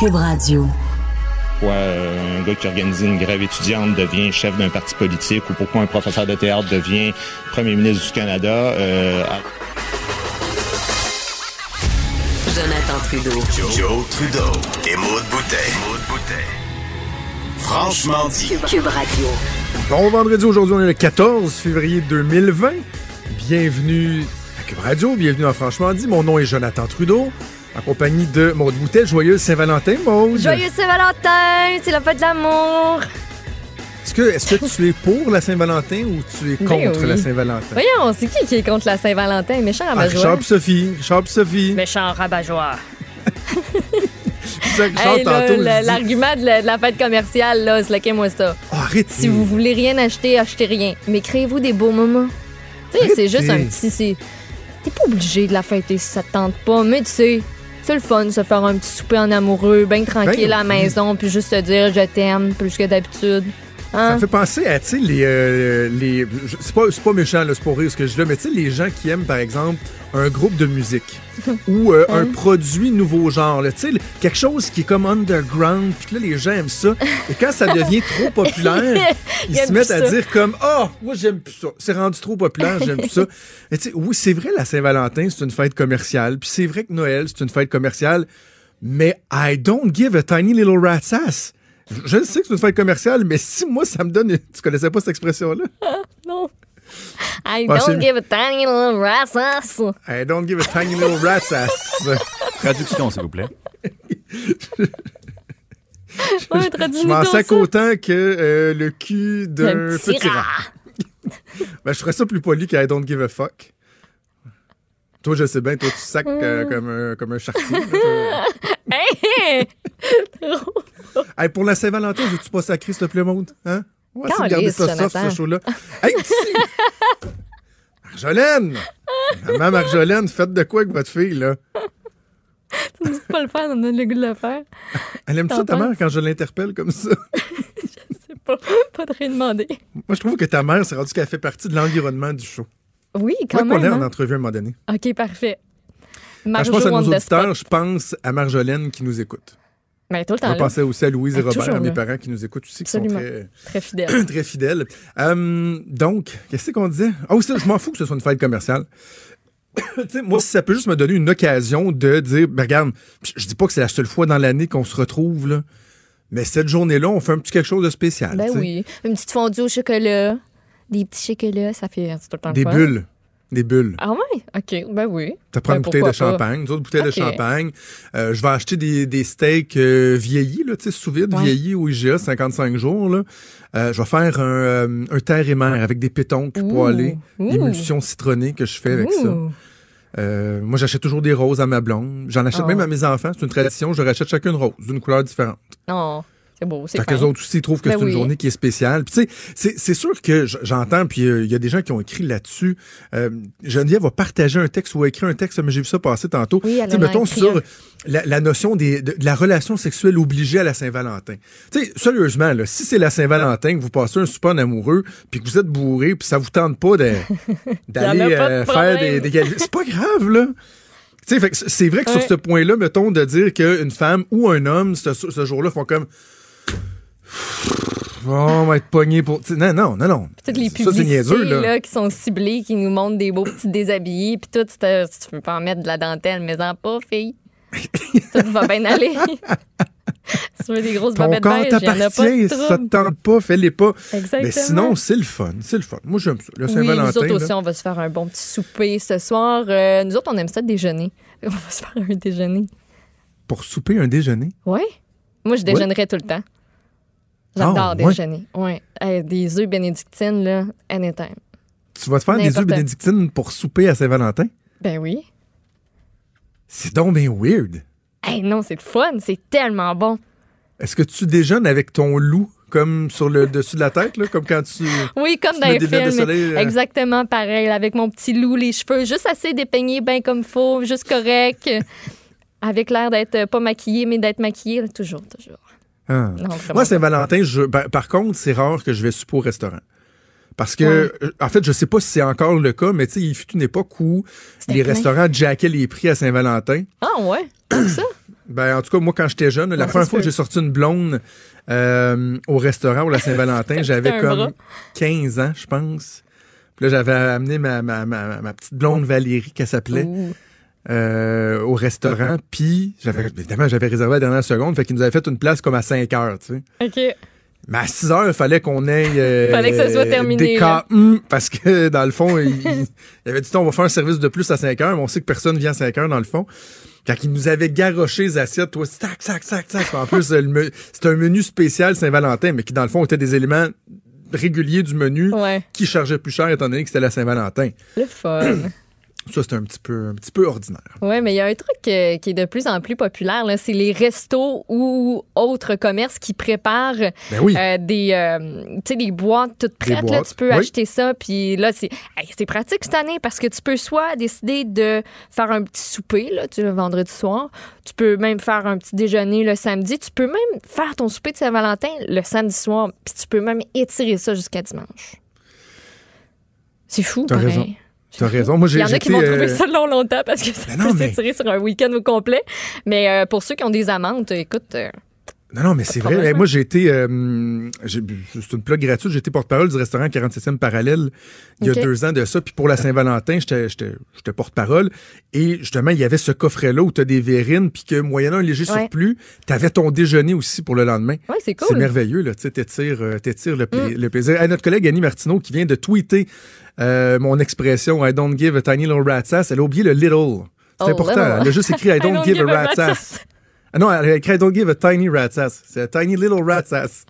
Cube Radio. Pourquoi euh, un gars qui organise une grève étudiante devient chef d'un parti politique ou pourquoi un professeur de théâtre devient premier ministre du Canada. euh, à- Jonathan Trudeau. Joe Trudeau et Maude Boutet. Franchement dit. Cube, Cube Radio. Bon vendredi, aujourd'hui on est le 14 février 2020. Bienvenue à Cube Radio, bienvenue à Franchement dit. Mon nom est Jonathan Trudeau, en compagnie de Maude Boutet. Joyeuse Saint-Valentin, Maude. Joyeux Saint-Valentin, c'est la fête de l'amour. Est-ce que, est-ce que tu es pour la Saint-Valentin ou tu es Ben contre oui. la Saint-Valentin? Voyons, c'est qui qui est contre la Saint-Valentin? Méchant Ah, rabat-joie. Richard pis Sophie. Richard Sophie. Méchant rabat-joie. Richard, Hey, L'argument de, la- de la fête commerciale, là, c'est moi ça. Oh, arrêtez. Si vous voulez rien acheter, achetez rien. Mais créez-vous des beaux moments. C'est juste un petit... T'es pas obligé de la fêter si ça te tente pas, mais tu sais... C'est le fun, se faire un petit souper en amoureux, bien tranquille Ben à la maison, puis juste te dire je t'aime plus que d'habitude. Ça Hein? me fait penser à, tu sais, les. euh, les c'est, pas, c'est pas méchant, là, c'est rire ce que je dis mais tu sais, les gens qui aiment, par exemple, un groupe de musique ou euh, un produit nouveau genre, tu sais, quelque chose qui est comme underground, puis là, les gens aiment ça. Et quand ça devient trop populaire, ils se mettent à ça. dire comme Ah, moi, j'aime plus ça. C'est rendu trop populaire, j'aime plus ça. Mais tu sais, oui, c'est vrai, la Saint-Valentin, c'est une fête commerciale, puis c'est vrai que Noël, c'est une fête commerciale, mais I don't give a tiny little rat's ass. Je- sais que c'est une fête commerciale, mais si moi, ça me donne. Tu connaissais pas cette expression-là? Non. I don't give a tiny little rat's ass. I don't give a tiny little rat's ass. Traduction, s'il vous plaît. Ouais, Je m'en sac autant que euh, le cul d'un Un petit petit rat. rat. Ben, je ferais ça plus poli que I don't give a fuck. Toi, je sais bien, toi, tu sacs euh, Mm. comme, un, comme un chartier. Hey! pour la Saint-Valentin, veux-tu pas sacrer, s'il te plaît, Maud? Hein? On va essayer de garder ça soft, ce show-là. Hey! Marjolaine! Maman Marjolaine, faites de quoi avec votre fille, là? Tu me dis pas le faire, on a le goût de le faire. Elle aime ça, ta mère, quand je l'interpelle comme ça? C'est pas, pas de rien demander. Moi, je trouve que ta mère, c'est rendu qu'elle fait partie de l'environnement du show. Oui, Quand quand qu'on même. est en hein? entrevue à un moment donné. OK, parfait. Quand je pense à nos auditeurs, je pense à Marjolaine qui nous écoute. Ben, tout le Je temps là. penser aussi à Louise et Robert, toujours mes là. parents qui nous écoutent aussi, qui Absolument. sont très, Très fidèle. très fidèles. Euh, donc, qu'est-ce qu'on disait? Ah oui, ça, je m'en fous que ce soit une fête commerciale. Moi, si ça peut juste me donner une occasion de dire, ben, regarde, je je dis pas que c'est la seule fois dans l'année qu'on se retrouve, là, mais cette journée-là, on fait un petit quelque chose de spécial. Ben oui. Une petite fondue au chocolat. Des petits chocolats, ça fait tout le temps le Des fun. bulles. Des bulles. Ah ouais? OK, ben oui. Tu prends Ben, une bouteille de champagne, une autre bouteille Ok. de champagne. Euh, je vais acheter des, des steaks euh, vieillis, là, tu sais, sous vide, Ouais. vieillis au IGA, 55 jours. Là. Euh, je vais faire un, un terre et mer avec des pétonques Ouh. l'émulsion citronnée que je fais avec ça. Euh, moi, j'achète toujours des roses à ma blonde. J'en achète Oh. même à mes enfants. C'est une tradition. Je leur achète chacune rose, d'une couleur différente. Non, c'est beau, c'est Fait que les autres aussi trouvent que Ben c'est une journée qui est spéciale. Puis tu sais, c'est- c'est sûr que j'entends, puis euh, il y a des gens qui ont écrit là-dessus. Euh, Geneviève va partager un texte ou a écrit un texte, mais j'ai vu ça passer tantôt. Oui, elle a mettons sur la, la notion des, de, de la relation sexuelle obligée à la Saint-Valentin. Tu sais, sérieusement, là, si c'est la Saint-Valentin, que vous passez un souper en amoureux, puis que vous êtes bourré, puis ça vous tente pas d'aller a de euh, faire des, des c'est pas grave là. C'est vrai que sur ce point-là, mettons, de dire qu'une femme ou un homme, ce, ce jour-là, font comme. On va être pogné pour. Non, non, non, non. Toutes les Ça, publicités niaiseux, là. là, qui sont ciblées, qui nous montrent des beaux petits déshabillés, puis tout, si tu veux pas en mettre de la dentelle, mais en pas, fille. tout va bien aller. tu veux des grosses Ton babettes corps pas t'appartient, ça te tente pas, fais-les pas. Exactement. Mais sinon, c'est le fun, c'est le fun. Moi, j'aime ça. Le oui, nous autres là. aussi, on va se faire un bon petit souper ce soir. Euh, nous autres, on aime ça déjeuner. On va se faire un déjeuner. Pour souper un déjeuner? Oui? Moi, je déjeunerais tout le temps. J'adore Ah, déjeuner. Ouais. Des œufs bénédictines, là, anytime. Tu vas te faire des œufs bénédictines pour souper à Saint-Valentin? Ben oui. C'est donc bien weird. Hey, non, c'est fun, c'est tellement bon. Est-ce que tu déjeunes avec ton loup comme sur le dessus de la tête, là, comme quand tu. Oui, comme Tu dans les de films. soleil, euh. Exactement pareil, avec mon petit loup, les cheveux juste assez dépeignés, bien comme faut, juste correct. avec l'air d'être pas maquillé, mais d'être maquillé, toujours, toujours. Ah. Non, Moi. Saint-Valentin, je, ben, par contre, c'est rare que je vais souper au restaurant. Parce que, euh, en fait, je sais pas si c'est encore le cas, mais tu sais, il fut une époque où les plein. restaurants jackaient les prix à Saint-Valentin. Ah ouais, comme ça? Ben, en tout cas, moi, quand j'étais jeune, la Ouais, première fois que j'ai sorti une blonde euh, au restaurant ou la Saint-Valentin, j'avais comme bras. 15 ans, je pense. Puis là, j'avais amené ma, ma, ma, ma petite blonde Valérie, qu'elle s'appelait, Ouh. Euh, au restaurant. Puis, j'avais, évidemment, j'avais réservé à la dernière seconde, fait qu'ils nous avaient fait une place comme à 5 heures, tu sais. OK. Mais à 6 heures, il fallait qu'on ait. euh, Fallait que ça soit terminé, Des. KM, parce que dans le fond, il, il- il avait dit on va faire un service de plus à 5 heures, mais on sait que personne vient à 5 heures dans le fond. Quand il nous avait garoché les assiettes, toi, tac, tac, tac, tac. En plus, c'était un menu spécial Saint-Valentin, mais qui dans le fond était des éléments réguliers du menu Ouais, qui chargeaient plus cher étant donné que c'était la Saint-Valentin. le fun. Ça, c'était un petit peu, un petit peu ordinaire. Oui, mais il y a un truc euh, qui est de plus en plus populaire, là, c'est les restos ou autres commerces qui préparent Ben oui. euh, des, euh, des boîtes toutes prêtes. là. tu peux oui. acheter ça, puis là, c'est hey, c'est pratique cette année parce que tu peux soit décider de faire un petit souper là, tu le vendredi soir, tu peux même faire un petit déjeuner le samedi, tu peux même faire ton souper de Saint-Valentin le samedi soir, puis tu peux même étirer ça jusqu'à dimanche. C'est fou, pareil. raison. Tu as raison. Moi, Il j'ai y en a qui vont trouver euh, ça long longtemps parce que ça Ben peut mais- sur un week-end au complet. Mais euh, pour ceux qui ont des amendes, écoute, euh, Non, non, mais c'est vrai. Moi, j'ai été. euh, c'est une plug gratuite. J'ai été porte-parole du restaurant 47e Parallèle il y a deux ans de ça. Puis pour la Saint-Valentin, j'étais- porte-parole. Et justement, il y avait ce coffret-là où tu as des verrines. Puis que moyennant un léger Ouais. surplus, tu avais ton déjeuner aussi pour le lendemain. ouais, c'est C'est cool. Mm. merveilleux. Tu sais, t'étires, t'étires le, pla- le plaisir. Hey, notre collègue Annie Martineau qui vient de tweeter euh, mon expression I don't give a tiny little rat's ass. Elle a oublié le little. C'est Oh, important. little. Elle a juste écrit I don't, give, a rat's ass. Ah non, elle a écrit I don't give a tiny rat's ass. C'est a tiny little rat's ass.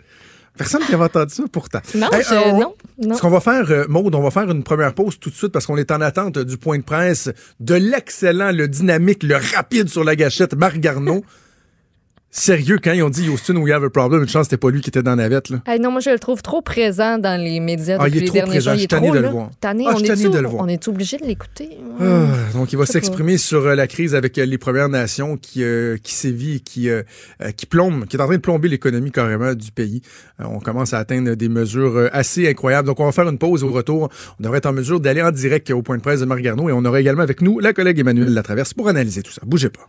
Personne qui avait entendu ça pourtant. Non, Hey, je- euh, on- non, non. Ce qu'on va faire, euh, Maude, on va faire une première pause tout de suite parce qu'on est en attente du point de presse de l'excellent, le dynamique, le rapide sur la gâchette, Marc Garneau. Sérieux, quand ils ont dit Houston, we have a problem, une chance c'était pas lui qui était dans la navette. Là. Hey, non, moi, je le trouve trop présent dans les médias Ah, il depuis est les trop derniers présent. jours. Je Il suis tanné de le voir. Tanné, Ah, on, est de le voir. on est obligé de l'écouter? Ah, donc, il va s'exprimer sur euh, la crise avec euh, les Premières Nations qui, euh, qui sévit et qui, euh, qui plombe, qui est en train de plomber l'économie carrément du pays. On commence à atteindre des mesures assez incroyables. Donc, on va faire une pause au retour. On devrait être en mesure d'aller en direct au point de presse de Marc Garneau et on aura également avec nous la collègue Emmanuel Latraverse pour analyser tout ça. Bougez pas.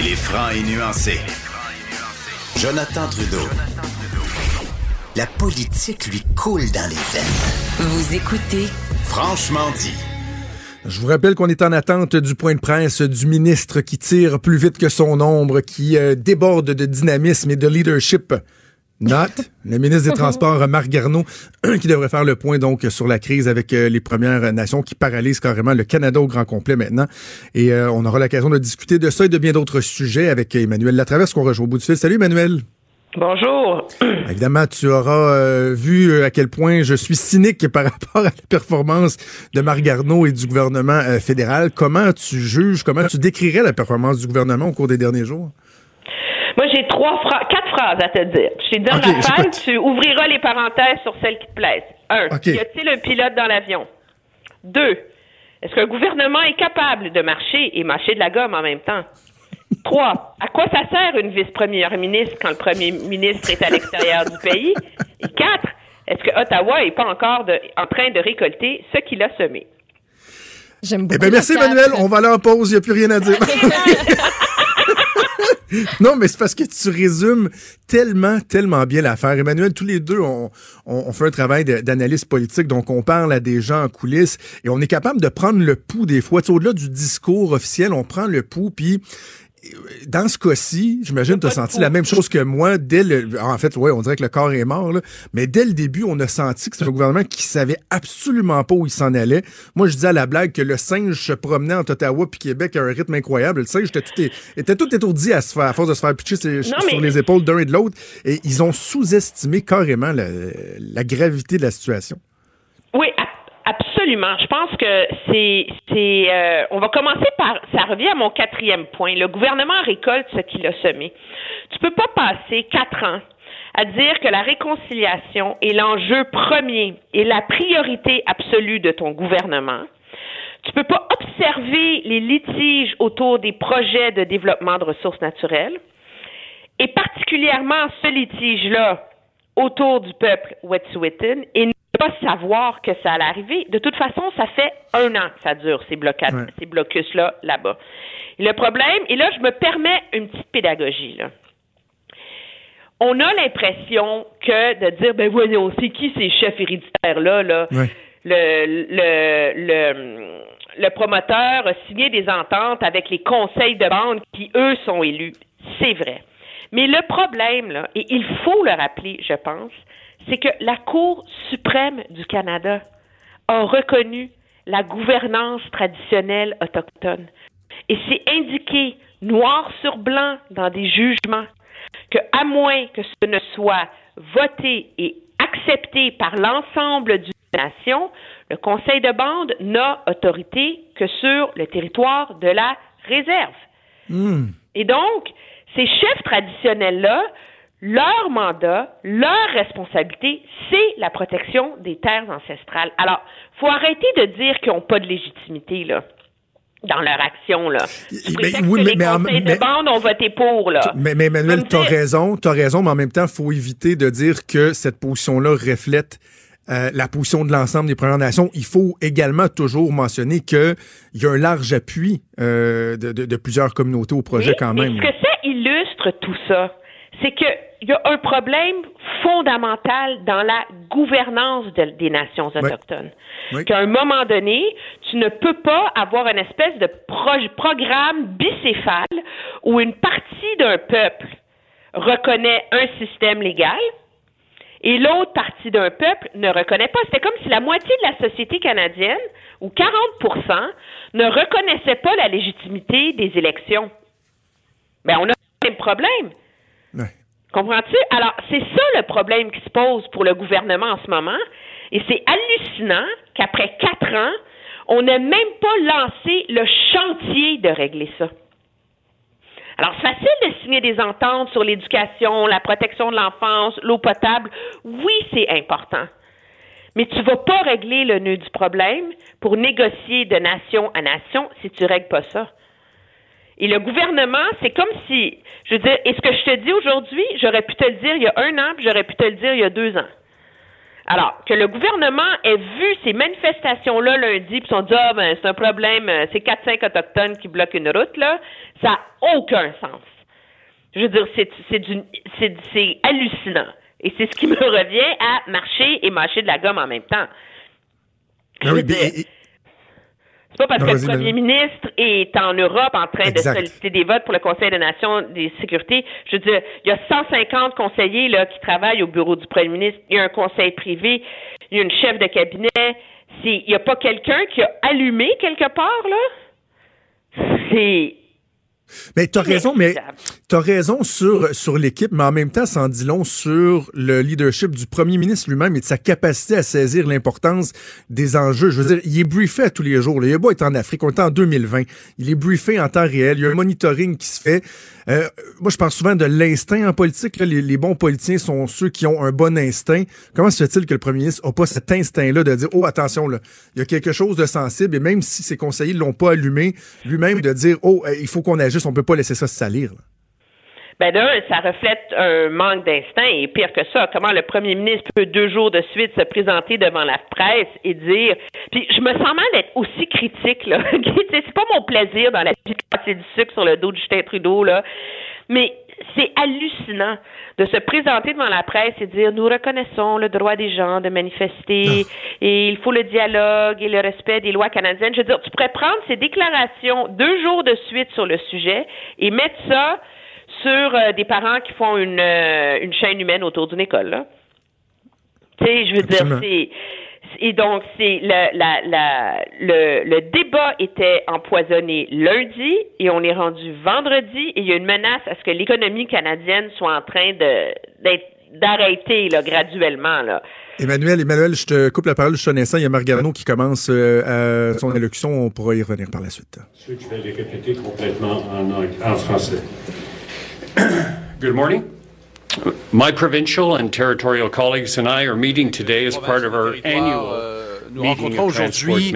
Il est franc et nuancé. Jonathan Trudeau. La politique lui coule dans les veines. Vous écoutez Franchement dit. Je vous rappelle qu'on est en attente du point de presse du ministre qui tire plus vite que son ombre, qui euh, déborde de dynamisme et de leadership. Not, le ministre des Transports, Marc Garneau, qui devrait faire le point donc sur la crise avec euh, les Premières Nations qui paralysent carrément le Canada au grand complet maintenant. Et euh, on aura l'occasion de discuter de ça et de bien d'autres sujets avec Emmanuel Latraverse qu'on rejoint au bout du fil. Salut Emmanuel. Bonjour. Évidemment, tu auras euh, vu à quel point je suis cynique par rapport à la performance de Marc Garneau et du gouvernement euh, fédéral. Comment tu juges, comment tu décrirais la performance du gouvernement au cours des derniers jours? Moi, j'ai trois phrases, quatre phrases à te dire. Je te donne Ok, la phrase, j'écoute. tu ouvriras les parenthèses sur celles qui te plaisent. Un, y a-t-il un pilote dans l'avion? Deux, est-ce qu'un gouvernement est capable de marcher et mâcher de la gomme en même temps? Trois, à quoi ça sert une vice-première ministre quand le premier ministre est à l'extérieur du pays? Et quatre, est-ce que Ottawa est pas encore de- en train de récolter ce qu'il a semé? J'aime beaucoup. Eh bien, merci. Emmanuel. On va aller en pause. Il n'y a plus rien à dire. non, mais c'est parce que tu résumes tellement, tellement bien l'affaire. Emmanuel, tous les deux, on, fait un travail d'analyse politique, donc on parle à des gens en coulisses et on est capable de prendre le pouls des fois. Au-delà du discours officiel, on prend le pouls, puis dans ce cas-ci, j'imagine que tu as senti la même chose que moi dès le. En fait, ouais, on dirait que le corps est mort, là, mais dès le début, on a senti que c'était un gouvernement qui savait absolument pas où il s'en allait. Moi, je disais à la blague que le singe se promenait entre Ottawa puis Québec à un rythme incroyable. Le singe était tout, était tout étourdi à, se faire, à force de se faire pitcher sur les épaules d'un et de l'autre. Et ils ont sous-estimé carrément la, la gravité de la situation. Oui, Absolument. Je pense que c'est, euh, on va commencer par, ça revient à mon quatrième point. Le gouvernement récolte ce qu'il a semé. Tu peux pas passer quatre ans à dire que la réconciliation est l'enjeu premier et la priorité absolue de ton gouvernement. Tu peux pas observer les litiges autour des projets de développement de ressources naturelles et particulièrement ce litige-là autour du peuple Wet'suwet'en et pas savoir que ça allait arriver. De toute façon, ça fait un an que ça dure, ces blocades, ces blocus-là, là-bas. Le problème, et là, je me permets une petite pédagogie, là. On a l'impression que de dire, ben voyons, c'est qui ces chefs héréditaires-là, là? Le, le, le, le promoteur a signé des ententes avec les conseils de bande qui, eux, sont élus. C'est vrai. Mais le problème, là, et il faut le rappeler, je pense, c'est que la Cour suprême du Canada a reconnu la gouvernance traditionnelle autochtone. Et c'est indiqué noir sur blanc dans des jugements que, à moins que ce ne soit voté et accepté par l'ensemble du nation, le Conseil de bande n'a autorité que sur le territoire de la réserve. Hmm. Et donc, ces chefs traditionnels-là leur mandat, leur responsabilité, c'est la protection des terres ancestrales. Alors, faut arrêter de dire qu'ils n'ont pas de légitimité, là dans leur action. Là. mais, oui, mais, les conseils de bande ont voté pour. Là. Mais, mais Emmanuel, tu as raison, tu as raison, mais en même temps, il faut éviter de dire que cette position-là reflète euh, la position de l'ensemble des Premières Nations. Il faut également toujours mentionner qu'il y a un large appui euh, de, de, de, plusieurs communautés au projet quand même. Mais ce que ça illustre tout ça, c'est que il y a un problème fondamental dans la gouvernance des nations autochtones. Qu'à un moment donné, tu ne peux pas avoir une espèce de programme bicéphale où une partie d'un peuple reconnaît un système légal et l'autre partie d'un peuple ne reconnaît pas. C'était comme si la moitié de la société canadienne, ou 40% ne reconnaissait pas la légitimité des élections. Mais ben, on a le même problème. Comprends-tu? Alors, c'est ça le problème qui se pose pour le gouvernement en ce moment. Et c'est hallucinant qu'après quatre ans, on n'ait même pas lancé le chantier de régler ça. Alors, c'est facile de signer des ententes sur l'éducation, la protection de l'enfance, l'eau potable. Oui, c'est important. Mais tu ne vas pas régler le nœud du problème pour négocier de nation à nation si tu ne règles pas ça. Et le gouvernement, c'est comme si, je veux dire, est ce que je te dis aujourd'hui, j'aurais pu te le dire il y a un an, puis j'aurais pu te le dire il y a deux ans. Alors, que le gouvernement ait vu ces manifestations-là lundi, puis sont dit, ah, ben, c'est un problème, euh, c'est 4-5 autochtones qui bloquent une route, là, ça n'a aucun sens. Je veux dire, c'est, c'est, c'est hallucinant. Et c'est ce qui me revient à marcher et mâcher de la gomme en même temps. Ah oui, c'est pas parce que le premier ministre est en Europe en train de solliciter des votes pour le Conseil des Nations des sécurités. Je veux dire, il y a 150 conseillers là, qui travaillent au bureau du premier ministre. Il y a un conseil privé. Il y a une chef de cabinet. Il n'y a pas quelqu'un qui a allumé quelque part, là? C'est mais tu as raison, mais tu as raison sur, sur l'équipe, mais en même temps, ça en dit long sur le leadership du premier ministre lui-même et de sa capacité à saisir l'importance des enjeux. Je veux dire, il est briefé à tous les jours. Il est beau être en Afrique, on est en 2020. Il est briefé en temps réel. Il y a un monitoring qui se fait. Euh, moi, je parle souvent de l'instinct en politique. Les, bons politiciens sont ceux qui ont un bon instinct. Comment se fait-il que le premier ministre n'a pas cet instinct-là de dire, oh, attention, là, il y a quelque chose de sensible, et même si ses conseillers ne l'ont pas allumé, lui-même de dire, oh, il faut qu'on agisse, on peut pas laisser ça se salir. Ben d'un, ça reflète un manque d'instinct et pire que ça, comment le premier ministre peut deux jours de suite se présenter devant la presse et dire puis je me sens mal d'être aussi critique là. c'est pas mon plaisir dans la vie de passer du sucre sur le dos de Justin Trudeau là. Mais c'est hallucinant de se présenter devant la presse et dire nous reconnaissons le droit des gens de manifester et il faut le dialogue et le respect des lois canadiennes. Je veux dire, tu pourrais prendre ces déclarations deux jours de suite sur le sujet et mettre ça sur euh, des parents qui font une, euh, une chaîne humaine autour d'une école. Là. Tu sais, je veux Absolument. dire, c'est et donc, c'est le, la, la, le, le débat était empoisonné lundi et on est rendu vendredi et il y a une menace à ce que l'économie canadienne soit en train de d'être d'arrêter là, graduellement. Là. Emmanuel, Emmanuel, je te coupe la parole, je suis connaissant. Il y a Margarano qui commence euh, à son élocution. On pourra y revenir par la suite. Je vais les répéter complètement en français. Good morning. My provincial and territorial colleagues and I are meeting today as part of our annual Euh, nous rencontrons aujourd'hui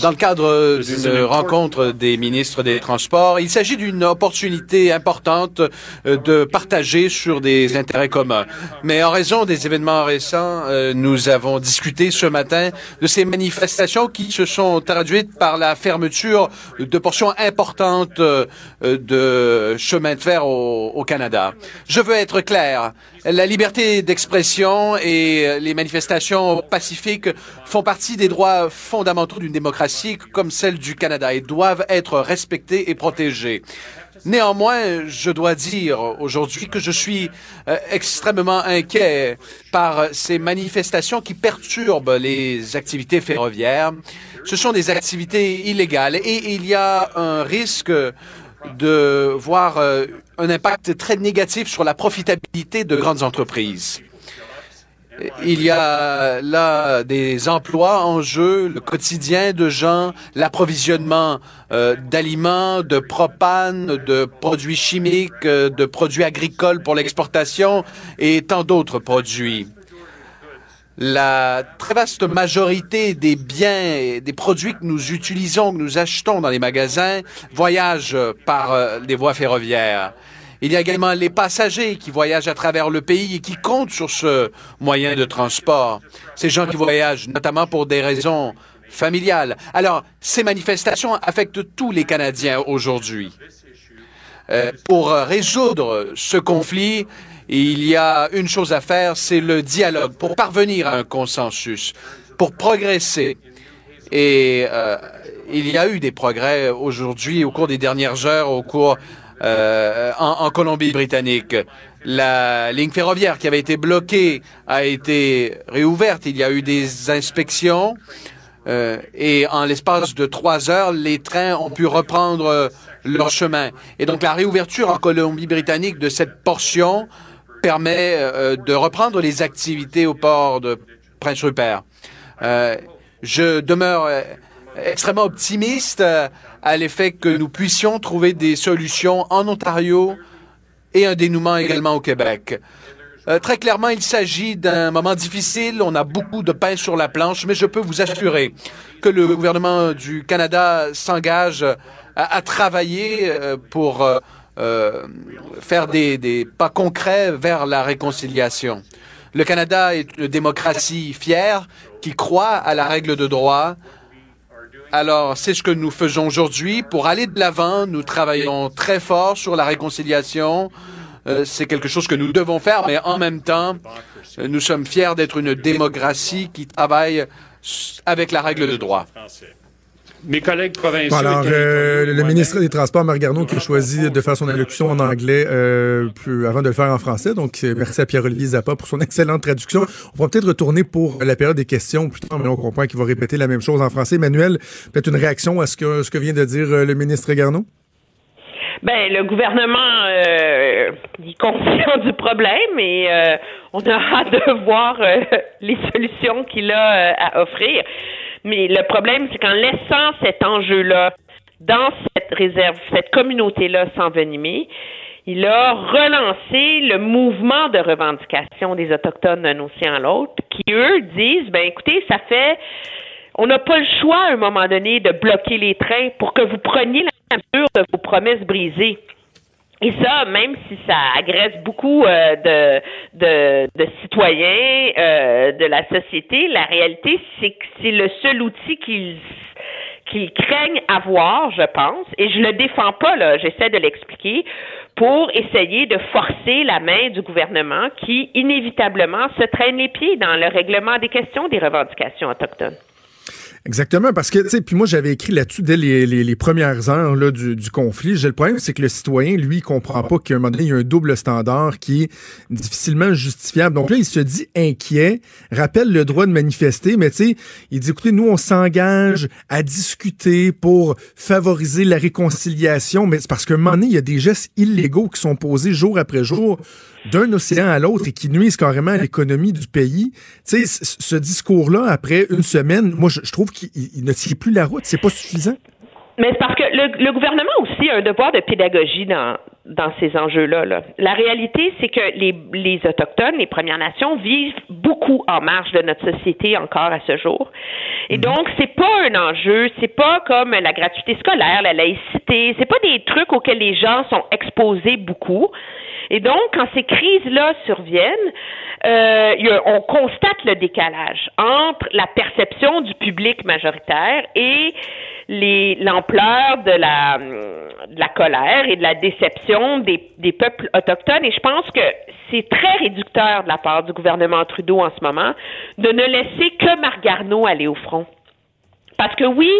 dans le cadre d'une rencontre des ministres des Transports. Il s'agit d'une opportunité importante euh, de partager sur des intérêts communs. Mais en raison des événements récents, euh, nous avons discuté ce matin de ces manifestations qui se sont traduites par la fermeture de portions importantes euh, de chemin de fer au, au Canada. Je veux être clair. La liberté d'expression et les manifestations pacifiques font partie des droits fondamentaux d'une démocratie comme celle du Canada et doivent être respectés et protégés. Néanmoins, je dois dire aujourd'hui que je suis euh, extrêmement inquiet par ces manifestations qui perturbent les activités ferroviaires. Ce sont des activités illégales et il y a un risque de voir euh, un impact très négatif sur la profitabilité de grandes entreprises. Il y a là des emplois en jeu, le quotidien de gens, l'approvisionnement euh, d'aliments, de propane, de produits chimiques, euh, de produits agricoles pour l'exportation et tant d'autres produits. La très vaste majorité des biens et des produits que nous utilisons, que nous achetons dans les magasins, voyagent par euh, les voies ferroviaires. Il y a également les passagers qui voyagent à travers le pays et qui comptent sur ce moyen de transport. Ces gens qui voyagent notamment pour des raisons familiales. Alors, ces manifestations affectent tous les Canadiens aujourd'hui. Euh, pour euh, résoudre ce conflit, il y a une chose à faire, c'est le dialogue pour parvenir à un consensus, pour progresser. Et euh, il y a eu des progrès aujourd'hui au cours des dernières heures, au cours euh, en, Colombie-Britannique. La ligne ferroviaire qui avait été bloquée a été réouverte. Il y a eu des inspections. Euh, et en l'espace de trois heures, les trains ont pu reprendre leur chemin. Et donc la réouverture en Colombie-Britannique de cette portion permet euh, de reprendre les activités au port de Prince Rupert. Euh, je demeure euh, extrêmement optimiste à l'effet que nous puissions trouver des solutions en Ontario et un dénouement également au Québec. Très clairement, il s'agit d'un moment difficile. On a beaucoup de pain sur la planche, mais je peux vous assurer que le gouvernement du Canada s'engage à, travailler pour euh, faire des, pas concrets vers la réconciliation. Le Canada est une démocratie fière qui croit à la règle de droit. Alors, c'est ce que nous faisons aujourd'hui. Pour aller de l'avant, nous travaillons très fort sur la réconciliation. Euh, c'est quelque chose que nous devons faire, mais en même temps, nous sommes fiers d'être une démocratie qui travaille avec la règle de droit. Mes collègues provinciaux. Alors, euh, le ministre des Transports, Marc Garneau, qui a choisi de faire son allocution en anglais euh, plus, avant de le faire en français. Donc, euh, merci à Pierre-Olivier Zappa pour son excellente traduction. On pourra peut-être retourner pour la période des questions plus tard, mais on comprend qu'il va répéter la même chose en français. Emmanuel, peut-être une réaction à ce que, ce que vient de dire le ministre Garneau? Ben, le gouvernement euh, est conscient du problème et euh, on a hâte de voir euh, les solutions qu'il a euh, à offrir. Mais le problème, c'est qu'en laissant cet enjeu-là dans cette réserve, cette communauté-là s'envenimer, il a relancé le mouvement de revendication des Autochtones d'un océan à l'autre, qui, eux, disent, ben écoutez, ça fait on n'a pas le choix à un moment donné de bloquer les trains pour que vous preniez la mesure de vos promesses brisées. Et ça, même si ça agresse beaucoup euh, de, de, citoyens euh, de la société, la réalité, c'est que c'est le seul outil qu'ils qu'ils craignent avoir, je pense, et je le défends pas, là, j'essaie de l'expliquer, pour essayer de forcer la main du gouvernement qui, inévitablement, se traîne les pieds dans le règlement des questions des revendications autochtones. Exactement, parce que, tu sais, puis moi, j'avais écrit là-dessus dès les, premières heures là, du, du conflit. J'ai le problème, c'est que le citoyen, lui, il comprend pas qu'à un moment donné, il y a un double standard qui est difficilement justifiable. Donc là, il se dit inquiet, rappelle le droit de manifester, mais tu sais, il dit, écoutez, nous, on s'engage à discuter pour favoriser la réconciliation, mais c'est parce qu'à un moment donné, il y a des gestes illégaux qui sont posés jour après jour d'un océan à l'autre et qui nuisent carrément à l'économie du pays. Tu sais, ce discours-là, après une semaine, moi, je, je trouve qu'il ne tient plus la route. C'est pas suffisant. Mais c'est parce que le, le, gouvernement aussi a un devoir de pédagogie dans, dans ces enjeux-là. Là. La réalité, c'est que les, les Autochtones, les Premières Nations, vivent beaucoup en marge de notre société encore à ce jour. Et donc, c'est pas un enjeu, c'est pas comme la gratuité scolaire, la laïcité, c'est pas des trucs auxquels les gens sont exposés beaucoup. Et donc, quand ces crises-là surviennent, euh, on constate le décalage entre la perception du public majoritaire et l'ampleur de la, de la colère et de la déception des, des peuples autochtones. Et je pense que c'est très réducteur de la part du gouvernement Trudeau en ce moment de ne laisser que Marc Garneau aller au front. Parce que oui,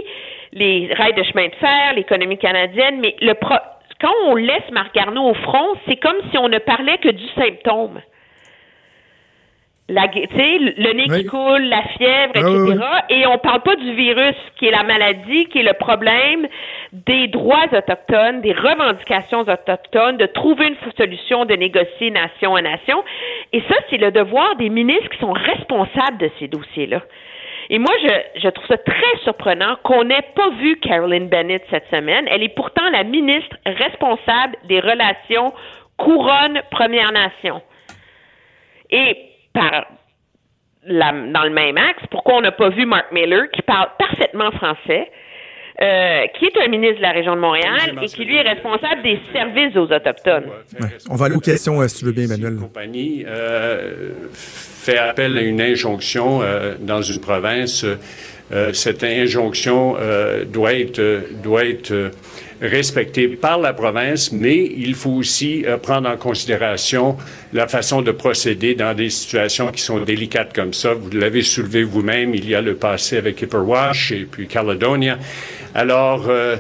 les rails de chemin de fer, l'économie canadienne, mais le pro quand on laisse Marc Garneau au front, c'est comme si on ne parlait que du symptôme. La, le nez qui coule, la fièvre, etc. Et on parle pas du virus qui est la maladie, qui est le problème des droits autochtones, des revendications autochtones, de trouver une solution, de négocier nation à nation. Et ça, c'est le devoir des ministres qui sont responsables de ces dossiers-là. Et moi, je, trouve ça très surprenant qu'on n'ait pas vu Carolyn Bennett cette semaine. Elle est pourtant la ministre responsable des relations couronne-Première Nation. Et dans le même axe, pourquoi on n'a pas vu Mark Miller, qui parle parfaitement français, euh, qui est un ministre de la région de Montréal et qui, lui, est responsable des services aux Autochtones. Ouais. On va aller aux questions, euh, si tu veux bien, Emmanuel. La compagnie euh, fait appel à une injonction euh, dans une province. Euh, cette injonction euh, doit être, doit être respectée par la province, mais il faut aussi prendre en considération la façon de procéder dans des situations qui sont délicates comme ça. Vous l'avez soulevé vous-même, il y a le passé avec Hipperwash et puis Caledonia. Alors, euh,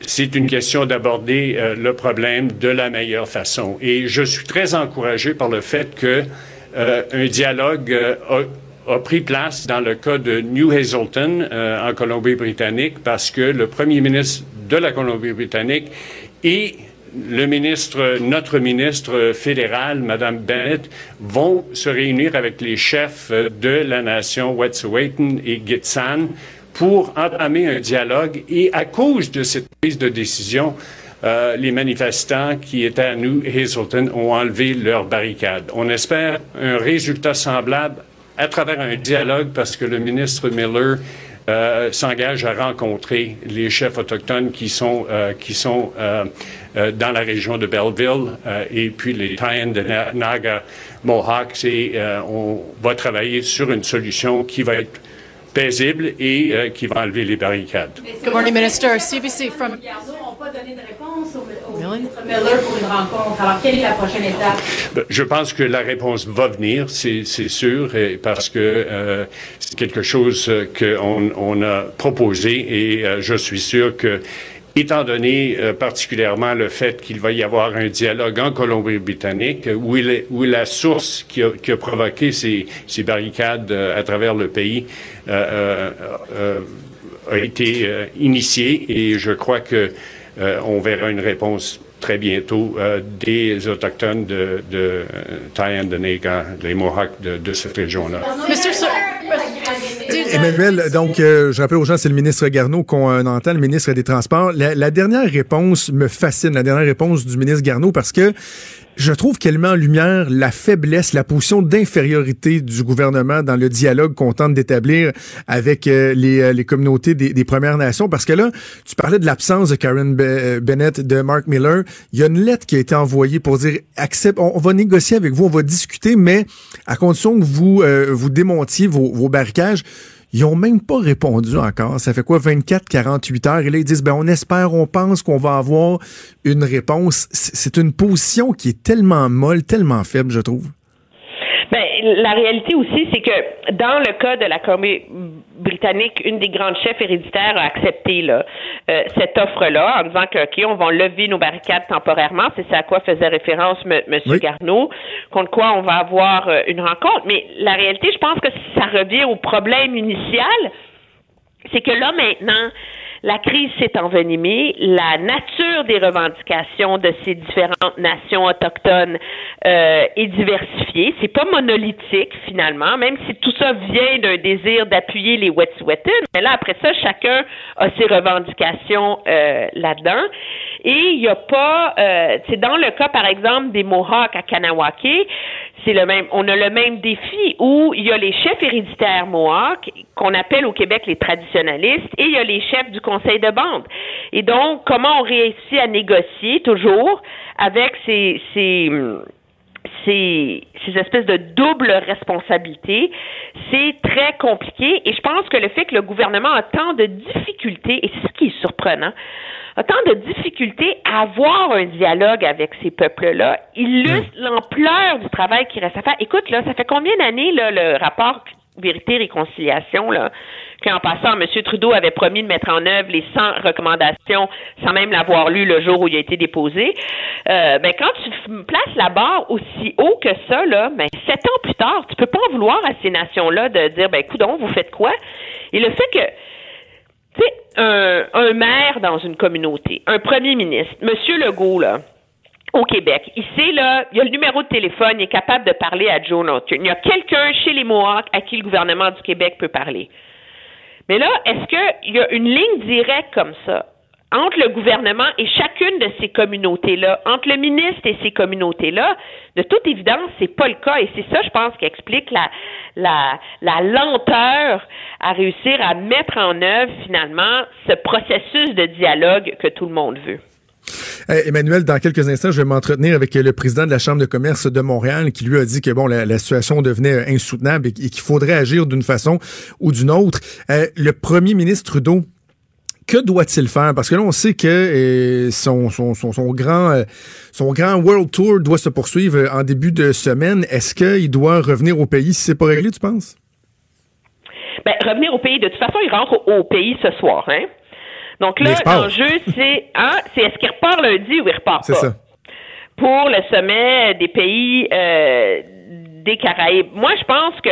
c'est une question d'aborder euh, le problème de la meilleure façon. Et je suis très encouragé par le fait que euh, un dialogue a, a, pris place dans le cas de New Hazelton en Colombie-Britannique parce que le premier ministre de la Colombie-Britannique et le ministre, notre ministre fédéral, Mme Bennett, vont se réunir avec les chefs de la nation Wet'suwet'en et Gitxan pour entamer un dialogue et à cause de cette prise de décision, euh, les manifestants qui étaient à New Hazelton ont enlevé leurs barricades. On espère un résultat semblable à travers un dialogue parce que le ministre Miller euh, s'engage à rencontrer les chefs autochtones qui sont, euh, qui sont euh, euh dans la région de Belleville et puis les Taïens de Naga Mohawks et on va travailler sur une solution qui va être paisible et euh, qui va enlever les barricades. Good morning, Minister. CBC from... Ben, je pense que la réponse va venir, c'est sûr, parce que euh, c'est quelque chose qu'on on a proposé et euh, je suis sûr que étant donné euh, particulièrement le fait qu'il va y avoir un dialogue en Colombie-Britannique, où, la source qui a, provoqué ces, barricades euh, à travers le pays euh, euh, a été initiée, et je crois que on verra une réponse très bientôt des autochtones de, de Taïan-de-Nega, les Mohawks de, de cette région-là. Emmanuel, donc, euh, je rappelle aux gens, c'est le ministre Garneau qu'on euh, entend, le ministre des Transports. La, la, dernière réponse me fascine, la dernière réponse du ministre Garneau, parce que je trouve qu'elle met en lumière la faiblesse, la position d'infériorité du gouvernement dans le dialogue qu'on tente d'établir avec euh, les, euh, les, communautés des, Premières Nations. Parce que là, tu parlais de l'absence de Karen Be Bennett, de Mark Miller. Il y a une lettre qui a été envoyée pour dire, accepte, on, on va négocier avec vous, on va discuter, mais à condition que vous, euh, vous démontiez vos, vos barricages Ils ont même pas répondu encore. Ça fait quoi, 24, 48 heures? Et là, ils disent, ben, on espère, on pense qu'on va avoir une réponse. C'est une position qui est tellement molle, tellement faible, je trouve. La réalité aussi, c'est que dans le cas de la Colombie-Britannique, une des grandes chefs héréditaires a accepté là, euh, cette offre-là en disant que, OK, on va lever nos barricades temporairement. C'est à quoi faisait référence M. Garneau, contre quoi on va avoir euh, une rencontre. Mais la réalité, je pense que ça revient au problème initial, c'est que là, maintenant, la crise s'est envenimée, la nature des revendications de ces différentes nations autochtones euh, est diversifiée. C'est pas monolithique finalement, même si tout ça vient d'un désir d'appuyer les Wet'suwet'en. Mais là après ça, chacun a ses revendications euh, là-dedans. Et il n'y a pas, euh, c'est dans le cas par exemple des Mohawks à Kanawake, c'est le même, on a le même défi où il y a les chefs héréditaires Mohawks qu'on appelle au Québec les traditionalistes et il y a les chefs du conseil de bande. Et donc, comment on réussit à négocier toujours avec ces, ces ces, ces, espèces de double responsabilité, c'est très compliqué et je pense que le fait que le gouvernement a tant de difficultés, et c'est ce qui est surprenant, a tant de difficultés à avoir un dialogue avec ces peuples-là, illustre l'ampleur du travail qui reste à faire. Écoute, là, ça fait combien d'années, là, le rapport Vérité-Réconciliation, là, qu'en passant, M. Trudeau avait promis de mettre en œuvre les 100 recommandations sans même l'avoir lu le jour où il a été déposé. Euh, ben, quand tu places la barre aussi haut que ça, là, ben, sept ans plus tard, tu peux pas en vouloir à ces nations-là de dire, ben, coudon, vous faites quoi? Et le fait que, tu sais, un, maire dans une communauté, un premier ministre, M. Legault, là, au Québec. Il sait, là, il a le numéro de téléphone, il est capable de parler à Joe Norton. Il y a quelqu'un chez les Mohawks à qui le gouvernement du Québec peut parler. Mais là, est-ce qu'il y a une ligne directe comme ça entre le gouvernement et chacune de ces communautés-là, entre le ministre et ces communautés-là, de toute évidence, c'est pas le cas. Et c'est ça, je pense, qui explique la, la, la lenteur à réussir à mettre en œuvre, finalement, ce processus de dialogue que tout le monde veut. Emmanuel, dans quelques instants, je vais m'entretenir avec le président de la Chambre de commerce de Montréal qui lui a dit que bon, la, situation devenait insoutenable et, qu'il faudrait agir d'une façon ou d'une autre. Euh, le premier ministre Trudeau que doit-il faire? Parce que là, on sait que euh, son, grand, euh, son grand World Tour doit se poursuivre en début de semaine. Est-ce qu'il doit revenir au pays si c'est pas réglé, tu penses? Ben, revenir au pays, de toute façon, il rentre au pays ce soir, hein? Donc là, l'enjeu, c'est hein, c'est est-ce qu'il repart lundi ou il repart pas? Ça. Pour le sommet des pays euh, des Caraïbes. Moi, je pense que,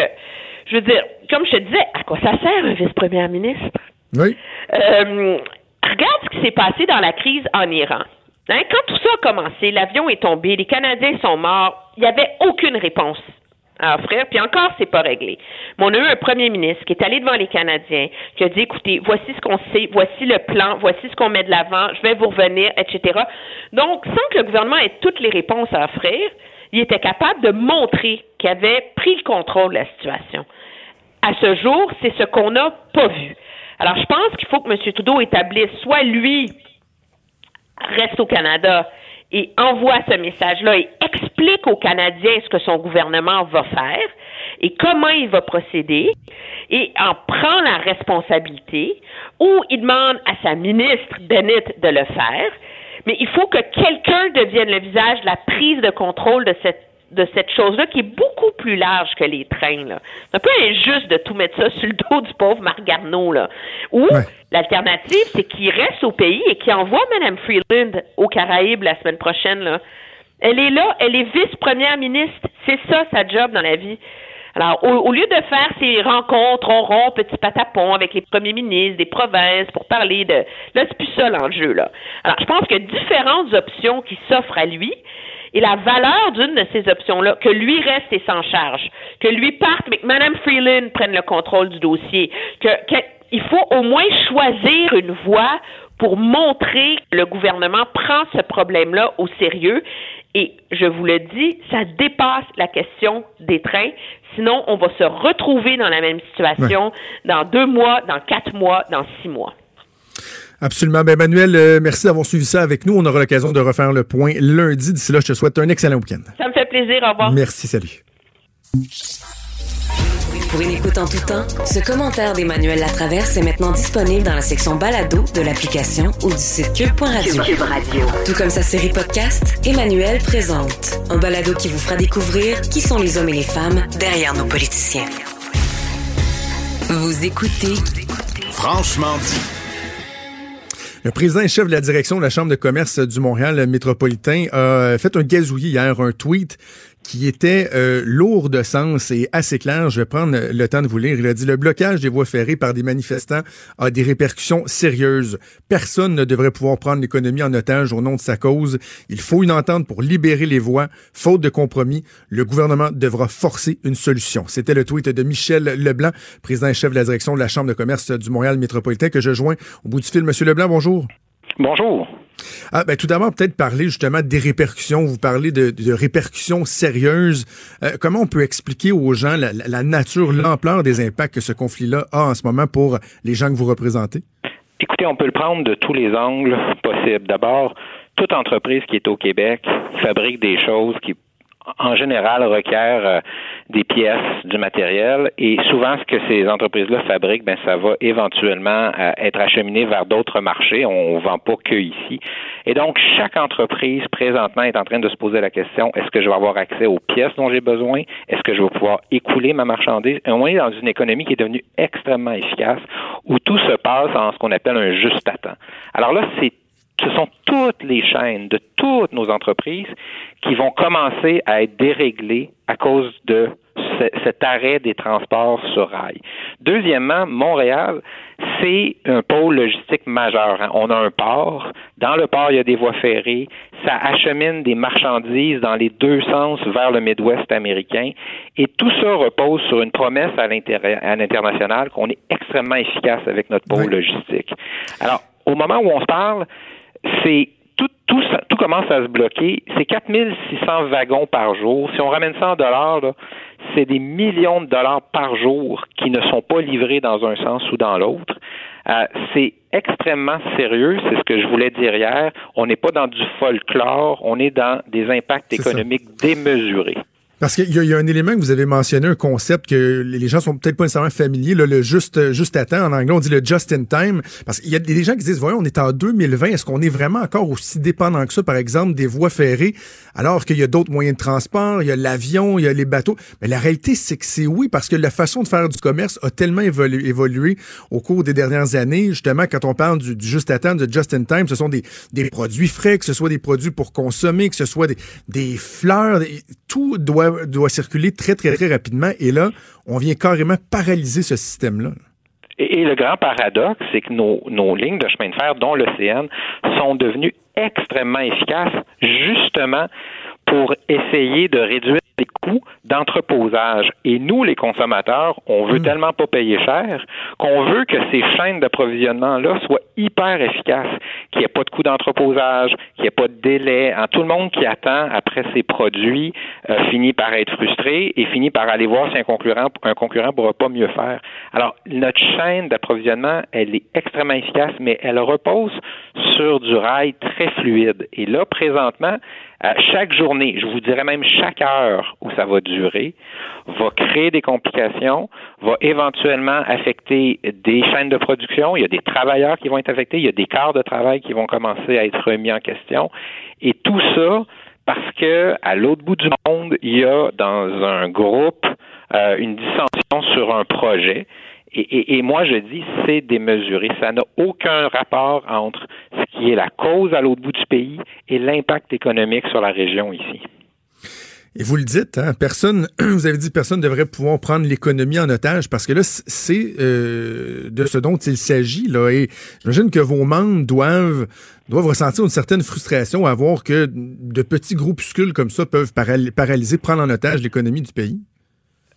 je veux dire, comme je te disais, à quoi ça sert un vice-premier ministre? Oui. Euh, regarde ce qui s'est passé dans la crise en Iran. Hein, quand tout ça a commencé, l'avion est tombé, les Canadiens sont morts, il n'y avait aucune réponse à offrir, puis encore, c'est pas réglé. Mais on a eu un premier ministre qui est allé devant les Canadiens, qui a dit, écoutez, voici ce qu'on sait, voici le plan, voici ce qu'on met de l'avant, je vais vous revenir, etc. Donc, sans que le gouvernement ait toutes les réponses à offrir, il était capable de montrer qu'il avait pris le contrôle de la situation. À ce jour, c'est ce qu'on n'a pas vu. Alors, je pense qu'il faut que M. Trudeau établisse soit lui reste au Canada et envoie ce message-là et explique aux Canadiens ce que son gouvernement va faire et comment il va procéder et en prend la responsabilité ou il demande à sa ministre Bennett de le faire. Mais il faut que quelqu'un devienne le visage de la prise de contrôle de cette de cette chose-là qui est beaucoup plus large que les trains. Là. C'est un peu injuste de tout mettre ça sur le dos du pauvre Marc Garneau. Là. Ou l'alternative, c'est qu'il reste au pays et qu'il envoie Mme Freeland aux Caraïbes la semaine prochaine. Là. Elle est là, elle est vice-première ministre. C'est ça sa job dans la vie. Alors, au, lieu de faire ces rencontres on rond, petit patapon avec les premiers ministres des provinces pour parler de... Là, c'est plus ça l'enjeu, là. Alors, je pense qu'il y a différentes options qui s'offrent à lui et la valeur d'une de ces options-là, que lui reste et s'en charge, que lui parte, mais que Mme Freeland prenne le contrôle du dossier, que, il faut au moins choisir une voie pour montrer que le gouvernement prend ce problème-là au sérieux. Et je vous le dis, ça dépasse la question des trains. Sinon, on va se retrouver dans la même situation dans deux mois, dans quatre mois, dans six mois. Absolument. Ben, Emmanuel, euh, merci d'avoir suivi ça avec nous. On aura l'occasion de refaire le point lundi. D'ici là, je te souhaite un excellent week-end. Ça me fait plaisir. Au revoir. Merci. Salut. Pour une écoute en tout temps, ce commentaire d'Emmanuel Latraverse est maintenant disponible dans la section balado de l'application ou du site cube.radio. Cube Radio. Tout comme sa série podcast, Emmanuel présente un balado qui vous fera découvrir qui sont les hommes et les femmes derrière nos politiciens. Vous écoutez Franchement dit. Le président et chef de la direction de la Chambre de commerce du Montréal métropolitain a fait un gazouillis hier, un tweet qui était euh, lourd de sens et assez clair. Je vais prendre le temps de vous lire. Il a dit le blocage des voies ferrées par des manifestants a des répercussions sérieuses. Personne ne devrait pouvoir prendre l'économie en otage au nom de sa cause. Il faut une entente pour libérer les voies. Faute de compromis, le gouvernement devra forcer une solution. C'était le tweet de Michel Leblanc, président et chef de la direction de la Chambre de commerce du Montréal métropolitain que je joins au bout du fil. Monsieur Leblanc, bonjour. Bonjour. Ah, ben, tout d'abord, peut-être parler justement des répercussions. Vous parlez de, répercussions sérieuses. Euh, comment on peut expliquer aux gens la, la nature, l'ampleur des impacts que ce conflit-là a en ce moment pour les gens que vous représentez? Écoutez, on peut le prendre de tous les angles possibles. D'abord, toute entreprise qui est au Québec fabrique des choses qui en général requiert euh, des pièces, du matériel, et souvent ce que ces entreprises-là fabriquent, ben ça va éventuellement euh, être acheminé vers d'autres marchés. On, vend pas que ici. Et donc chaque entreprise présentement est en train de se poser la question est-ce que je vais avoir accès aux pièces dont j'ai besoin? Est-ce que je vais pouvoir écouler ma marchandise? Et On est dans une économie qui est devenue extrêmement efficace, où tout se passe en ce qu'on appelle un juste à temps. Alors là, c'est ce sont toutes les chaînes de toutes nos entreprises qui vont commencer à être déréglées à cause de cet arrêt des transports sur rail. Deuxièmement, Montréal, c'est un pôle logistique majeur. Hein. On a un port. Dans le port, il y a des voies ferrées. Ça achemine des marchandises dans les deux sens vers le Midwest américain. Et tout ça repose sur une promesse à l'international qu'on est extrêmement efficace avec notre pôle logistique. Alors, au moment où on se parle, c'est tout, tout, tout commence à se bloquer. C'est 4600 wagons par jour. Si on ramène ça en dollars, c'est des millions de dollars par jour qui ne sont pas livrés dans un sens ou dans l'autre. Euh, c'est extrêmement sérieux, c'est ce que je voulais dire hier. On n'est pas dans du folklore, on est dans des impacts économiques démesurés. Parce qu'il y, a un élément que vous avez mentionné, un concept que les gens sont peut-être pas nécessairement familiers, le juste, juste à temps. En anglais, on dit le just in time. Parce qu'il y a des gens qui disent, voyons, on est en 2020, est-ce qu'on est vraiment encore aussi dépendant que ça, par exemple, des voies ferrées, alors qu'il y a d'autres moyens de transport, il y a l'avion, il y a les bateaux? Mais la réalité, c'est que c'est oui, parce que la façon de faire du commerce a tellement évolué, au cours des dernières années. Justement, quand on parle du, juste à temps, du just in time, ce sont des, des produits frais, que ce soit des produits pour consommer, que ce soit des, des fleurs, tout doit doit, circuler très, très, très rapidement. Et là, on vient carrément paralyser ce système-là. Et, le grand paradoxe, c'est que nos, nos lignes de chemin de fer, dont l'OCN, sont devenues extrêmement efficaces, justement pour essayer de réduire les coûts d'entreposage. Et nous, les consommateurs, on veut hmm. tellement pas payer cher qu'on veut que ces chaînes d'approvisionnement-là soient hyper efficaces, qu'il n'y ait pas de coût d'entreposage, qu'il n'y ait pas de délai. Hein, tout le monde qui attend après ces produits euh, finit par être frustré et finit par aller voir si un concurrent un concurrent pourra pas mieux faire. Alors, notre chaîne d'approvisionnement, elle est extrêmement efficace, mais elle repose sur du rail très fluide. Et là, présentement, chaque journée, je vous dirais même chaque heure où ça va durer, va créer des complications, va éventuellement affecter des chaînes de production. Il y a des travailleurs qui vont être affectés, il y a des quarts de travail qui vont commencer à être remis en question. Et tout ça parce que à l'autre bout du monde, il y a dans un groupe euh, une dissension sur un projet et, moi, je dis, c'est démesuré. Ça n'a aucun rapport entre ce qui est la cause à l'autre bout du pays et l'impact économique sur la région ici. Et vous le dites, hein, personne, vous avez dit personne ne devrait pouvoir prendre l'économie en otage parce que là, c'est euh, de ce dont il s'agit. Là, et j'imagine que vos membres doivent, doivent ressentir une certaine frustration à voir que de petits groupuscules comme ça peuvent paralyser, prendre en otage l'économie du pays.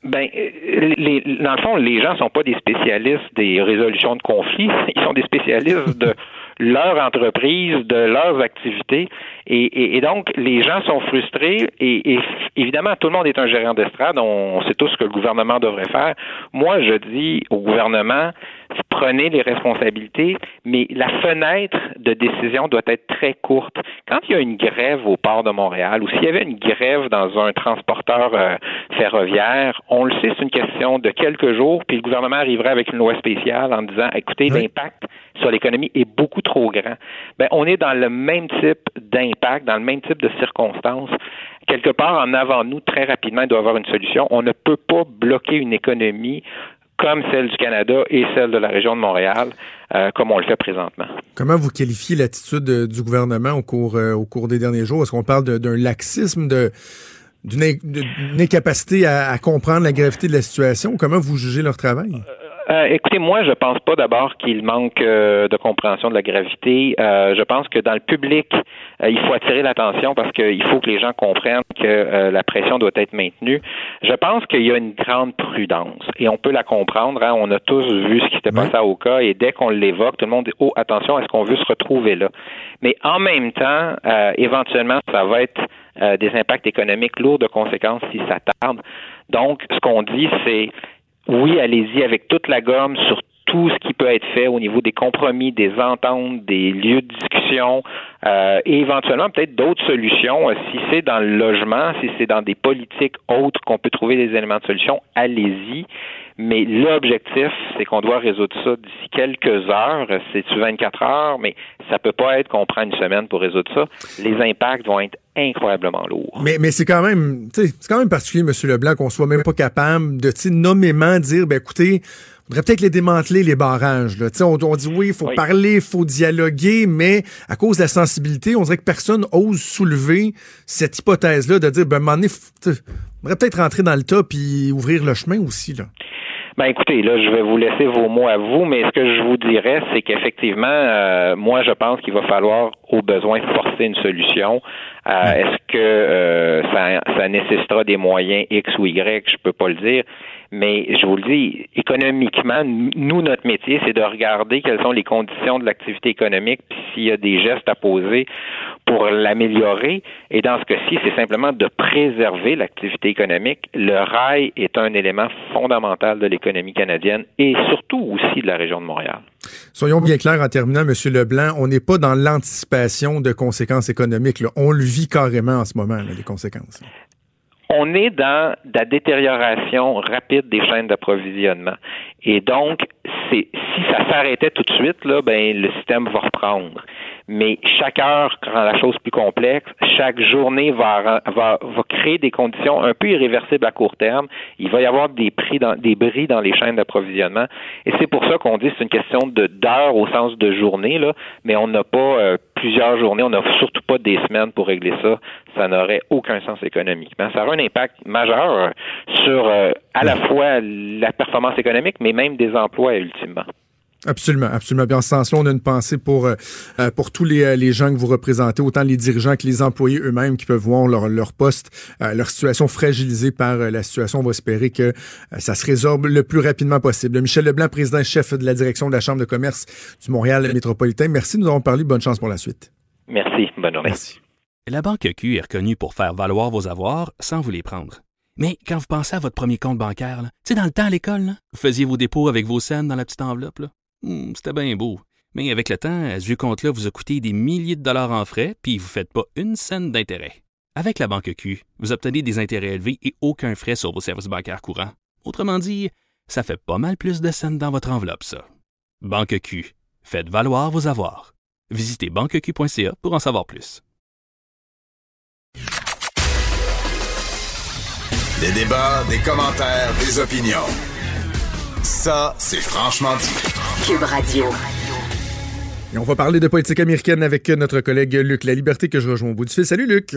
Ben, euh, les, dans le fond, les gens sont pas des spécialistes des résolutions de conflits, ils sont des spécialistes de leur entreprise, de leurs activités. Et, donc, les gens sont frustrés et, évidemment, tout le monde est un gérant d'estrade. On, sait tous ce que le gouvernement devrait faire. Moi, je dis au gouvernement, prenez les responsabilités, mais la fenêtre de décision doit être très courte. Quand il y a une grève au port de Montréal ou s'il y avait une grève dans un transporteur euh, ferroviaire, on le sait, c'est une question de quelques jours, puis le gouvernement arriverait avec une loi spéciale en disant, écoutez, l'impact sur l'économie est beaucoup trop grand. Ben, on est dans le même type d'impact, dans le même type de circonstances. Quelque part en avant nous, très rapidement, il doit y avoir une solution. On ne peut pas bloquer une économie comme celle du Canada et celle de la région de Montréal, euh, comme on le fait présentement. Comment vous qualifiez l'attitude euh, du gouvernement au cours, euh, au cours des derniers jours? Est-ce qu'on parle d'un laxisme, de d'une incapacité à, comprendre la gravité de la situation? Comment vous jugez leur travail? Euh, écoutez, moi, je pense pas d'abord qu'il manque euh, de compréhension de la gravité. Euh, je pense que dans le public, il faut attirer l'attention parce qu'il faut que les gens comprennent que la pression doit être maintenue. Je pense qu'il y a une grande prudence et on peut la comprendre. Hein. On a tous vu ce qui s'était passé à Oka et dès qu'on l'évoque, tout le monde dit oh attention, est-ce qu'on veut se retrouver là Mais en même temps, éventuellement, ça va être des impacts économiques lourds de conséquences si ça tarde. Donc, ce qu'on dit, c'est oui, allez-y avec toute la gomme sur tout ce qui peut être fait au niveau des compromis, des ententes, des lieux de discussion euh, et éventuellement peut-être d'autres solutions. Euh, si c'est dans le logement, si c'est dans des politiques autres qu'on peut trouver des éléments de solution, allez-y. Mais l'objectif, c'est qu'on doit résoudre ça d'ici quelques heures. C'est-tu 24 heures, mais ça peut pas être qu'on prend une semaine pour résoudre ça. Les impacts vont être incroyablement lourds. Mais, mais c'est quand même, c'est quand même particulier, M. Leblanc, qu'on soit même pas capable de, nommément dire, ben écoutez, on devrait peut-être les démanteler, les barrages. Là. On, on dit oui, il faut parler, il faut dialoguer, mais à cause de la sensibilité, on dirait que personne ose soulever cette hypothèse-là de dire, ben, on devrait peut-être rentrer dans le tas et ouvrir le chemin aussi. Là. Ben écoutez, là, je vais vous laisser vos mots à vous, mais ce que je vous dirais, c'est qu'effectivement, euh, moi, je pense qu'il va falloir, au besoin, forcer une solution. Euh, est-ce que euh, ça, ça nécessitera des moyens X ou Y? Je peux pas le dire. Mais je vous le dis, économiquement, nous, notre métier, c'est de regarder quelles sont les conditions de l'activité économique, puis s'il y a des gestes à poser pour l'améliorer. Et dans ce cas-ci, c'est simplement de préserver l'activité économique. Le rail est un élément fondamental de l'économie canadienne et surtout aussi de la région de Montréal. Soyons bien clairs en terminant, M. Leblanc, on n'est pas dans l'anticipation de conséquences économiques. On le vit carrément en ce moment, les conséquences on est dans la détérioration rapide des chaînes d'approvisionnement. Et donc, si ça s'arrêtait tout de suite, là, ben le système va reprendre. Mais chaque heure rend la chose plus complexe. Chaque journée va, va, va créer des conditions un peu irréversibles à court terme. Il va y avoir des prix dans, des bris dans les chaînes d'approvisionnement. Et c'est pour ça qu'on dit que c'est une question de d'heures au sens de journée, là, mais on n'a pas euh, plusieurs journées, on n'a surtout pas des semaines pour régler ça. Ça n'aurait aucun sens économiquement. Ça aura un impact majeur sur euh, à la fois la performance économique, mais même des emplois ultimement. Absolument, absolument. Bien, en ce sens-là, on a une pensée pour euh, euh, pour tous les, les gens que vous représentez, autant les dirigeants que les employés eux-mêmes qui peuvent voir leur, leur poste, leur situation fragilisée par la situation. On va espérer que ça se résorbe le plus rapidement possible. Michel Leblanc, président chef de la direction de la Chambre de commerce du Montréal métropolitain. Merci de nous avoir parlé. Bonne chance pour la suite. Merci. Bonne journée. Merci. La Banque Q est reconnue pour faire valoir vos avoirs sans vous les prendre. Mais quand vous pensez à votre premier compte bancaire, tu sais, dans le temps à l'école, vous faisiez vos dépôts avec vos scènes dans la petite enveloppe. Hmm, c'était bien beau. Mais avec le temps, ce vieux compte-là vous a coûté des milliers de dollars en frais, puis vous ne faites pas une scène d'intérêt. Avec la Banque Q, vous obtenez des intérêts élevés et aucun frais sur vos services bancaires courants. Autrement dit, ça fait pas mal plus de scènes dans votre enveloppe, ça. Banque Q, faites valoir vos avoirs. Visitez banqueq.ca pour en savoir plus. Des débats, des commentaires, des opinions. Ça, c'est franchement dit. Cube Radio. Et on va parler de politique américaine avec notre collègue Luc La Liberté que je rejoins au bout du fil. Salut Luc.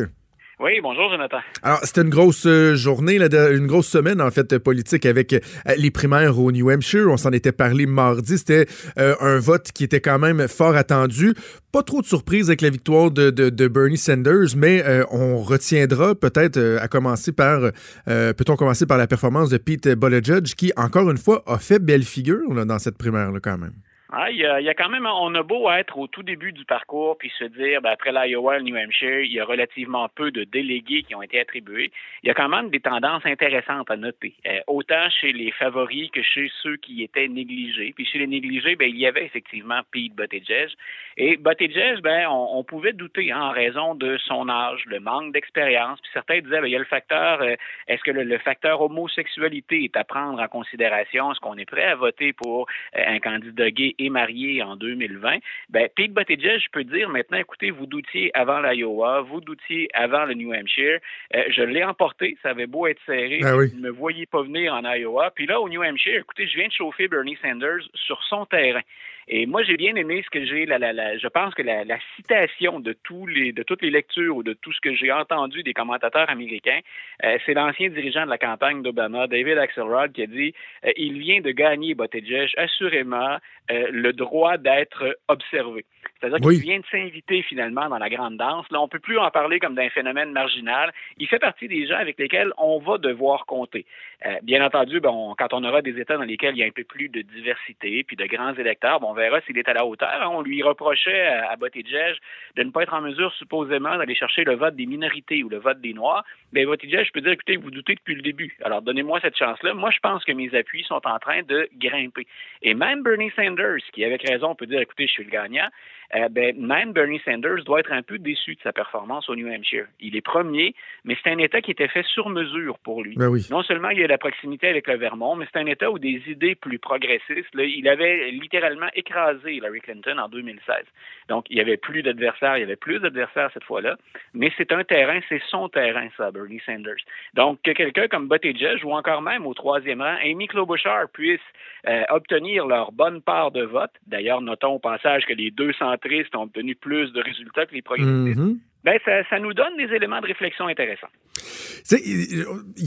Oui, bonjour Jonathan. Alors, c'était une grosse euh, journée, une grosse semaine en fait politique avec euh, les primaires au New Hampshire. On s'en était parlé mardi. C'était euh, un vote qui était quand même fort attendu. Pas trop de surprise avec la victoire de, Bernie Sanders, mais on retiendra peut-être à commencer par, peut-on commencer par la performance de Pete Buttigieg qui, encore une fois, a fait belle figure dans cette primaire là, quand même. Ah, il, y a, il y a quand même, on a beau être au tout début du parcours puis se dire, ben, après l'Iowa, le New Hampshire, il y a relativement peu de délégués qui ont été attribués. Il y a quand même des tendances intéressantes à noter, euh, autant chez les favoris que chez ceux qui étaient négligés. Puis chez les négligés, ben, il y avait effectivement Pete Buttigieg. Et Buttigieg, ben, on, pouvait douter hein, en raison de son âge, le manque d'expérience. Puis certains disaient, ben, il y a le facteur, euh, est-ce que le, le, facteur homosexualité est à prendre en considération? Est-ce qu'on est prêt à voter pour euh, un candidat gay et marié en 2020, ben, Pete Buttigieg, je peux dire maintenant, écoutez, vous doutiez avant l'Iowa, vous doutiez avant le New Hampshire. Euh, je l'ai emporté, ça avait beau être serré, oui. vous ne me voyez pas venir en Iowa. Puis là, au New Hampshire, écoutez, je viens de chauffer Bernie Sanders sur son terrain. Et moi, j'ai bien aimé ce que j'ai, la, la, la, je pense que la, la, citation de tous les, de toutes les lectures ou de tout ce que j'ai entendu des commentateurs américains, euh, c'est l'ancien dirigeant de la campagne d'Obama, David Axelrod, qui a dit euh, il vient de gagner Buttigieg assurément euh, le droit d'être observé. C'est-à-dire Oui. qu'il vient de s'inviter finalement dans la grande danse. Là, on peut plus en parler comme d'un phénomène marginal. Il fait partie des gens avec lesquels on va devoir compter. Euh, bien entendu, bon, quand on aura des États dans lesquels il y a un peu plus de diversité puis de grands électeurs, bon, on verra s'il est à la hauteur. hein. On lui reprochait à, à Buttigieg de ne pas être en mesure supposément d'aller chercher le vote des minorités ou le vote des Noirs. Mais Buttigieg, je peux dire, écoutez, vous doutez depuis le début. Alors donnez-moi cette chance-là. Moi, je pense que mes appuis sont en train de grimper. Et même Bernie Sanders, qui avec raison peut dire, écoutez, je suis le gagnant, euh, ben, même Bernie Sanders doit être un peu déçu de sa performance au New Hampshire. Il est premier, mais c'est un État qui était fait sur mesure pour lui. Ben oui. Non seulement il y a la proximité avec le Vermont, mais c'est un État où des idées plus progressistes, là, il avait littéralement écrasé Hillary Clinton en 2016. Donc, il y avait plus d'adversaires, il y avait plus d'adversaires cette fois-là, mais c'est un terrain, c'est son terrain, ça, Bernie Sanders. Donc, que quelqu'un comme Buttigieg ou encore même au troisième rang, Amy Klobuchar puisse euh, obtenir leur bonne part de vote. D'ailleurs, notons au passage que les deux centristes ont obtenu plus de résultats que les progressistes. Ben, ça, ça nous donne des éléments de réflexion intéressants.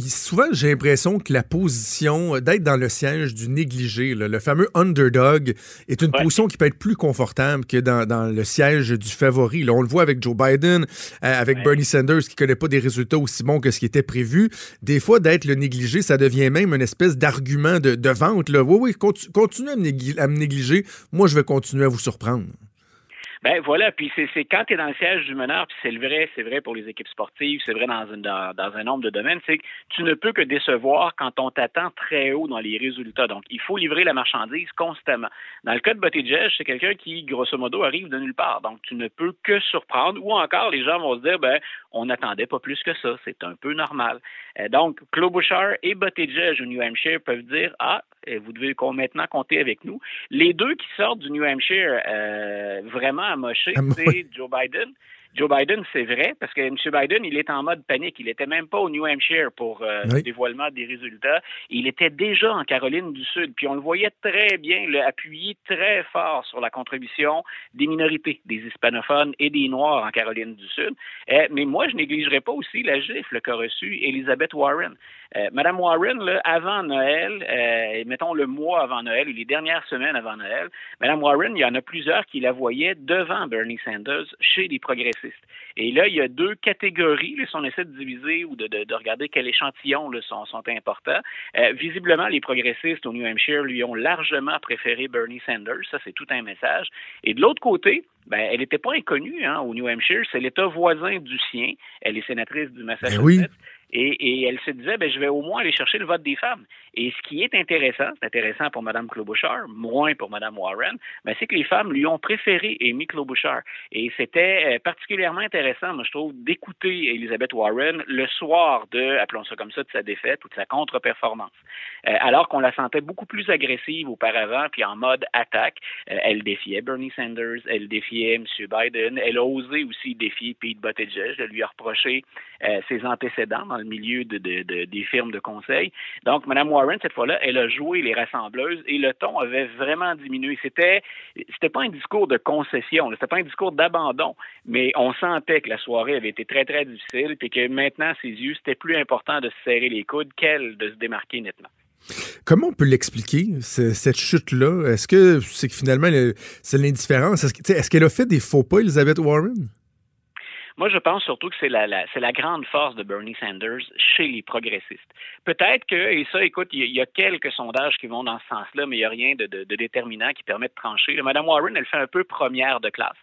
Souvent, j'ai l'impression que la position d'être dans le siège du négligé, là, le fameux underdog, est une position qui peut être plus confortable que dans, dans le siège du favori. Là, on le voit avec Joe Biden, euh, avec Bernie Sanders, qui connaît pas des résultats aussi bons que ce qui était prévu. Des fois, d'être le négligé, ça devient même une espèce d'argument de, de vente. Là. Oui, oui, négli- à me négliger. Moi, je vais continuer à vous surprendre. Ben voilà, puis c'est quand tu es dans le siège du meneur, puis c'est le vrai, c'est vrai pour les équipes sportives, c'est vrai dans, dans, dans un nombre de domaines, c'est que tu ne peux que décevoir quand on t'attend très haut dans les résultats. Donc, il faut livrer la marchandise constamment. Dans le cas de Buttigieg, c'est quelqu'un qui, grosso modo, arrive de nulle part. Donc, tu ne peux que surprendre, ou encore, les gens vont se dire, ben, on n'attendait pas plus que ça, c'est un peu normal. Euh, donc, Klobuchar et Buttigieg au New Hampshire peuvent dire, ah, vous devez maintenant compter avec nous. Les deux qui sortent du New Hampshire euh, vraiment amochés, c'est Joe Biden. Joe Biden, c'est vrai, parce que M. Biden, il est en mode panique. Il était même pas au New Hampshire pour euh, Oui. le dévoilement des résultats. Il était déjà en Caroline du Sud. Puis on le voyait très bien, le appuyer très fort sur la contribution des minorités, des hispanophones et des Noirs en Caroline du Sud. Euh, mais moi, je négligerai pas aussi la gifle qu'a reçue Elizabeth Warren. Euh, Madame Warren, là, avant Noël, euh, mettons le mois avant Noël ou les dernières semaines avant Noël, Madame Warren, il y en a plusieurs qui la voyaient devant Bernie Sanders chez les progressistes. Et là, il y a deux catégories, là, si on essaie de diviser ou de, de, de regarder quel échantillon là, sont, sont importants. Euh, visiblement, les progressistes au New Hampshire lui ont largement préféré Bernie Sanders. Ça, c'est tout un message. Et de l'autre côté, ben, elle n'était pas inconnue hein, au New Hampshire. C'est l'État voisin du sien. Elle est sénatrice du Massachusetts. Et, elle se disait, ben, je vais au moins aller chercher le vote des femmes. Et ce qui est intéressant, c'est intéressant pour Mme Klobuchar, moins pour Mme Warren, ben, c'est que les femmes lui ont préféré Amy Klobuchar. Et c'était euh, particulièrement intéressant, moi, je trouve, d'écouter Elizabeth Warren le soir de, appelons ça comme ça, de sa défaite ou de sa contre-performance. Euh, alors qu'on la sentait beaucoup plus agressive auparavant, puis en mode attaque. Euh, elle défiait Bernie Sanders, elle défiait M. Biden, elle a osé aussi défier Pete Buttigieg, de lui a reproché euh, ses antécédents le milieu de, de, de, des firmes de conseil. Donc, Mme Warren, cette fois-là, elle a joué les rassembleuses et le ton avait vraiment diminué. C'était, c'était pas un discours de concession, c'était pas un discours d'abandon, mais on sentait que la soirée avait été très, très difficile et que maintenant, ses yeux, c'était plus important de se serrer les coudes qu'elle de se démarquer nettement. Comment on peut l'expliquer, ce- cette chute-là? Est-ce que c'est que finalement, le- c'est l'indifférence? Est-ce qu'elle a fait des faux pas, Elizabeth Warren? Moi, je pense surtout que c'est la, la c'est la grande force de Bernie Sanders chez les progressistes. Peut-être que, et ça, écoute, il y, a quelques sondages qui vont dans ce sens-là, mais il n'y a rien de, de, de, déterminant qui permet de trancher. Madame Warren, elle fait un peu première de classe.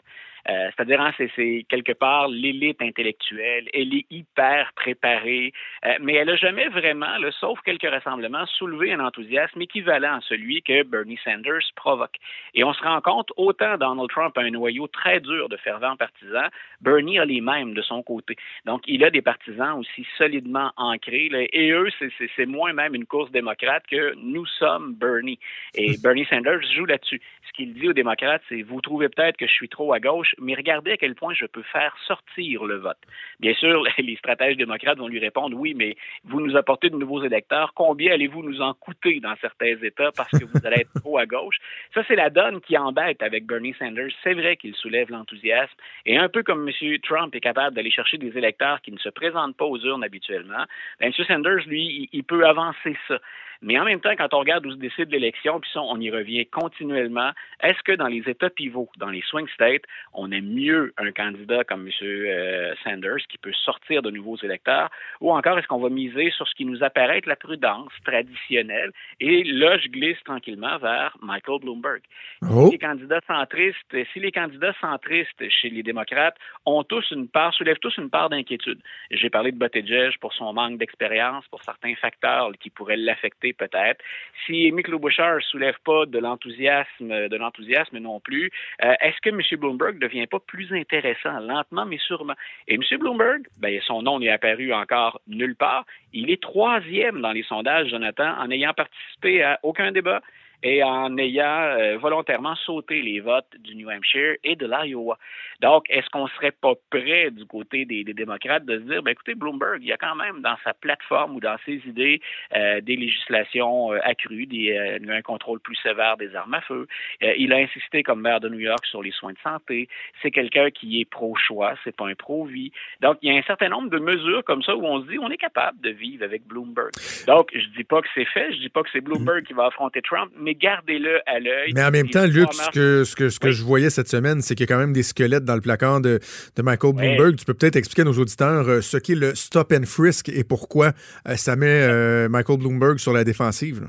Euh, c'est-à-dire, hein, c'est quelque part l'élite intellectuelle. Elle est hyper préparée, euh, mais elle n'a jamais vraiment, là, sauf quelques rassemblements, soulevé un enthousiasme équivalent à celui que Bernie Sanders provoque. Et on se rend compte, autant Donald Trump a un noyau très dur de fervents partisans, Bernie a les mêmes de son côté. Donc, il a des partisans aussi solidement ancrés, là, et eux, c'est moins même une course démocrate que nous sommes Bernie. Et Bernie Sanders joue là-dessus. Ce qu'il dit aux démocrates, c'est vous trouvez peut-être que je suis trop à gauche, mais regardez à quel point je peux faire sortir le vote. Bien sûr, les stratèges démocrates vont lui répondre oui, mais vous nous apportez de nouveaux électeurs, combien allez-vous nous en coûter dans certains États parce que vous allez être trop à gauche? Ça, c'est la donne qui embête avec Bernie Sanders. C'est vrai qu'il soulève l'enthousiasme et un peu comme M. Trump est capable d'aller chercher des électeurs qui ne se présentent pas aux urnes habituellement, ben, M. Sanders, lui, il peut avancer ça. Mais en même temps, quand on regarde où se décide l'élection, puis ça, on y revient continuellement, est-ce que dans les États pivots, dans les swing states, on aime mieux un candidat comme M. Euh, Sanders qui peut sortir de nouveaux électeurs, ou encore est-ce qu'on va miser sur ce qui nous apparaît être la prudence traditionnelle? Et là, je glisse tranquillement vers Michael Bloomberg. Oh. Si les candidats centristes, si les candidats centristes chez les démocrates ont tous une part, soulèvent tous une part d'inquiétude. J'ai parlé de Buttigieg pour son manque d'expérience, pour certains facteurs qui pourraient l'affecter peut-être. Si Amy Klobuchar ne soulève pas de l'enthousiasme, de l'enthousiasme non plus, euh, est-ce que M. Bloomberg ne devient pas plus intéressant, lentement mais sûrement? Et M. Bloomberg, ben, son nom n'est apparu encore nulle part. Il est troisième dans les sondages, Jonathan, en n'ayant participé à aucun débat et en ayant euh, volontairement sauté les votes du New Hampshire et de l'Iowa. Donc, est-ce qu'on serait pas prêt du côté des, démocrates de se dire, ben, écoutez, Bloomberg, il y a quand même dans sa plateforme ou dans ses idées euh, des législations euh, accrues, des, un contrôle plus sévère des armes à feu. il a insisté comme maire de New York sur les soins de santé. C'est quelqu'un qui est pro-choix, c'est pas un pro-vie. Donc, il y a un certain nombre de mesures comme ça où on se dit, on est capable de vivre avec Bloomberg. Donc, je dis pas que c'est fait, je dis pas que c'est Bloomberg qui va affronter Trump, mais gardez-le à l'œil. Mais en même temps, Luc, ce que, ce que, ce que je voyais cette semaine, c'est qu'il y a quand même des squelettes dans le placard de, de Michael Bloomberg. Tu peux peut-être expliquer à nos auditeurs euh, ce qu'est le stop and frisk et pourquoi euh, ça met euh, Michael Bloomberg sur la défensive.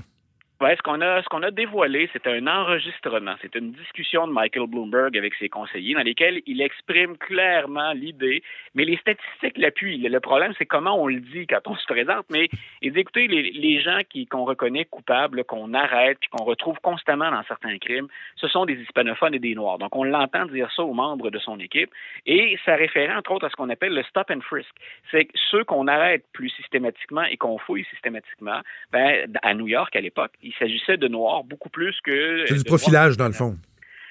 Ouais, ce qu'on a, ce a dévoilé, c'est un enregistrement, c'est une discussion de Michael Bloomberg avec ses conseillers dans lesquels il exprime clairement l'idée, mais les statistiques l'appuient. Le problème, c'est comment on le dit quand on se présente. Mais il dit, écoutez, les, gens qu'on reconnaît coupables, qu'on arrête, puis qu'on retrouve constamment dans certains crimes, ce sont des hispanophones et des noirs. Donc, on l'entend dire ça aux membres de son équipe, et ça réfère entre autres à ce qu'on appelle le stop and frisk. C'est ceux qu'on arrête plus systématiquement et qu'on fouille systématiquement. Ben, à New York à l'époque, il s'agissait de noirs beaucoup plus que. C'est du profilage, dans le fond.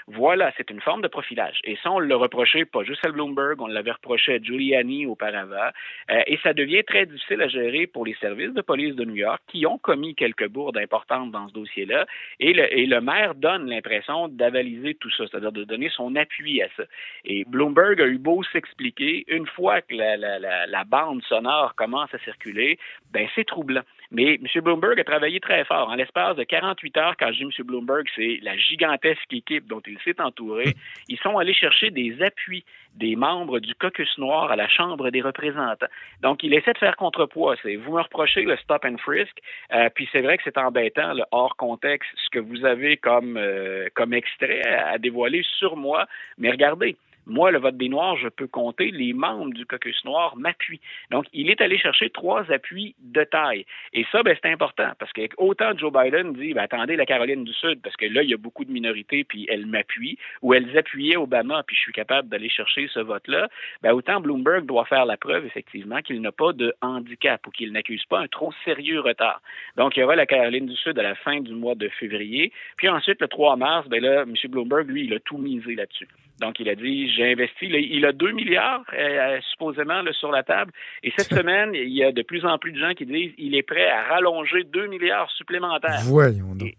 Voilà, c'est une forme de profilage. Et ça, on le reprochait pas juste à Bloomberg, on l'avait reproché à Giuliani auparavant. Euh, et ça devient très difficile à gérer pour les services de police de New York qui ont commis quelques bourdes importantes dans ce dossier-là. Et le, et le maire donne l'impression d'avaliser tout ça, c'est-à-dire de donner son appui à ça. Et Bloomberg a eu beau s'expliquer, une fois que la, la, la, la bande sonore commence à circuler, ben c'est troublant. Mais M. Bloomberg a travaillé très fort. En l'espace de 48 heures, quand je dis M. Bloomberg, c'est la gigantesque équipe dont il s'est entouré. Ils sont allés chercher des appuis des membres du caucus noir à la Chambre des représentants. Donc, il essaie de faire contrepoids. C'est vous me reprochez le stop and frisk, euh, puis c'est vrai que c'est embêtant, le hors contexte, ce que vous avez comme, euh, comme extrait à dévoiler sur moi. Mais regardez, moi, le vote des Noirs, je peux compter, les membres du caucus noir m'appuient. Donc, il est allé chercher trois appuis de taille. Et ça, ben, c'est important, parce que autant Joe Biden dit, ben, attendez, la Caroline du Sud, parce que là, il y a beaucoup de minorités, puis elles m'appuient, ou elles appuyaient Obama, puis je suis capable d'aller chercher ce vote-là, ben, autant Bloomberg doit faire la preuve, effectivement, qu'il n'a pas de handicap ou qu'il n'accuse pas un trop sérieux retard. Donc, il y aura la Caroline du Sud à la fin du mois de février. Puis ensuite, le 3 mars, ben là, M. Bloomberg, lui, il a tout misé là-dessus. Donc, il a dit, j'ai investi, il a 2 milliards euh, supposément sur la table. Et cette semaine, il y a de plus en plus de gens qui disent il est prêt à rallonger 2 milliards supplémentaires. Voyons donc. Et,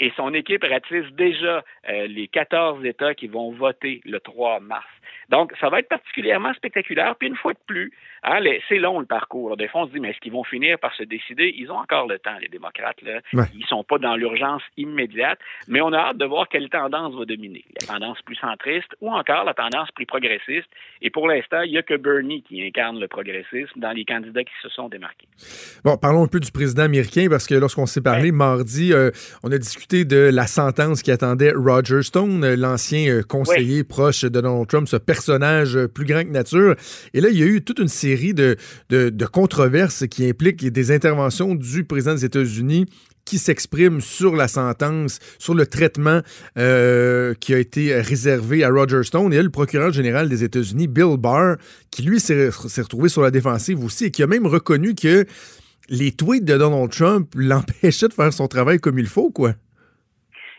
et son équipe ratisse déjà euh, les 14 États qui vont voter le 3 mars. Donc, ça va être particulièrement spectaculaire. Puis une fois de plus, hein, c'est long le parcours. Des fois, on se dit, mais est-ce qu'ils vont finir par se décider? Ils ont encore le temps, les démocrates. Là. Ils sont pas dans l'urgence immédiate, mais on a hâte de voir quelle tendance va dominer. La tendance plus centriste ou encore la tendance plus progressiste. Et pour l'instant, il n'y a que Bernie qui incarne le progressisme dans les candidats qui se sont démarqués. Bon, parlons un peu du président américain parce que lorsqu'on s'est parlé mardi, euh, on a discuté de la sentence qui attendait Roger Stone, euh, l'ancien euh, conseiller proche de Donald Trump, ce personnage plus grand que nature. Et là, il y a eu toute une série de, de, de controverses qui impliquent des interventions du président des États-Unis qui s'exprime sur la sentence, sur le traitement euh, qui a été réservé à Roger Stone. Et là, le procureur général des États-Unis, Bill Barr, qui lui s'est retrouvé sur la défensive aussi et qui a même reconnu que les tweets de Donald Trump l'empêchaient de faire son travail comme il faut, quoi.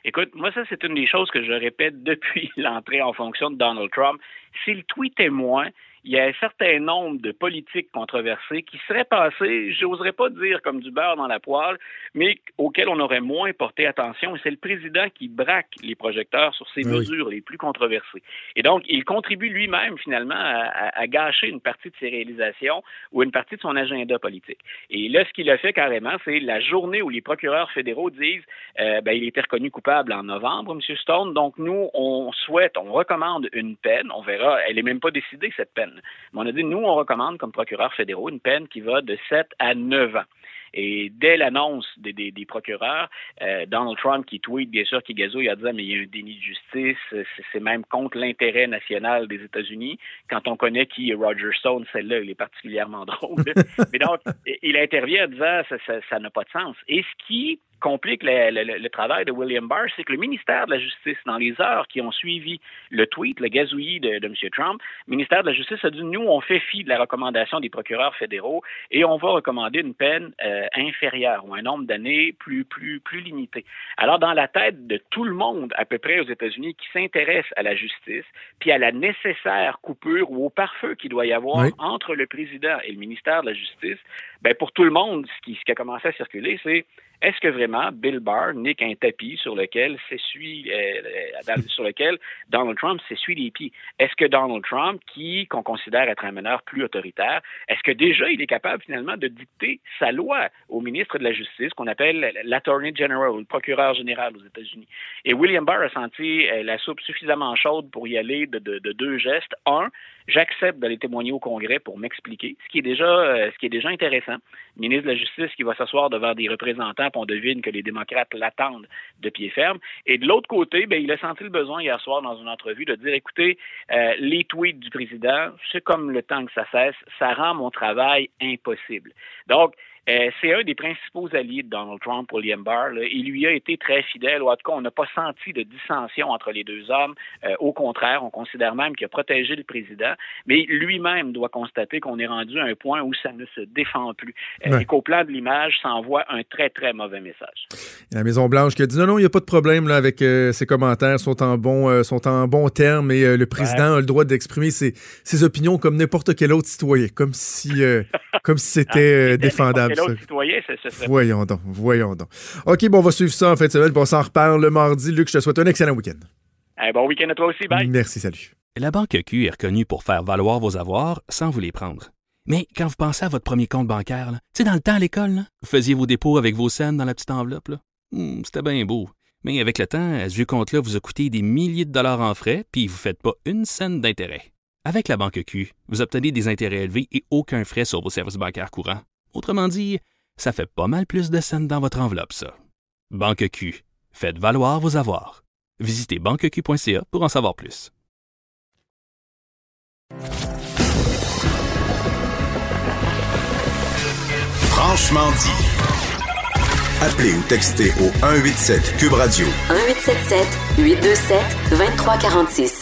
Écoute, moi, ça, c'est une des choses que je répète depuis l'entrée en fonction de Donald Trump. S'il tweetait moins, il y a un certain nombre de politiques controversées qui seraient passées, j'oserais pas dire comme du beurre dans la poêle, mais auxquelles on aurait moins porté attention. Et c'est le président qui braque les projecteurs sur ces mesures les plus controversées. Et donc, il contribue lui-même, finalement, à, gâcher une partie de ses réalisations ou une partie de son agenda politique. Et là, ce qu'il a fait carrément, c'est la journée où les procureurs fédéraux disent euh, ben, il était reconnu coupable en novembre, M. Stone. Donc, nous, on souhaite, on recommande une peine. On verra, elle n'est même pas décidée, cette peine on a dit, nous, on recommande comme procureur fédéraux une peine qui va de 7 à 9 ans. Et dès l'annonce des, procureurs, euh, Donald Trump qui tweet, bien sûr, qui gazouille, a dit mais il y a un déni de justice, c'est même contre l'intérêt national des États-Unis. Quand on connaît qui est Roger Stone, celle-là, il est particulièrement drôle. mais donc, il intervient en disant ça n'a pas de sens. Et ce qui complique le, travail de William Barr, c'est que le ministère de la Justice, dans les heures qui ont suivi le tweet, le gazouillis de, de M. Trump, le ministère de la Justice a dit nous, on fait fi de la recommandation des procureurs fédéraux et on va recommander une peine euh, inférieure ou un nombre d'années plus, plus, plus limité. Alors, dans la tête de tout le monde, à peu près aux États-Unis, qui s'intéresse à la justice, puis à la nécessaire coupure ou au pare-feu qu'il doit y avoir entre le président et le ministère de la Justice, ben pour tout le monde, ce qui, ce qui a commencé à circuler, c'est est-ce que vraiment Bill Barr n'est qu'un tapis sur lequel s'essuie, euh, euh, sur lequel Donald Trump s'essuie les pieds? Est-ce que Donald Trump, qui qu'on considère être un meneur plus autoritaire, est-ce que déjà il est capable finalement de dicter sa loi au ministre de la Justice, qu'on appelle l'Attorney General, le procureur général aux États-Unis? Et William Barr a senti euh, la soupe suffisamment chaude pour y aller de, de deux gestes. Un, j'accepte d'aller témoigner au Congrès pour m'expliquer, ce qui est déjà, ce qui est déjà intéressant. Le ministre de la Justice qui va s'asseoir devant des représentants on devine que les démocrates l'attendent de pied ferme. Et de l'autre côté, ben, il a senti le besoin hier soir dans une entrevue de dire, écoutez, euh, les tweets du président, c'est comme le temps que ça cesse, ça rend mon travail impossible. Donc, euh, c'est un des principaux alliés de Donald Trump, William Barr. Il lui a été très fidèle, ou en tout cas, on n'a pas senti de dissension entre les deux hommes. Euh, au contraire, on considère même qu'il a protégé le président, mais lui-même doit constater qu'on est rendu à un point où ça ne se défend plus euh, et qu'au plan de l'image, ça envoie un très, très mauvais message. La Maison-Blanche qui a dit non, non, il n'y a pas de problème là, avec ses commentaires, sont en bon, sont en bon terme et le président a le droit d'exprimer ses, ses, opinions comme n'importe quel autre citoyen, comme si, comme si c'était défendable. Voyons donc, voyons donc. OK, bon, on va suivre ça en fait de semaine, on s'en reparle le mardi. Luc, je te souhaite un excellent week-end. Un bon week-end à toi aussi, bye. Merci, salut. La Banque Q est reconnue pour faire valoir vos avoirs sans vous les prendre. Mais quand vous pensez à votre premier compte bancaire, tu sais, dans le temps à l'école, vous faisiez vos dépôts avec vos scènes dans la petite enveloppe. Hmm, c'était bien beau. Mais avec le temps, ce vieux compte-là vous a coûté des milliers de dollars en frais, puis vous ne faites pas une scène d'intérêt. Avec la Banque Q, vous obtenez des intérêts élevés et aucun frais sur vos services bancaires courants. Autrement dit, ça fait pas mal plus de scènes dans votre enveloppe, ça. Banque Q. Faites valoir vos avoirs. Visitez banqueq.ca pour en savoir plus. Franchement dit. Appelez ou textez au 187 Cube Radio. 1877 827 2346.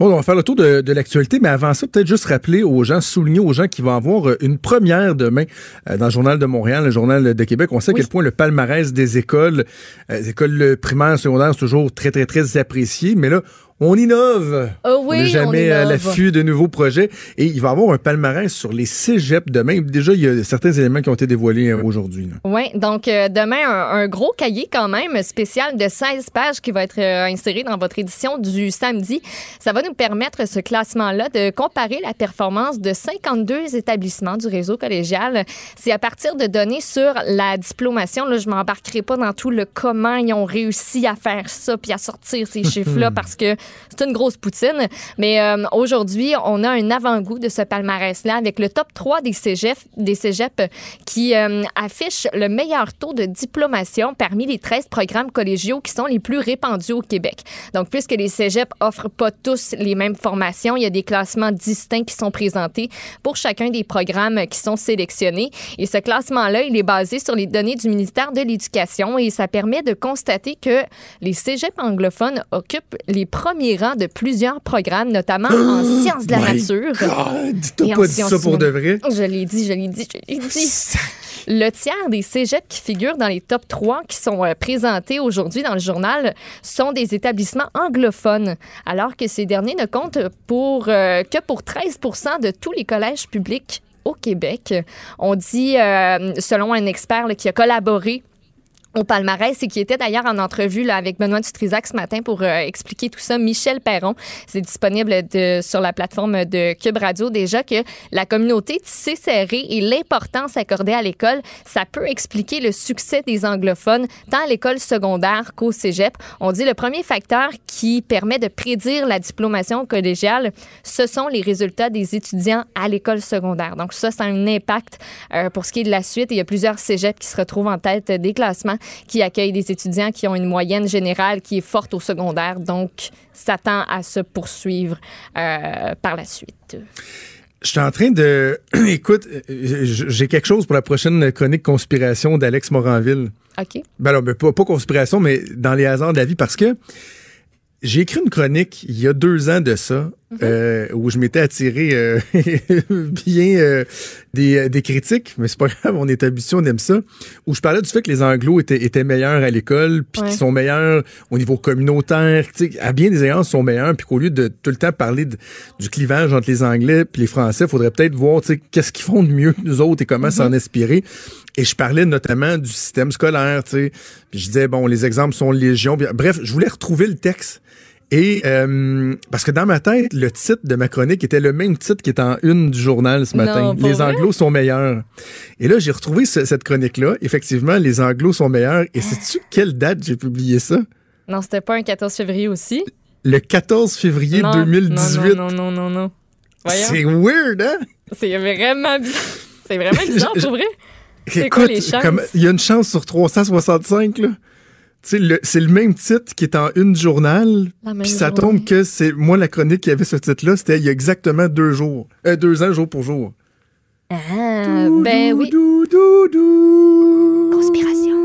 Bon, on va faire le tour de, de l'actualité, mais avant ça, peut-être juste rappeler aux gens, souligner aux gens qui vont avoir euh, une première demain euh, dans le Journal de Montréal, le Journal de Québec. On sait à quel point le palmarès des écoles, euh, les écoles primaires, secondaires, c'est toujours très, très, très apprécié, mais là, On innove. Oh oui, on n'est jamais on à l'affût de nouveaux projets. Et il va y avoir un palmarès sur les cégeps demain. Déjà, il y a certains éléments qui ont été dévoilés euh, aujourd'hui. Oui, donc euh, demain, un, un gros cahier quand même spécial de 16 pages qui va être euh, inséré dans votre édition du samedi. Ça va nous permettre, ce classement-là, de comparer la performance de 52 établissements du réseau collégial. C'est à partir de données sur la diplomation. Là, je m'embarquerai pas dans tout le comment ils ont réussi à faire ça puis à sortir ces chiffres-là parce que c'est une grosse poutine. Mais euh, aujourd'hui, on a un avant-goût de ce palmarès-là avec le top 3 des cégeps, qui euh, affiche le meilleur taux de diplomation parmi les 13 programmes collégiaux qui sont les plus répandus au Québec. Donc, puisque les cégeps offrent pas tous les mêmes formations, il y a des classements distincts qui sont présentés pour chacun des programmes qui sont sélectionnés. Et ce classement-là, il est basé sur les données du ministère de l'Éducation et ça permet de constater que les cégeps anglophones occupent les premiers rangs de plusieurs programmes, notamment en sciences de la My nature. God, et en pas dit ça pour de vrai? Je l'ai dit, je l'ai dit, je l'ai dit. Le tiers des cégeps qui figurent dans les top 3 qui sont euh, présentés aujourd'hui dans le journal sont des établissements anglophones, alors que ces derniers ne comptent pour, euh, que pour 13 de tous les collèges publics au Québec. On dit, euh, selon un expert là, qui a collaboré au palmarès et qui était d'ailleurs en entrevue là, avec Benoît Dutrisac ce matin pour euh, expliquer tout ça. Michel Perron, c'est disponible de, sur la plateforme de Cube Radio déjà que la communauté tissée serrée et l'importance accordée à l'école, ça peut expliquer le succès des anglophones tant à l'école secondaire qu'au cégep. On dit le premier facteur qui permet de prédire la diplomation collégiale, ce sont les résultats des étudiants à l'école secondaire. Donc ça, ça a un impact euh, pour ce qui est de la suite. Il y a plusieurs cégeps qui se retrouvent en tête des classements qui accueillent des étudiants qui ont une moyenne générale qui est forte au secondaire. Donc, ça tend à se poursuivre euh, par la suite. Je suis en train de. Écoute, j'ai quelque chose pour la prochaine chronique conspiration d'Alex Moranville. OK. Ben alors, ben, pas, pas conspiration, mais dans les hasards de la vie, parce que j'ai écrit une chronique il y a deux ans de ça, euh, où je m'étais attiré euh, bien euh, des, des critiques, mais c'est pas grave, on est habitué, on aime ça, où je parlais du fait que les anglos étaient, étaient meilleurs à l'école, puis Ouais. qu'ils sont meilleurs au niveau communautaire, tu sais, à bien des égards, ils sont meilleurs, puis qu'au lieu de tout le temps parler de- du clivage entre les Anglais puis les Français, faudrait peut-être voir, tu sais, qu'est-ce qu'ils font de mieux que nous autres et comment s'en inspirer. Et je parlais notamment du système scolaire, tu sais. Puis je disais, bon, les exemples sont légion. Bref, je voulais retrouver le texte. Et euh, parce que dans ma tête, le titre de ma chronique était le même titre qui est en une du journal ce matin. les? Anglos sont meilleurs. Et là, j'ai retrouvé ce- cette chronique-là. Effectivement, les Anglos sont meilleurs. Et sais-tu quelle date j'ai publié ça? Non, c'était pas un 14 février aussi? Le 14 février Non, 2018. Non, non, non, non, non. C'est weird, hein? C'est vraiment bizarre. C'est vraiment bizarre, Je- pour vrai. Écoute, il y a une chance sur 365, là. C'est le même titre qui est en une journal. Puis ça journée. tombe que c'est moi la chronique qui avait ce titre-là, c'était il y a exactement deux jours, euh, deux ans jour pour jour. Ah, ben oui. Conspiration.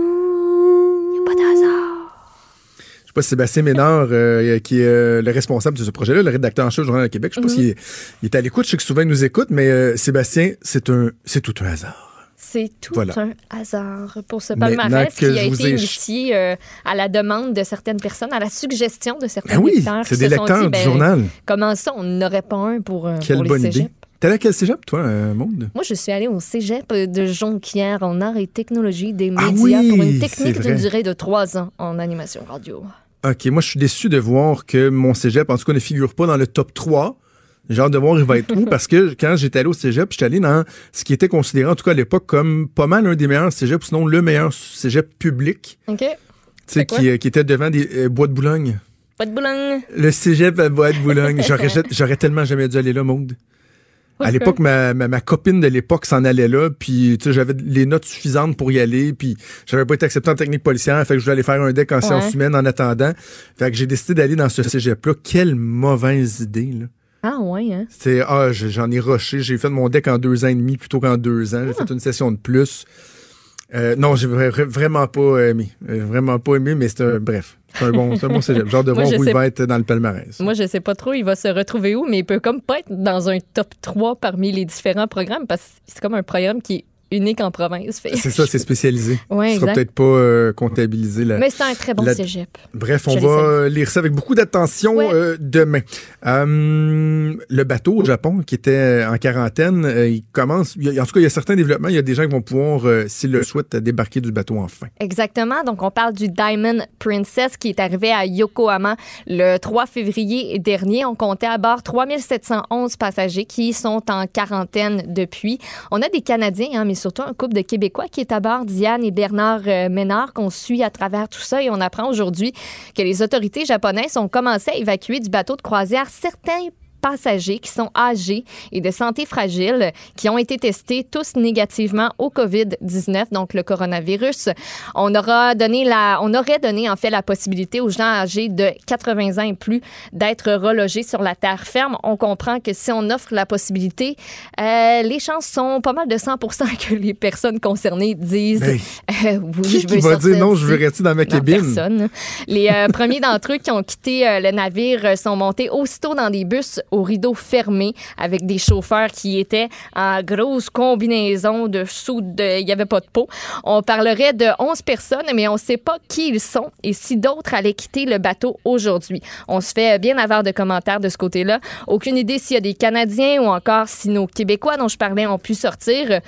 Y a pas de hasard. Je sais pas si Sébastien Ménard, euh, qui est euh, le responsable de ce projet-là, le rédacteur en chef du Journal de Québec, je sais pas Mhm. s'il est, il est à l'écoute, je sais que souvent il nous écoute, mais Sébastien, c'est un, c'est tout un hasard. C'est tout Voilà. un hasard pour ce palmarès qui a été ai- initié euh, à la demande de certaines personnes, à la suggestion de certains Ben oui, lecteurs. c'est des lecteurs dit, du ben, journal. Comment ça, on n'aurait pas un pour, euh, Quelle pour les bonne cégeps? idée. T'es allé à quel cégep, toi, euh, Maude? Moi, je suis allée au cégep de Jonquière en arts et technologie des Ah médias oui, pour une technique d'une durée de trois ans en animation radio. OK, moi, je suis déçu de voir que mon cégep, en tout cas, ne figure pas dans le top 3. J'ai hâte de voir il va être où, parce que quand j'étais allé au cégep, j'étais allé dans ce qui était considéré, en tout cas à l'époque, comme pas mal un des meilleurs cégeps, sinon le meilleur cégep public, OK? tu sais, qui, euh, qui était devant des euh, bois de Boulogne. Pas de boulogne. Le cégep à bois de Boulogne. J'aurais, tellement jamais dû aller là, Maude. À l'époque, ma, ma, ma copine de l'époque s'en allait là, puis tu sais, j'avais les notes suffisantes pour y aller, puis j'avais pas été accepté en technique policière, fait que je voulais aller faire un deck en sciences humaines en attendant. Fait que j'ai décidé d'aller dans ce cégep-là. Quelle mauvaise idée, là. Ah, ouais, hein? C'est, ah, je- j'en ai rushé. J'ai fait mon deck en deux ans et demi plutôt qu'en deux ans. J'ai Ah. fait une session de plus. Euh, non, j'ai vra- vraiment pas aimé. Euh, vraiment pas aimé, mais c'est un, bref. C'est un bon, c'est un bon cégep. Genre de Moi, voir où sais- il va être dans le palmarès. Moi, je sais pas trop, il va se retrouver où, mais il peut comme pas être dans un top 3 parmi les différents programmes parce que c'est comme un programme qui est unique en province. C'est ça, c'est spécialisé. Ouais, Ce sera exact. peut-être pas euh, comptabilisé. La, Mais c'est un très bon la- cégep. Bref, on va lire ça avec beaucoup d'attention euh, demain. Euh, le bateau au Japon qui était en quarantaine, euh, il commence. il y a- en tout cas, il y a certains développements. Il y a des gens qui vont pouvoir, euh, s'ils le souhaitent, débarquer du bateau enfin. Exactement. Donc, on parle du Diamond Princess qui est arrivé à Yokohama le 3 février dernier. On comptait à bord 3711 passagers qui sont en quarantaine depuis. On a des Canadiens, hein, mais surtout un couple de Québécois qui est à bord, Diane et Bernard euh, Ménard, qu'on suit à travers tout ça. Et on apprend aujourd'hui que les autorités japonaises ont commencé à évacuer du bateau de croisière certains passagers qui sont âgés et de santé fragile qui ont été testés tous négativement au COVID-19, donc le coronavirus. On aura donné la, on aurait donné en fait la possibilité aux gens âgés de 80 ans et plus d'être relogés sur la terre ferme. On comprend que si on offre la possibilité, euh, les chances sont pas mal de 100 que les personnes concernées disent euh, oui, qui je qui veux va sortir dire non, je veux rester dans ma cabine? personne. Les euh, premiers d'entre eux qui ont quitté euh, le navire sont montés aussitôt dans des bus au rideau fermé avec des chauffeurs qui étaient en grosse combinaison de sous de il y avait pas de peau. On parlerait de 11 personnes mais on ne sait pas qui ils sont et si d'autres allaient quitter le bateau aujourd'hui. On se fait bien avoir de commentaires de ce côté-là. Aucune idée s'il y a des Canadiens ou encore si nos Québécois dont je parlais ont pu sortir.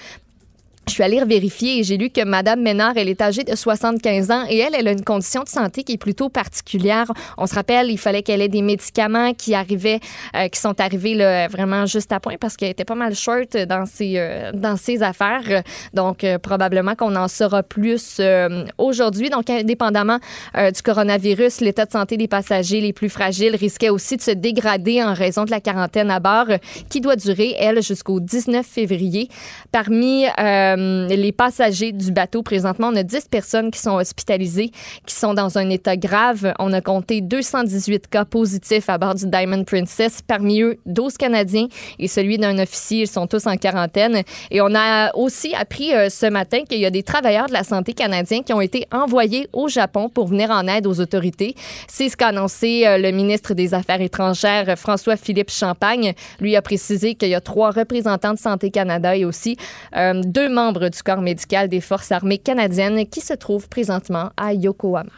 Je suis allée vérifier et j'ai lu que Madame Ménard, elle est âgée de 75 ans et elle, elle a une condition de santé qui est plutôt particulière. On se rappelle, il fallait qu'elle ait des médicaments qui arrivaient, euh, qui sont arrivés là, vraiment juste à point parce qu'elle était pas mal short dans ses, euh, dans ses affaires. Donc, euh, probablement qu'on en saura plus euh, aujourd'hui. Donc, indépendamment euh, du coronavirus, l'état de santé des passagers les plus fragiles risquait aussi de se dégrader en raison de la quarantaine à bord qui doit durer, elle, jusqu'au 19 février. Parmi euh, les passagers du bateau, présentement, on a 10 personnes qui sont hospitalisées, qui sont dans un état grave. On a compté 218 cas positifs à bord du Diamond Princess, parmi eux 12 Canadiens et celui d'un officier. Ils sont tous en quarantaine. Et on a aussi appris euh, ce matin qu'il y a des travailleurs de la santé canadiens qui ont été envoyés au Japon pour venir en aide aux autorités. C'est ce qu'a annoncé euh, le ministre des Affaires étrangères, François-Philippe Champagne. Lui a précisé qu'il y a trois représentants de Santé Canada et aussi euh, deux membres du corps médical des Forces armées canadiennes qui se trouvent présentement à Yokohama.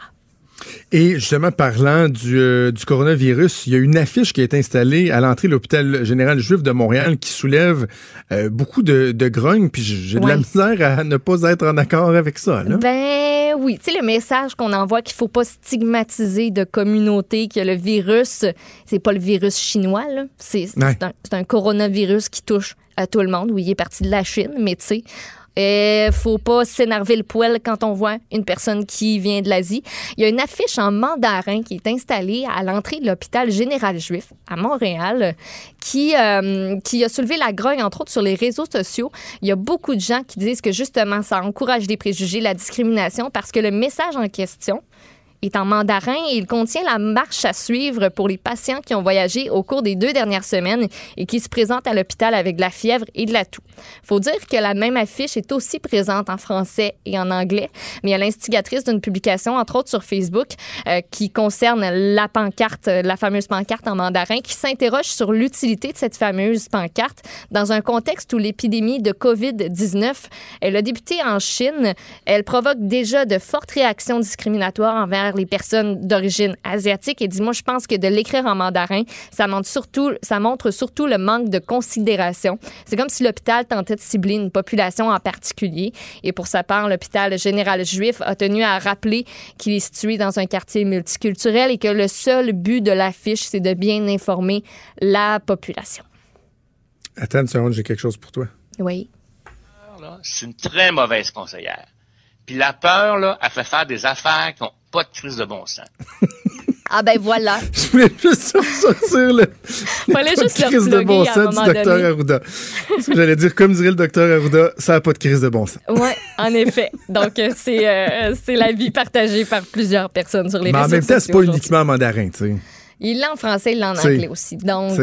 Et justement, parlant du, euh, du coronavirus, il y a une affiche qui a été installée à l'entrée de l'hôpital général juif de Montréal qui soulève euh, beaucoup de, de grogne, puis j'ai de la misère à ne pas être en accord avec ça. Là. Ben oui, tu sais, le message qu'on envoie qu'il faut pas stigmatiser de communauté, que le virus, c'est pas le virus chinois. C'est Ouais. un, c'est un coronavirus qui touche à tout le monde. Oui, il est parti de la Chine, mais tu sais. Il faut pas s'énerver le poil quand on voit une personne qui vient de l'Asie. Il y a une affiche en mandarin qui est installée à l'entrée de l'hôpital général juif à Montréal qui, euh, qui a soulevé la grogne, entre autres, sur les réseaux sociaux. Il y a beaucoup de gens qui disent que justement, ça encourage les préjugés, la discrimination, parce que le message en question est en mandarin et il contient la marche à suivre pour les patients qui ont voyagé au cours des deux dernières semaines et qui se présentent à l'hôpital avec de la fièvre et de la toux. Faut dire que la même affiche est aussi présente en français et en anglais, mais il y a l'instigatrice d'une publication, entre autres sur Facebook, euh, qui concerne la pancarte, euh, la fameuse pancarte en mandarin, qui s'interroge sur l'utilité de cette fameuse pancarte dans un contexte où l'épidémie de COVID-19, elle a débuté en Chine. Elle provoque déjà de fortes réactions discriminatoires envers les personnes d'origine asiatique. Et dit, moi, je pense que de l'écrire en mandarin, ça montre surtout, ça montre surtout le manque de considération. C'est comme si l'hôpital tentait de cibler une population en particulier. Et pour sa part, l'hôpital général juif a tenu à rappeler qu'il est situé dans un quartier multiculturel et que le seul but de l'affiche, c'est de bien informer la population. Attends une seconde, j'ai quelque chose pour toi. Oui. c'est une très mauvaise conseillère. Puis la peur, là, elle fait faire des affaires qui n'ont pas de crise de bon sens. Ah ben voilà. Je voulais juste sortir le. Fallait pas de juste le crise de bon sens du docteur. Arruda. Parce que j'allais dire, comme dirait le docteur Arruda, ça n'a pas de crise de bon sens. Oui, en effet. Donc, euh, c'est euh, l'avis partagé par plusieurs personnes sur les Mais en réseaux même temps, c'est sociaux pas uniquement en mandarin, tu sais. Il l'a en français, il l'a en anglais aussi. Donc,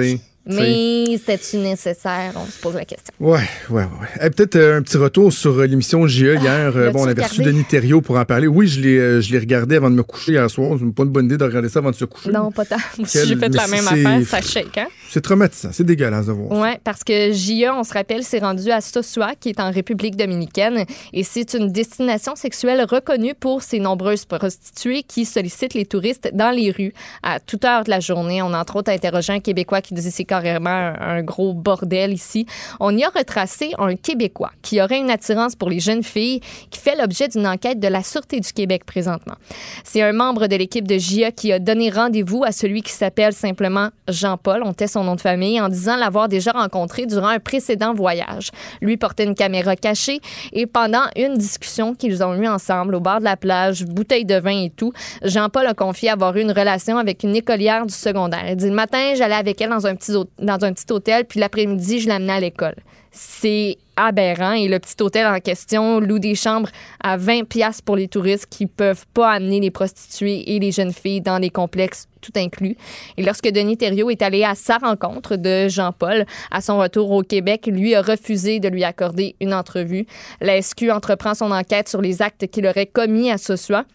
mais c'était-tu nécessaire? On se pose la question. Ouais, ouais, ouais. Eh, Peut-être euh, un petit retour sur euh, l'émission JE hier. Euh, bon, on avait reçu? Denis Thériaut pour en parler. Oui, je l'ai, euh, je l'ai regardé avant de me coucher hier soir. C'est pas une bonne idée de regarder ça avant de se coucher. Non, pas tant. Quel- j'ai fait la même affaire. Ça shake, hein? C'est traumatisant, c'est dégueulasse de voir. Oui, parce que JA, on se rappelle, s'est rendu à Sosua, qui est en République dominicaine, et c'est une destination sexuelle reconnue pour ses nombreuses prostituées qui sollicitent les touristes dans les rues à toute heure de la journée. On a entre autres interrogé un Québécois qui disait c'est carrément un, gros bordel ici. On y a retracé un Québécois qui aurait une attirance pour les jeunes filles, qui fait l'objet d'une enquête de la Sûreté du Québec présentement. C'est un membre de l'équipe de JA qui a donné rendez-vous à celui qui s'appelle simplement Jean-Paul. On tait son nom de famille en disant l'avoir déjà rencontré durant un précédent voyage. Lui portait une caméra cachée et pendant une discussion qu'ils ont eue ensemble au bord de la plage, bouteille de vin et tout, Jean-Paul a confié avoir eu une relation avec une écolière du secondaire. Il dit le matin, j'allais avec elle dans un petit, dans un petit hôtel, puis l'après-midi, je l'amenais à l'école. C'est aberrant et le petit hôtel en question loue des chambres à 20 pièces pour les touristes qui peuvent pas amener les prostituées et les jeunes filles dans les complexes tout inclus. Et lorsque Denis Thériault est allé à sa rencontre de Jean-Paul à son retour au Québec, lui a refusé de lui accorder une entrevue. La SQ entreprend son enquête sur les actes qu'il aurait commis à Sosua.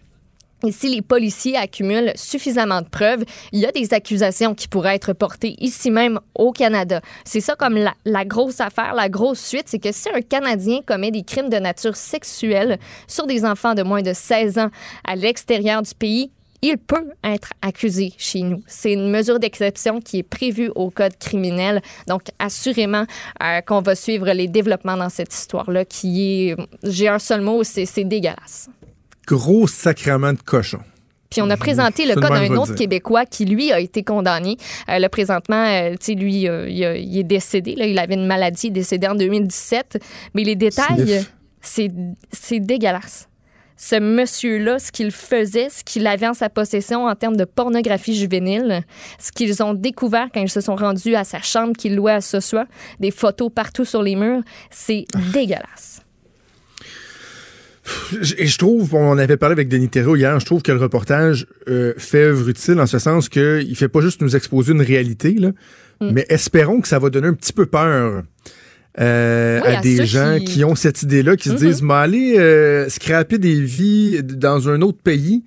Et si les policiers accumulent suffisamment de preuves, il y a des accusations qui pourraient être portées ici même au Canada. C'est ça comme la, la, grosse affaire, la grosse suite, c'est que si un Canadien commet des crimes de nature sexuelle sur des enfants de moins de 16 ans à l'extérieur du pays, il peut être accusé chez nous. C'est une mesure d'exception qui est prévue au code criminel. Donc, assurément euh, qu'on va suivre les développements dans cette histoire-là qui est, j'ai un seul mot, c'est dégueulasse gros sacrement de cochon. Puis on a présenté le cas d'un autre Québécois qui, lui, a été condamné. Euh, là, présentement, euh, tu sais, lui, euh, il, a, il, est décédé. Là, il avait une maladie, il est décédé en 2017. Mais les détails, c'est dégueulasse. Ce monsieur-là, ce qu'il faisait, ce qu'il avait en sa possession en termes de pornographie juvénile, ce qu'ils ont découvert quand ils se sont rendus à sa chambre qu'il louait à ce soir, des photos partout sur les murs, c'est dégueulasse. Et je trouve, on avait parlé avec Denis Thériault hier, je trouve que le reportage euh, fait œuvre utile en ce sens qu'il fait pas juste nous exposer une réalité, là, mm. mais espérons que ça va donner un petit peu peur euh, oui, à, à, des gens qui... qui... ont cette idée-là, qui mm -hmm. se disent, mais aller euh, scraper des vies dans un autre pays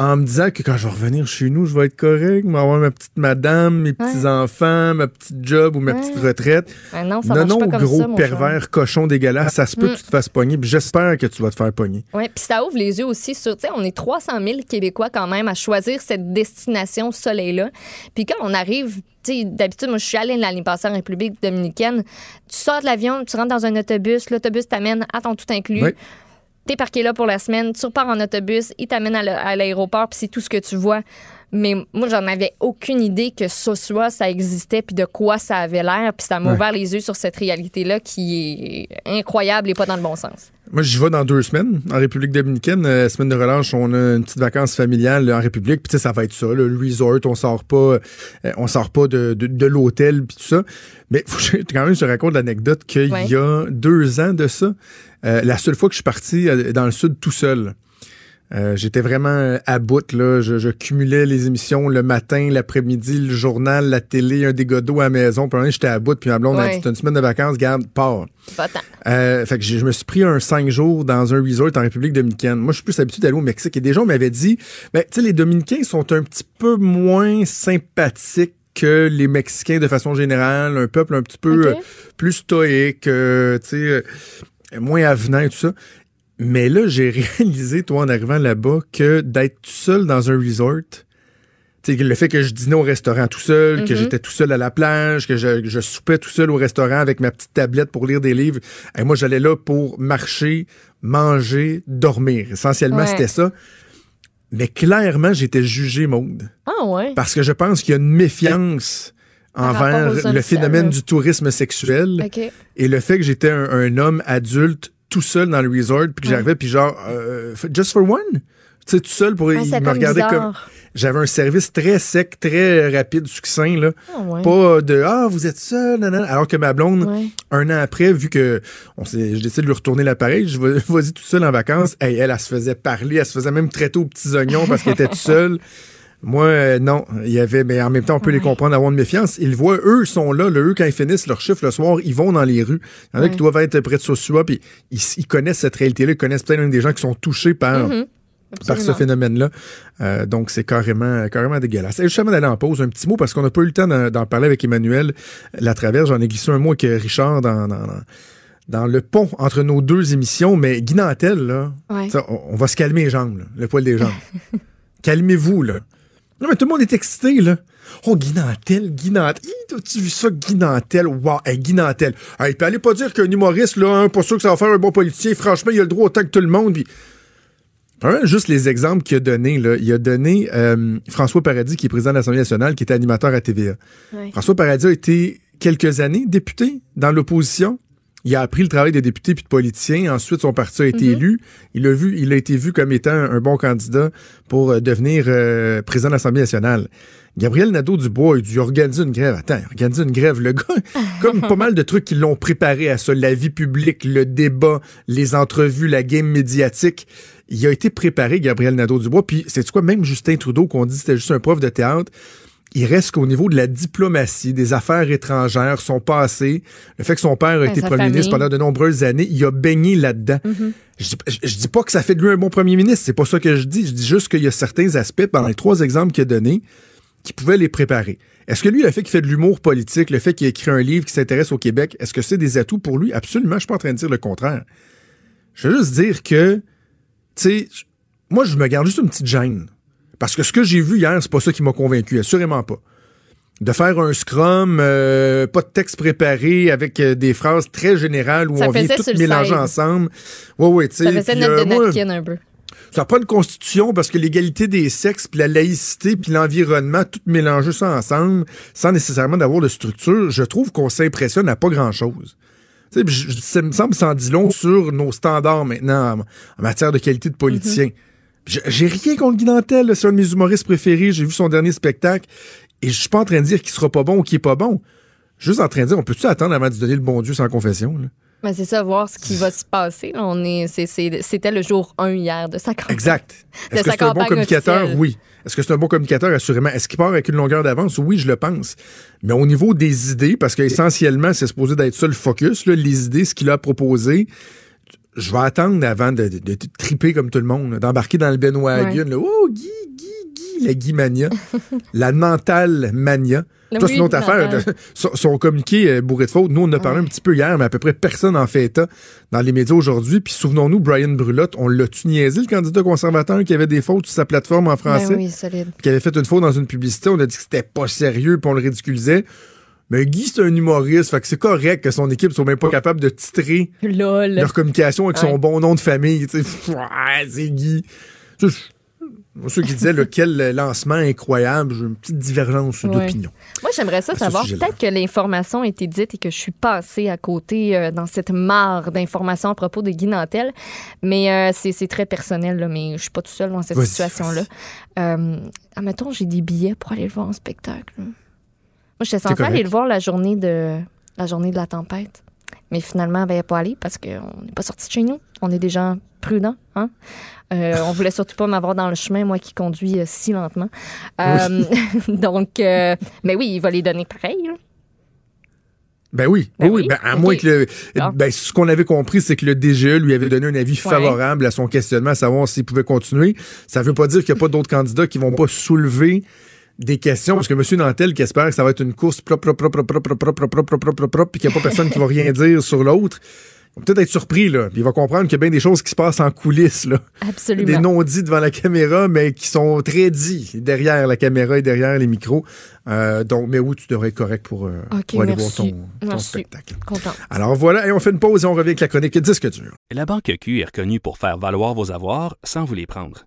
en me disant que quand je vais revenir chez nous, je vais être correct, je vais avoir ma petite madame, mes petits-enfants, ma petite job ou ma ouais. petite retraite. Non, ça non, non, pas gros ça, pervers, cochon dégueulasse, ça se peut Mm. que tu te fasses pogner, puis j'espère que tu vas te faire pogner. Oui, puis ça ouvre les yeux aussi sur, tu sais, on est 300 000 Québécois quand même à choisir cette destination soleil-là. Puis quand on arrive tu sais, d'habitude, moi, je suis allée l'année passée en République dominicaine. Tu sors de l'avion, tu rentres dans un autobus, l'autobus t'amène à ton tout inclus. Oui. T'es parqué là pour la semaine, tu repars en autobus, il t'amène à l'aéroport, puis c'est tout ce que tu vois. Mais moi, j'en avais aucune idée que ce soit, ça existait, puis de quoi ça avait l'air. Puis ça m'a Ouais. ouvert les yeux sur cette réalité-là qui est incroyable et pas dans le bon sens. Moi, j'y vais dans deux semaines en République dominicaine. Euh, semaine de relâche, on a une petite vacance familiale là, en République. Puis tu sais, ça va être ça, là, le resort. On sort pas, euh, on sort pas de, de, de l'hôtel puis tout ça. Mais faut que je- quand même, je te raconte l'anecdote qu'il Ouais. y a deux ans de ça, euh, la seule fois que je suis parti euh, dans le sud tout seul. Euh, J'étais vraiment à bout, là. Je, je cumulais les émissions le matin, l'après-midi, le journal, la télé, un dégât d'eau à la maison. Puis j'étais à bout, puis ma blonde a Ouais. dit, T'as une semaine de vacances, garde, pars. Pas tant. Euh, fait que je me suis pris un cinq jours dans un resort en République dominicaine. Moi, je suis plus habitué d'aller au Mexique. Et des gens m'avaient dit, ben, tu sais, les Dominicains sont un petit peu moins sympathiques que les Mexicains de façon générale. Un peuple un petit peu euh, plus stoïque, euh, tu sais, euh, moins avenant et tout ça. Mais là, j'ai réalisé, toi, en arrivant là-bas, que d'être tout seul dans un resort, le fait que je dînais au restaurant tout seul, que Mhm. j'étais tout seul à la plage, que je, je soupais tout seul au restaurant avec ma petite tablette pour lire des livres. Et moi, j'allais là pour marcher, manger, dormir. Essentiellement, Ouais. c'était ça. Mais clairement, j'étais jugé, Maude. Ah ouais? Parce que je pense qu'il y a une méfiance envers le phénomène du tourisme sexuel. Et le fait que j'étais un, un homme adulte tout seul dans le resort, puis que j'arrivais, puis genre, euh, just for one? Tu sais, tout seul pour Ah, il c'est me regarder comme. J'avais un service très sec, très rapide, succinct, là. Ah ouais. Pas de Ah, vous êtes seul, nanana. Alors que ma blonde, Ouais. un an après, vu que on je décide de lui retourner l'appareil, je vais vas-y tout seul en vacances. Hey, elle, elle, se faisait parler, elle se faisait même traiter aux petits oignons parce qu'elle était toute seule. Moi, euh, non. Il y avait, mais en même temps, on peut les comprendre, avoir une méfiance. Ils le voient, eux sont là, là, eux, quand ils finissent leur chiffre le soir, ils vont dans les rues. Il y en a Ouais. qui doivent être près de Sosua, puis ils, ils connaissent cette réalité-là, ils connaissent peut-être même des gens qui sont touchés par Mhm. par ce phénomène-là. Euh, donc, c'est carrément, carrément dégueulasse. Et juste avant d'aller en pause, un petit mot, parce qu'on n'a pas eu le temps d'en parler avec Emmanuel Latraverse. J'en ai glissé un mot avec Richard dans, dans, dans, dans le pont entre nos deux émissions. Mais Guy Nantel, là, Ouais. on, on va se calmer les jambes, là, le poil des jambes. Calmez-vous, là. Non, mais tout le monde est excité, là. Oh, Guy Nantel, Guy Nantel. Hi, As-tu vu ça, Guy Nantel? Wow, hey, Guy Nantel. Hey, puis allez pas dire qu'un humoriste, là, hein, pas sûr que ça va faire un bon politicien. Franchement, il a le droit autant que tout le monde. Puis juste les exemples qu'il a donnés. Là. Il a donné euh, François Paradis, qui est président de l'Assemblée nationale, qui était animateur à TVA. François Paradis a été quelques années député dans l'opposition. Il a appris le travail des députés puis de politiciens. Ensuite, son parti a été Mhm. élu. Il a vu, il a été vu comme étant un bon candidat pour euh, devenir euh, président de l'Assemblée nationale. Gabriel Nadeau-Dubois a dû organiser une grève. Attends, organiser une grève. Le gars, comme pas mal de trucs qui l'ont préparé à ça, la vie publique, le débat, les entrevues, la game médiatique. Il a été préparé, Gabriel Nadeau-Dubois. Puis, c'est quoi, même Justin Trudeau, qu'on dit c'était juste un prof de théâtre, il reste qu'au niveau de la diplomatie, des affaires étrangères, son passé, le fait que son père a Ben, été premier ministre pendant de nombreuses années, il a baigné là-dedans. Mhm. Je, dis- je- je dis pas que ça fait de lui un bon premier ministre, c'est pas ça que je dis. Je dis juste qu'il y a certains aspects, dans les trois exemples qu'il a donnés, qui pouvaient les préparer. Est-ce que lui, le fait qu'il fait de l'humour politique, le fait qu'il a écrit un livre qui s'intéresse au Québec, est-ce que c'est des atouts pour lui? Absolument, je suis pas en train de dire le contraire. Je veux juste dire que, tu sais, moi, je me garde juste une petite gêne. Parce que ce que j'ai vu hier, c'est pas ça qui m'a convaincu, assurément pas. De faire un scrum, euh, pas de texte préparé, avec euh, des phrases très générales où Ça on vient tout mélanger ensemble. Ouais, ouais, tu sais. Ça faisait notre euh, de moi, napkin un peu. ça n'a pas de constitution parce que l'égalité des sexes, puis la laïcité, puis l'environnement, tout mélanger ça ensemble, sans nécessairement d'avoir de structure, je trouve qu'on s'impressionne à pas grand-chose. Ça me semble sans dit long sur nos standards maintenant en, matière de qualité de politicien. Puis j'ai- J'ai rien contre Guy c'est un de mes humoristes préférés. J'ai vu son dernier spectacle et je suis pas en train de dire qu'il sera pas bon ou qu'il est pas bon. Juste en train de dire, on peut-tu attendre avant de donner le bon Dieu sans confession? Là? Mais c'est ça, voir ce qui va se passer. On est, c'était le jour 1 hier de sa campagne. Exact. Est-ce que c'est un bon communicateur? officielle. Oui. Est-ce que c'est un bon communicateur? Assurément? Est-ce qu'il part avec une longueur d'avance? Oui, je le pense. Mais au niveau des idées, parce qu'essentiellement, c'est supposé d'être ça le focus, là, les idées, ce qu'il a proposé, je vais attendre avant de, de- de triper comme tout le monde, d'embarquer dans le. Ouais. là. Oh, Guy, Guy, Guy, la Guy Mania. la Nantal Mania. Ça, c'est une autre affaire. Son, son communiqué euh, bourré de fautes, nous, on en a parlé un petit peu hier, mais à peu près personne en fait état dans les médias aujourd'hui. Puis souvenons-nous, Brian Brulotte, on l'a-tu niaisé, le candidat conservateur qui avait des fautes sur sa plateforme en français? Ben oui, solide. Qui avait fait une faute dans une publicité, on a dit que c'était pas sérieux, puis on le ridiculisait. Mais Guy, c'est un humoriste, fait que c'est correct que son équipe soit même pas capable de titrer Lol. leur communication avec son Ouais. bon nom de famille. tu sais. Ouais, c'est Guy. Je- Ceux qui disaient là, quel lancement incroyable, j'ai une petite divergence Ouais. d'opinion. Moi, j'aimerais ça savoir. Peut-être que l'information a été dite et que je suis passée à côté euh, dans cette mare d'informations à propos de Guy Nantel. Mais euh, c'est très personnel, là, mais je suis pas tout seul dans cette situation-là. Euh, admettons, j'ai des billets pour aller le voir en spectacle. là. Moi, j'étais censée aller le voir la journée de la journée de la tempête. Mais finalement, ben, pas aller parce qu'on n'est pas sorti de chez nous. On est des gens prudents. Hein? Euh, on voulait surtout pas m'avoir dans le chemin, moi qui conduis euh, si lentement. Euh, donc, euh, mais oui, il va les donner pareil. Ben oui, Ben oui, oui, ben, à moins que le. Ah. Ben, ce qu'on avait compris, c'est que le DGE lui avait donné un avis Ouais. favorable à son questionnement, à savoir s'il pouvait continuer. Ça veut pas dire qu'il n'y a pas d'autres candidats qui vont pas soulever des questions, parce que M. Nantel qui espère que ça va être une course propre, propre, propre, propre, propre, propre, propre, propre, puis qu'il n'y a pas personne qui va rien dire sur l'autre. Il va peut-être être surpris, là. Puis il va comprendre qu'il y a bien des choses qui se passent en coulisses, là. Absolument. Des non-dits devant la caméra, mais qui sont très dits derrière la caméra et derrière les micros. Euh, donc, mais oui, tu devrais être correct pour, euh, OK, pour aller merci. voir ton, ton spectacle. Content. Alors voilà, et on fait une pause et on revient avec la chronique Disque dur. La Banque Q est reconnue pour faire valoir vos avoirs sans vous les prendre.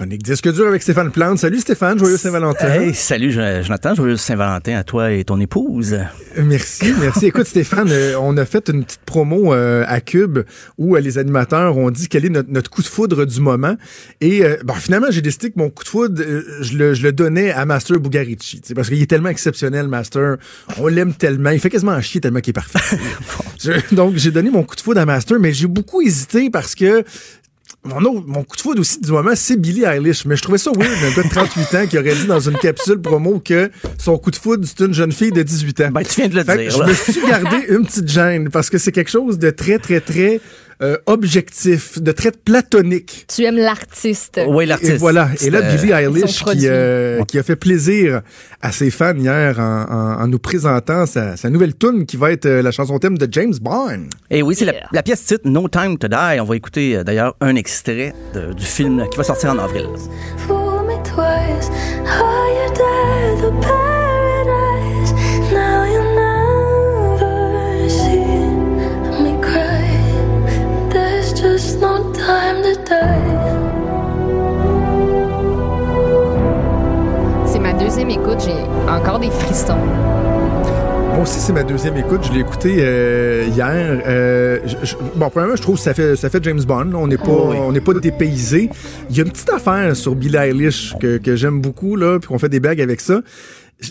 Chronique Disque dur avec Stéphane Plante. Salut Stéphane, joyeux Saint-Valentin. Hey, salut Jo- Jonathan, joyeux Saint-Valentin à toi et ton épouse. Euh, Merci, merci. Écoute, Stéphane, euh, on a fait une petite promo euh, à Cube où euh, les animateurs ont dit quel est notre, notre coup de foudre du moment. Et euh, bon, finalement, j'ai décidé que mon coup de foudre, je, le, je le donnais à Master Bugarici. Parce qu'il est tellement exceptionnel, Master. On l'aime tellement. Il fait quasiment un chier tellement qu'il est parfait. Je- donc, j'ai donné mon coup de foudre à Master, mais j'ai beaucoup hésité parce que mon, autre- mon coup de foudre aussi du moment, c'est Billie Eilish. Mais je trouvais ça weird d'un gars de 38 ans qui aurait dit dans une capsule promo que son coup de foudre, c'est une jeune fille de 18 ans. Ben, tu viens de le Fait dire. Je me suis gardé une petite gêne parce que c'est quelque chose de très, très, très euh, objectif, de très platonique. Tu aimes l'artiste. Oui, Et l'artiste. voilà. Et là, Billie euh, Eilish qui, euh, qui a fait plaisir à ses fans hier en, en- en nous présentant sa, sa nouvelle tune qui va être la chanson thème de James Bond. Et oui, c'est la, la pièce titre No Time to Die. On va écouter d'ailleurs un extrait de- du film qui va sortir en avril. Fool me twice. C'est ma deuxième écoute, j'ai encore des frissons. Moi aussi, c'est ma deuxième écoute. Je l'ai écouté euh, hier. Euh, je- je- bon, premièrement, je trouve que ça fait, ça fait James Bond. là. On n'est pas, Oh oui. on n'est pas dépaysé. Il y a une petite affaire sur Billie Eilish que, que j'aime beaucoup, là, puis qu'on fait des blagues avec ça.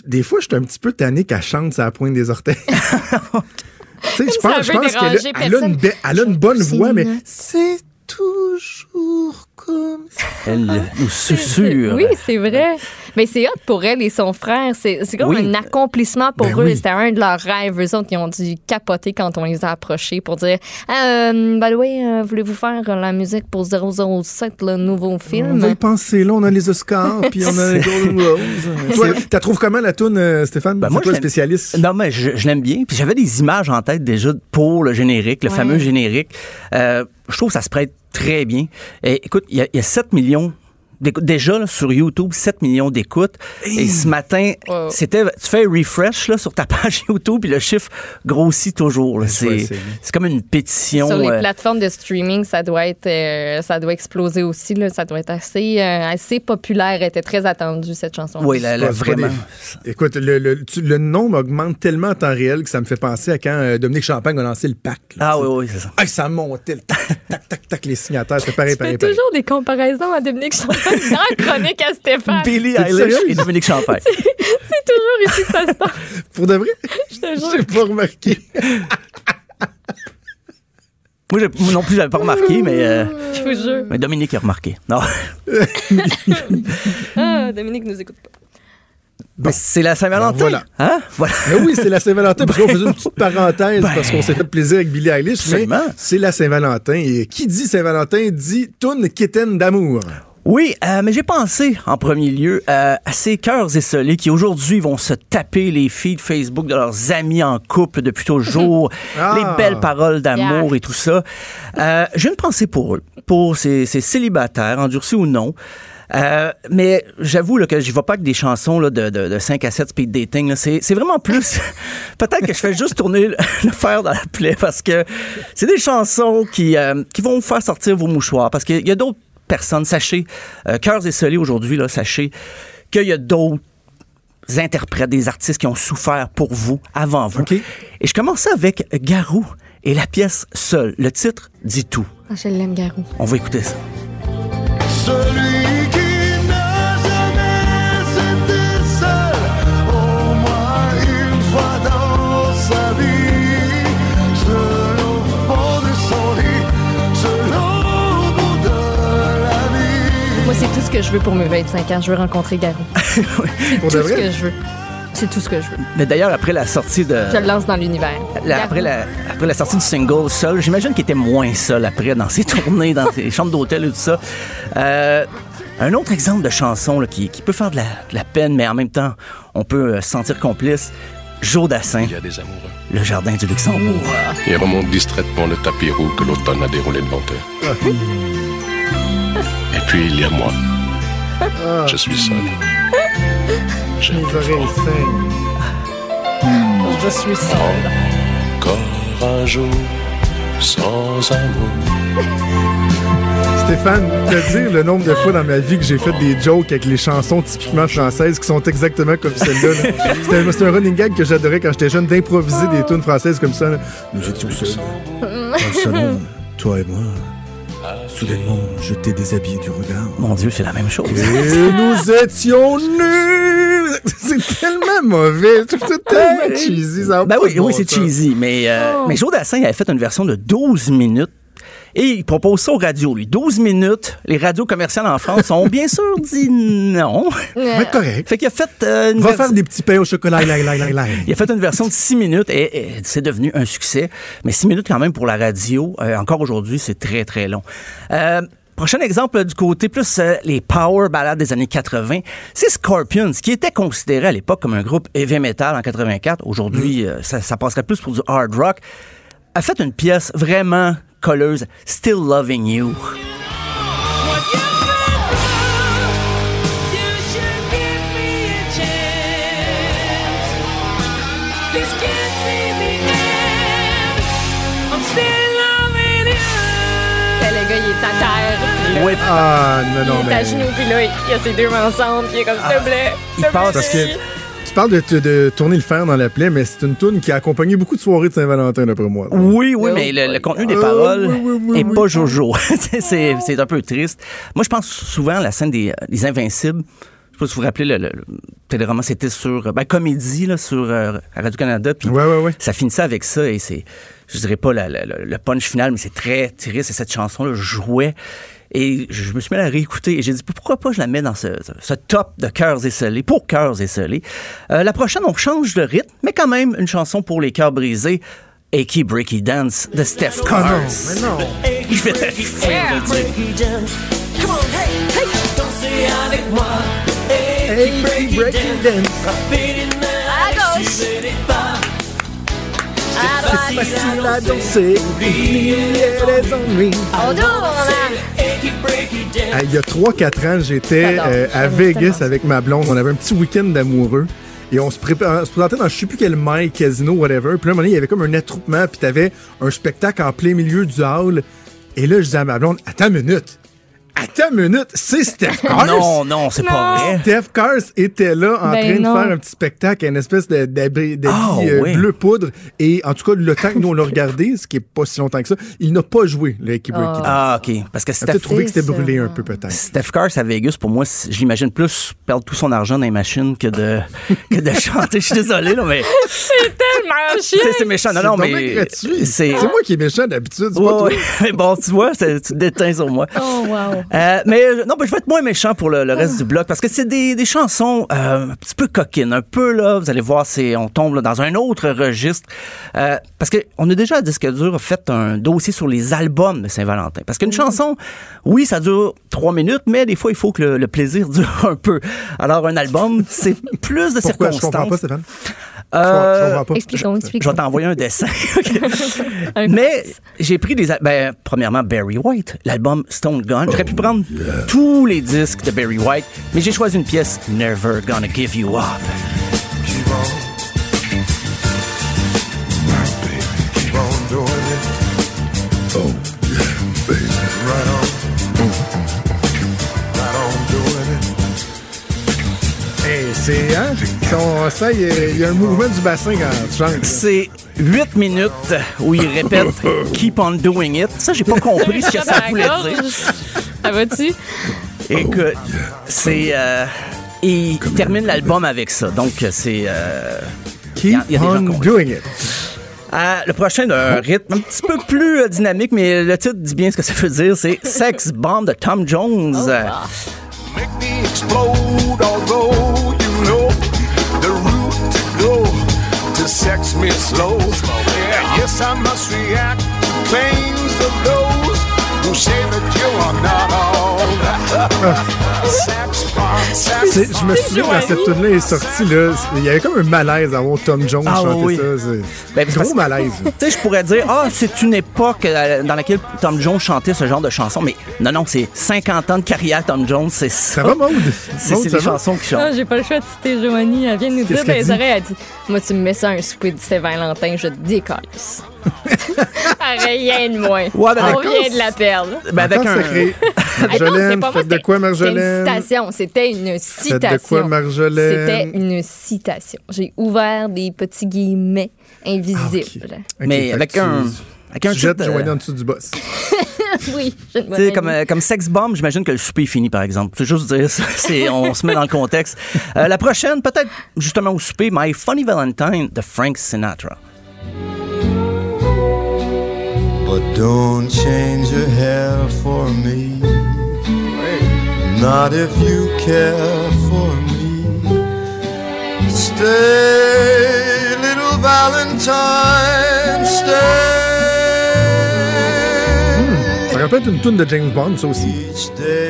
Des fois, je suis un petit peu tanné qu'elle chante à la pointe des orteils. tu sais, je Ça pense, pense qu'elle a, déranger elle a une, elle a une bonne voix, mais c'est toujours comme ça. Elle nous susurre. Oui, c'est vrai. Mais c'est hot pour elle et son frère. C'est c'est comme Oui. un accomplissement pour Ben eux. oui. C'était un de leurs rêves. Eux autres, ils ont dû capoter quand on les a approchés pour dire euh, By the way, euh, voulez-vous faire la musique pour 007, le nouveau On film? va y penser, là, on a les Oscars, puis on a les Golden Roses. Toi, t'as trouves comment la toune, euh, Stéphane? Ben, C'est moi, toi je spécialiste? Non, mais je, je l'aime bien. Puis j'avais des images en tête déjà pour le générique, le Ouais. fameux générique. Euh, je trouve que ça se prête très bien. Et, écoute, il y, y a 7 millions. Déjà, là, sur YouTube, 7 millions d'écoutes. Et ce matin, Wow. c'était, tu fais un refresh là, sur ta page YouTube, puis le chiffre grossit toujours. là. Ben, C'est, comme une pétition. Sur les euh, plateformes de streaming, ça doit être, euh, ça doit exploser aussi. Là. Ça doit être assez, euh, assez populaire. Elle était très attendue cette chanson. oui, c'est pas vraiment. des- Écoute, le, le, tu- le nombre augmente tellement en temps réel que ça me fait penser à quand euh, Dominique Champagne a lancé le pack. là, Ah oui, oui, c'est ça. Ah, ça montait, le tac, tac, tac, tac, les signataires. C'est pareil, Tu fais pareil, pareil. toujours des comparaisons à Dominique Champagne dans chronique à Stéphane. Billie T'es Eilish et Dominique Champagne. C'est toujours ici que ça se passe. Pour de vrai? Je te J'ai jure. pas remarqué. Moi, j'ai- moi non plus, j'avais pas remarqué, mais, euh, Je vous jure. mais Dominique a remarqué. Non. Ah, Dominique nous écoute pas. Mais c'est la Saint-Valentin. Alors, voilà. Hein? Voilà. Mais oui, c'est la Saint-Valentin, parce qu'on faisait une petite parenthèse, Ben, parce qu'on s'est fait plaisir avec Billie Eilish, mais absolument. c'est la Saint-Valentin. Et qui dit Saint-Valentin dit toune kitten d'amour. Oui, euh, mais j'ai pensé en premier lieu euh, à ces cœurs esselés qui aujourd'hui vont se taper les feeds Facebook de leurs amis en couple depuis toujours, Ah. les belles paroles d'amour et tout ça. Euh, j'ai une pensée pour eux, pour ces, ces célibataires, endurcis ou non. Euh, mais j'avoue là, que j'y vais pas avec des chansons là, de, de, de 5 à 7 speed dating. là. C'est, c'est vraiment plus... Peut-être que je fais juste tourner le, le fer dans la plaie parce que c'est des chansons qui, euh, qui vont vous faire sortir vos mouchoirs. Parce qu'il y a d'autres personnes, sachez, euh, Cœurs esselés aujourd'hui, là, sachez qu'il y a d'autres interprètes, des artistes qui ont souffert pour vous, avant vous. Et je commençais avec Garou et la pièce Seul. Le titre dit tout. Ah, je l'aime, Garou. On va écouter ça. Celui ce que je veux pour mes 25 ans. Je veux rencontrer Garou. C'est Pour tout ce que je veux. C'est tout ce que je veux. Mais d'ailleurs, après la sortie de... Je le lance dans l'univers. La- après, la, après la sortie du single Seul, j'imagine qu'il était moins seul après dans ses tournées, dans ses chambres d'hôtel et tout ça. Euh, un autre exemple de chanson là, qui, qui peut faire de la, de la peine, mais en même temps, on peut euh, se sentir complice. Joe Dassin, Il y a des amoureux. Le Jardin du Luxembourg. Ils remontent distraitement le tapis roux que l'automne a déroulé devant eux. Et puis il y a moi. Je suis seul. J'ai Les oreilles saignent. Je suis seule. encore un jour sans amour. Stéphane, te dire le nombre de fois dans ma vie que j'ai fait des jokes avec les chansons typiquement françaises qui sont exactement comme celle-là. là. C'était c'était un running gag que j'adorais quand j'étais jeune d'improviser des tunes françaises comme ça. là. Nous étions seuls dans le salon, toi et moi. Soudainement, je t'ai déshabillé du regard. Mon Dieu, c'est la même chose. Et nous étions nus! C'est tellement mauvais. Ça tellement cheesy. Ça Ben oui, de bon oui, c'est cheesy. Mais, euh, mais Joe Dassin avait fait une version de 12 minutes. Et il propose ça aux radios, lui. 12 minutes. Les radios commerciales en France ont bien sûr dit non. Va être correct. Fait qu'il a fait euh, une Va faire des petits pains au chocolat. Lai, lai, lai. Il a fait une version de 6 minutes et, et c'est devenu un succès. Mais 6 minutes quand même pour la radio, euh, encore aujourd'hui, c'est très, très long. Euh, Prochain exemple du côté plus euh, les power ballads des années 80, c'est Scorpions, qui était considéré à l'époque comme un groupe heavy metal en 84. Aujourd'hui, euh, ça, ça passerait plus pour du hard rock. A fait une pièce vraiment colleuse, Still Loving You. Le gars, il est à terre. puis là, Ouais. Ah, non, non, Il est à mais- genoux, puis là, il y a ses deux mains ensemble, puis il est comme, s'il te plaît. s'il te plaît, Parce que. Tu parles de, de tourner le fer dans la plaie, mais c'est une tune qui a accompagné beaucoup de soirées de Saint-Valentin, d'après moi. Oui, oui, mais le, le contenu des Ah, paroles oui, oui, oui, est oui. pas jojo. C'est- c'est c'est un peu triste. Moi, je pense souvent à la scène des, des Invincibles. Je sais pas si vous vous rappelez, le, le, le téléroman, c'était sur ben, Comédie là, sur euh, Radio-Canada. Puis Ouais, ouais, ouais. ça finissait avec ça et c'est, je dirais pas la- la- la- le punch final, mais c'est très triste. Et cette chanson-là jouait. Et je me suis mis à la réécouter et j'ai dit pourquoi pas je la mets dans ce, top de cœurs esselés, pour cœurs esselés. Euh, la prochaine, on change de rythme, mais quand même une chanson pour les cœurs brisés. Aki Breaky Dance de Steph Ah non, Cars. mais non. Je vais te faire le dire. Hey, breaking dance. C'est facile à danser. Oublier les ennuis. On tourne, Ah, Il y a 3-4 ans, j'étais euh, à Vegas avec ma blonde. On avait un petit week-end d'amoureux. Et on se, prépa- on se présentait dans je sais plus quel mail, casino, whatever. Puis là, à un moment donné, il y avait comme un attroupement. Puis t'avais un spectacle en plein milieu du hall. Et là, je disais à ma blonde, attends une minute. Attends une minute, c'est Steph Cars? Non, non, c'est pas vrai. Steph Cars était là en Ben train de faire un petit spectacle, une espèce de- d'habit Ah, euh, oui. bleu poudre. Et en tout cas, le temps que nous on l'a regardé, ce qui est pas si longtemps que ça, il n'a pas joué le Aki Breaky Dance. Ah, OK. Parce que Steph, trouvé que c'était brûlé un peu, peut-être. Steph Cars à Vegas, pour moi, je l'imagine plus perdre tout son argent dans les machines que de, que de chanter. Je suis désolé, là, mais C'est tellement chiant. c'est méchant. Non, non, mais. gratuit. C'est. C'est moi qui est méchant d'habitude, c'est Ouais, ouais. Bon, tu vois, c'est- tu te déteins sur moi. Oh, wow. Euh, mais euh, non, ben, je vais être moins méchant pour le, le reste du bloc parce que c'est des, des chansons euh, un petit peu coquines, un peu là. Vous allez voir, c'est on tombe là, dans un autre registre Euh, parce que on a déjà à disque dur fait un dossier sur les albums de Saint-Valentin. Parce qu'une chanson, oui, ça dure trois minutes, mais des fois il faut que le, le plaisir dure un peu. Alors un album, c'est plus de Pourquoi? Je circonstances. comprends pas, Stéphane. Euh, Je. Expliquons, vais t'envoyer un dessin. Un Mais j'ai pris des. Ben, premièrement, Barry White, l'album Stone Gun. J'aurais pu prendre tous les disques de Barry White, mais j'ai choisi une pièce, Never Gonna Give You Up. C'est, hein? Son- ça, il y, a, il y a un mouvement du bassin quand tu chantes. C'est 8 minutes où il répète Keep on doing it. Ça, j'ai pas compris ce que ça voulait dire. Ça va-tu? Écoute, c'est. euh, il termine l'album avec ça. Donc, c'est. euh, il y Keep a- y a on doing it. Ah, le prochain d'un rythme un petit peu plus euh, dynamique, mais le titre dit bien ce que ça veut dire. C'est Sex Bomb de Tom Jones. Euh, Make me explode, although the route to go to sex me slow. Yes, I must react to claims of those who say that you are not all Je me souviens quand cette tune là est sortie, là, il y avait comme un malaise à avoir Tom Jones Ah, chanter oui. ça. c'est- Ben, Gros parce- malaise. Tu sais, je pourrais dire, ah, c'est une époque euh, dans laquelle Tom Jones chantait ce genre de chansons, mais non, non, c'est 50 ans de carrière, Tom Jones, c'est ça. Ça va, Maude? C'est des chansons qui chantent. Non, j'ai pas le choix de citer Joanie. Elle vient de nous dire qu'elle les dit? oreilles, elle dit Moi, tu me mets ça un souper de Saint-Valentin, je décalisse. Rien de moins. Ouais, ben, On vient de la perdre. Ben, avec Encore un. Ah Marjolaine, faites de c'était- quoi, C'était une Marjolaine? citation. C'était une citation. Faites de quoi, Marjolaine? C'était une citation. J'ai ouvert des petits guillemets invisibles. Ok, Mais avec un. Avec un euh, Joanie en dessous du boss. oui, je ne Tu sais, comme, euh, comme Sex Bomb, j'imagine que le souper est fini, par exemple. C'est juste dire ça. C'est, on se met dans le contexte. Euh, la prochaine, peut-être justement au souper, My Funny Valentine de Frank Sinatra. But don't change your hair for me. Not if you care for me. Stay, little Valentine, stay. Ça rappelle une tune de James Bond, ça aussi.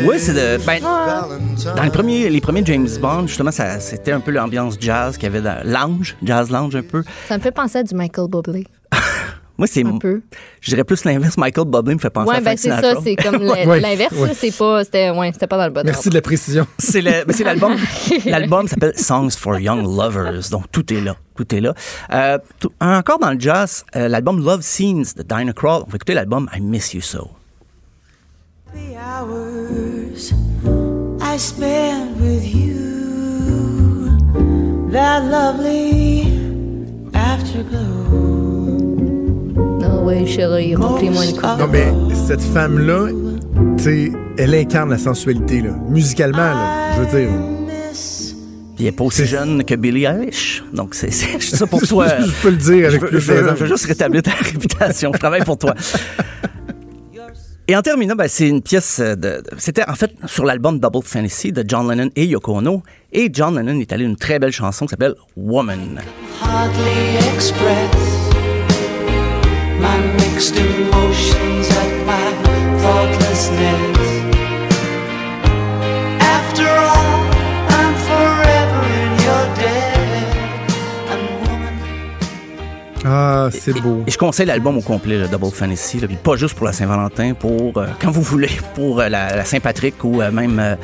Oui, c'est de. Ben, dans les premiers, les premiers James Bond, justement, ça, c'était un peu l'ambiance jazz qu'il y avait dans lounge, jazz lounge un peu. Ça me fait penser à du Michael Bublé. Moi, c'est. Un peu. Je dirais plus l'inverse. Michael Bublé me fait penser Ouais, à ben Frank c'est ça, c'est comme l'inverse, ouais. c'est pas, c'était, ouais, c'était pas dans le bon Merci de la précision. C'est le- c'est l'album. L'album s'appelle Songs for Young Lovers. Donc, tout est là. Tout est là. Euh, tout- encore dans le jazz, euh, l'album Love Scenes de Dinah Krall. On va écouter l'album I Miss You So. The hours I spent with you, that lovely afterglow. Chérie, remplis-moi une coupe. Non, mais cette femme-là, tu sais, elle incarne la sensualité, là. Musicalement, là, je veux dire. Puis il n'est pas aussi jeune que Billie Eilish. Donc, c'est c'est ça pour toi. Je peux le dire avec je veux, plus je veux- je veux juste rétablir ta réputation. Je travaille pour toi. Et en terminant, ben, c'est une pièce de. de- C'était en fait sur l'album Double Fantasy de John Lennon et Yoko Ono. Et John Lennon est allé une très belle chanson qui s'appelle Woman. Hardly express my mixed emotions at my thoughtlessness. After all, I'm forever in your debt. And woman, Ah, c'est beau. Et je conseille l'album au complet, le Double Fantasy, là, puis pas juste pour la Saint-Valentin, pour euh, quand vous voulez, pour euh, la, la Saint-Patrick ou euh, même, euh,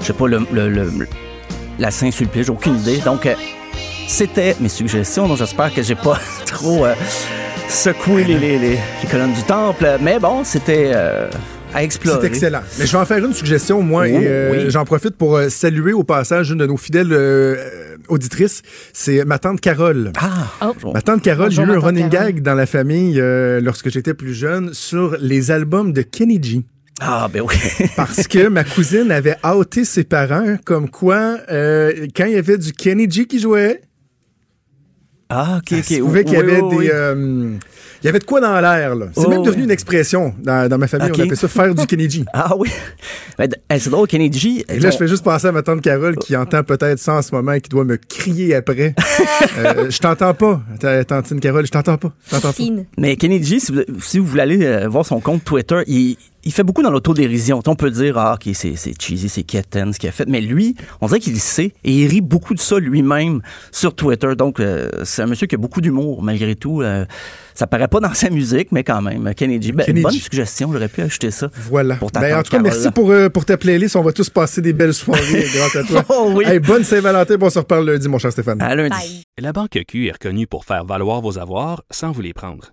je sais pas, le, le- le- la Saint-Sulpice, j'ai aucune idée. Donc, euh, c'était mes suggestions, donc j'espère que j'ai pas trop euh, secoué les, les- les- les colonnes du temple, mais bon, c'était euh, à explorer. C'est excellent. Mais je vais en faire une suggestion, moi, Oh, et euh, oui. j'en profite pour saluer au passage une de nos fidèles auditrices. C'est ma tante Carole. Ah! Ma tante Carole, j'ai eu un running Carole. gag dans la famille euh, lorsque j'étais plus jeune sur les albums de Kenny G. Ah, ben oui. Parce que ma cousine avait outé ses parents comme quoi, euh, quand il y avait du Kenny G qui jouait, Ah, ok, ça ok. se pouvait qu'il y Oui, avait oui, des... euh, il y avait de quoi dans l'air, là. C'est Oh, même devenu oui. une expression dans, dans ma famille. Ok. On appelle ça faire du Kenny G. Ah oui. Ben, c'est drôle, Kennedy. Et là, je fais juste penser à ma tante Carole qui entend peut-être ça en ce moment et qui doit me crier après. Euh, je t'entends pas, ta- tantine Carole, je t'entends pas. Je t'entends pas. Fine. Mais Kennedy, si vous, si vous voulez aller euh, voir son compte Twitter, il, il fait beaucoup dans l'autodérision. On peut dire, ah, OK, c'est c'est cheesy, c'est quétaine ce qu'il a fait. Mais lui, on dirait qu'il sait et il rit beaucoup de ça lui-même sur Twitter. Donc, euh, c'est un monsieur qui a beaucoup d'humour, malgré tout. Euh, ça paraît pas dans sa musique, mais quand même. Kennedy, ben, Kennedy. bonne suggestion. J'aurais pu ajouter ça. Voilà. Pour ta Ben, en tout cas, merci pour, euh, pour ta playlist. On va tous passer des belles soirées grâce à toi. Oh oui. Hey, bonne Saint-Valentin. Bon, on se reparle lundi, mon cher Stéphane. À lundi. Bye. La Banque Q est reconnue pour faire valoir vos avoirs sans vous les prendre.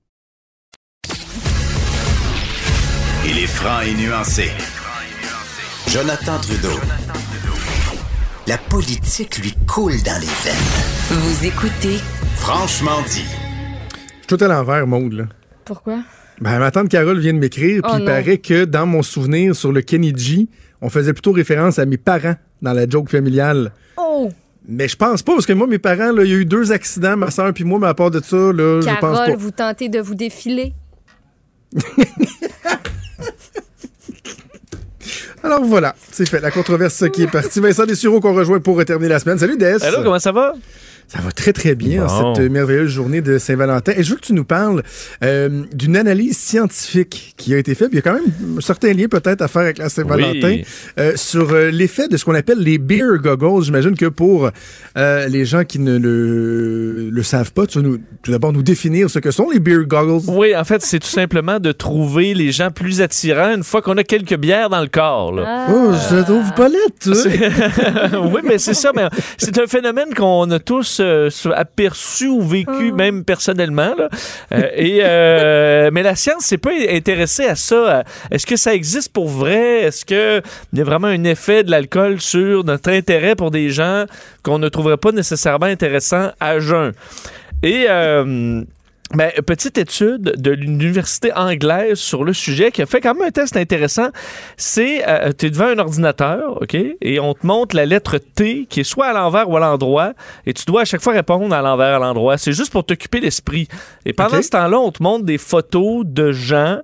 Il est franc et nuancé. Jonathan Trudeau. La politique lui coule dans les veines. Vous écoutez Franchement dit. Je suis tout à l'envers, Maude, là. Pourquoi? Ben, ma tante Carole vient de m'écrire, puis Oh il non. paraît que dans mon souvenir sur le Kenny G, on faisait plutôt référence à mes parents dans la joke familiale. Oh! Mais je pense pas, parce que moi, mes parents, là, il y a eu deux accidents, ma soeur puis moi, mais à part de ça, là, je pense Carole, pas. vous tentez de vous défiler. Alors voilà, c'est fait. La controverse qui est partie. Vincent Dessureau qu'on rejoint pour terminer la semaine. Salut Des. Allô, comment ça va? Ça va très très bien Bon. cette merveilleuse journée de Saint-Valentin. Et je veux que tu nous parles euh, d'une analyse scientifique qui a été faite. Il y a quand même un certain lien peut-être à faire avec la Saint-Valentin Oui. euh, sur euh, l'effet de ce qu'on appelle les beer goggles. J'imagine que pour euh, les gens qui ne le, le savent pas, tu vas nous, tout d'abord nous définir ce que sont les beer goggles. Oui, en fait, c'est tout simplement de trouver les gens plus attirants une fois qu'on a quelques bières dans le corps. là. Oh, je te trouve pas lettre. C'est- oui, mais c'est ça. Mais c'est un phénomène qu'on a tous aperçu ou vécu, même personnellement. là. Euh, et, euh, mais la science s'est pas intéressée à ça. Est-ce que ça existe pour vrai? Est-ce qu'il y a vraiment un effet de l'alcool sur notre intérêt pour des gens qu'on ne trouverait pas nécessairement intéressants à jeun? Et... euh, ben, petite étude de l'université anglaise sur le sujet qui a fait quand même un test intéressant. C'est, euh, tu es devant un ordinateur, OK, et on te montre la lettre T qui est soit à l'envers ou à l'endroit, et tu dois à chaque fois répondre à l'envers, à l'endroit. C'est juste pour t'occuper l'esprit. Et pendant ce temps-là, on te montre des photos de gens,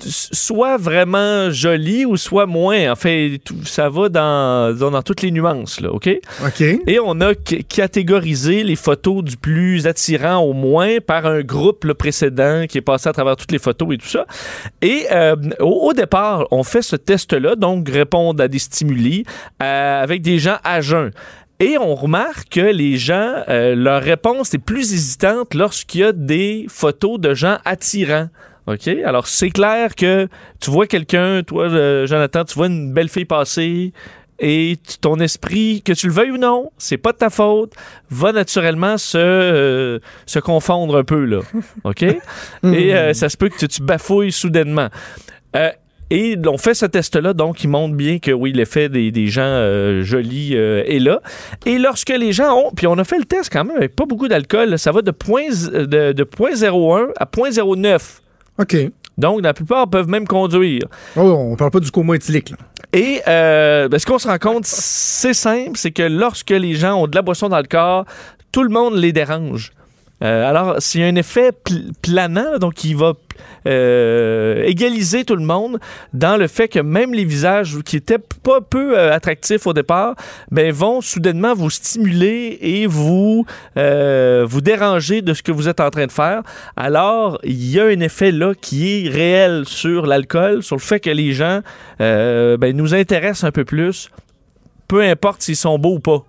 soit vraiment jolis ou soit moins. En fait, tout- ça va dans, dans, dans toutes les nuances, là, OK? OK. Et on a catégorisé les photos du plus attirant au moins par un groupe le précédent qui est passé à travers toutes les photos et tout ça. Et euh, au, au départ, on fait ce test-là, donc répondre à des stimuli euh, avec des gens à jeun. Et on remarque que les gens, euh, leur réponse est plus hésitante lorsqu'il y a des photos de gens attirants. OK? Alors, c'est clair que tu vois quelqu'un, toi, euh, Jonathan, tu vois une belle fille passer et tu- ton esprit, que tu le veuilles ou non, c'est pas de ta faute, va naturellement se, euh, se confondre un peu, là. OK? et euh, ça se peut que tu, tu bafouilles soudainement. Euh, et on fait ce test-là, donc il montre bien que oui, l'effet des, des gens euh, jolis est là. Et lorsque les gens ont, puis on a fait le test quand même avec pas beaucoup d'alcool, ça va de, point, de, de 0.01 à 0.09. OK. Donc la plupart peuvent même conduire. Oh, on parle pas du coma éthylique, là. Et euh, ben, ce qu'on se rend compte, c'est simple, c'est que lorsque les gens ont de la boisson dans le corps, tout le monde les dérange. Euh, alors, a un effet pl- planant, donc qui va euh, égaliser tout le monde dans le fait que même les visages qui étaient pas peu euh, attractifs au départ, ben, vont soudainement vous stimuler et vous, euh, vous déranger de ce que vous êtes en train de faire. Alors, il y a un effet là qui est réel sur l'alcool, sur le fait que les gens ben, nous intéressent un peu plus, peu importe s'ils sont beaux ou pas.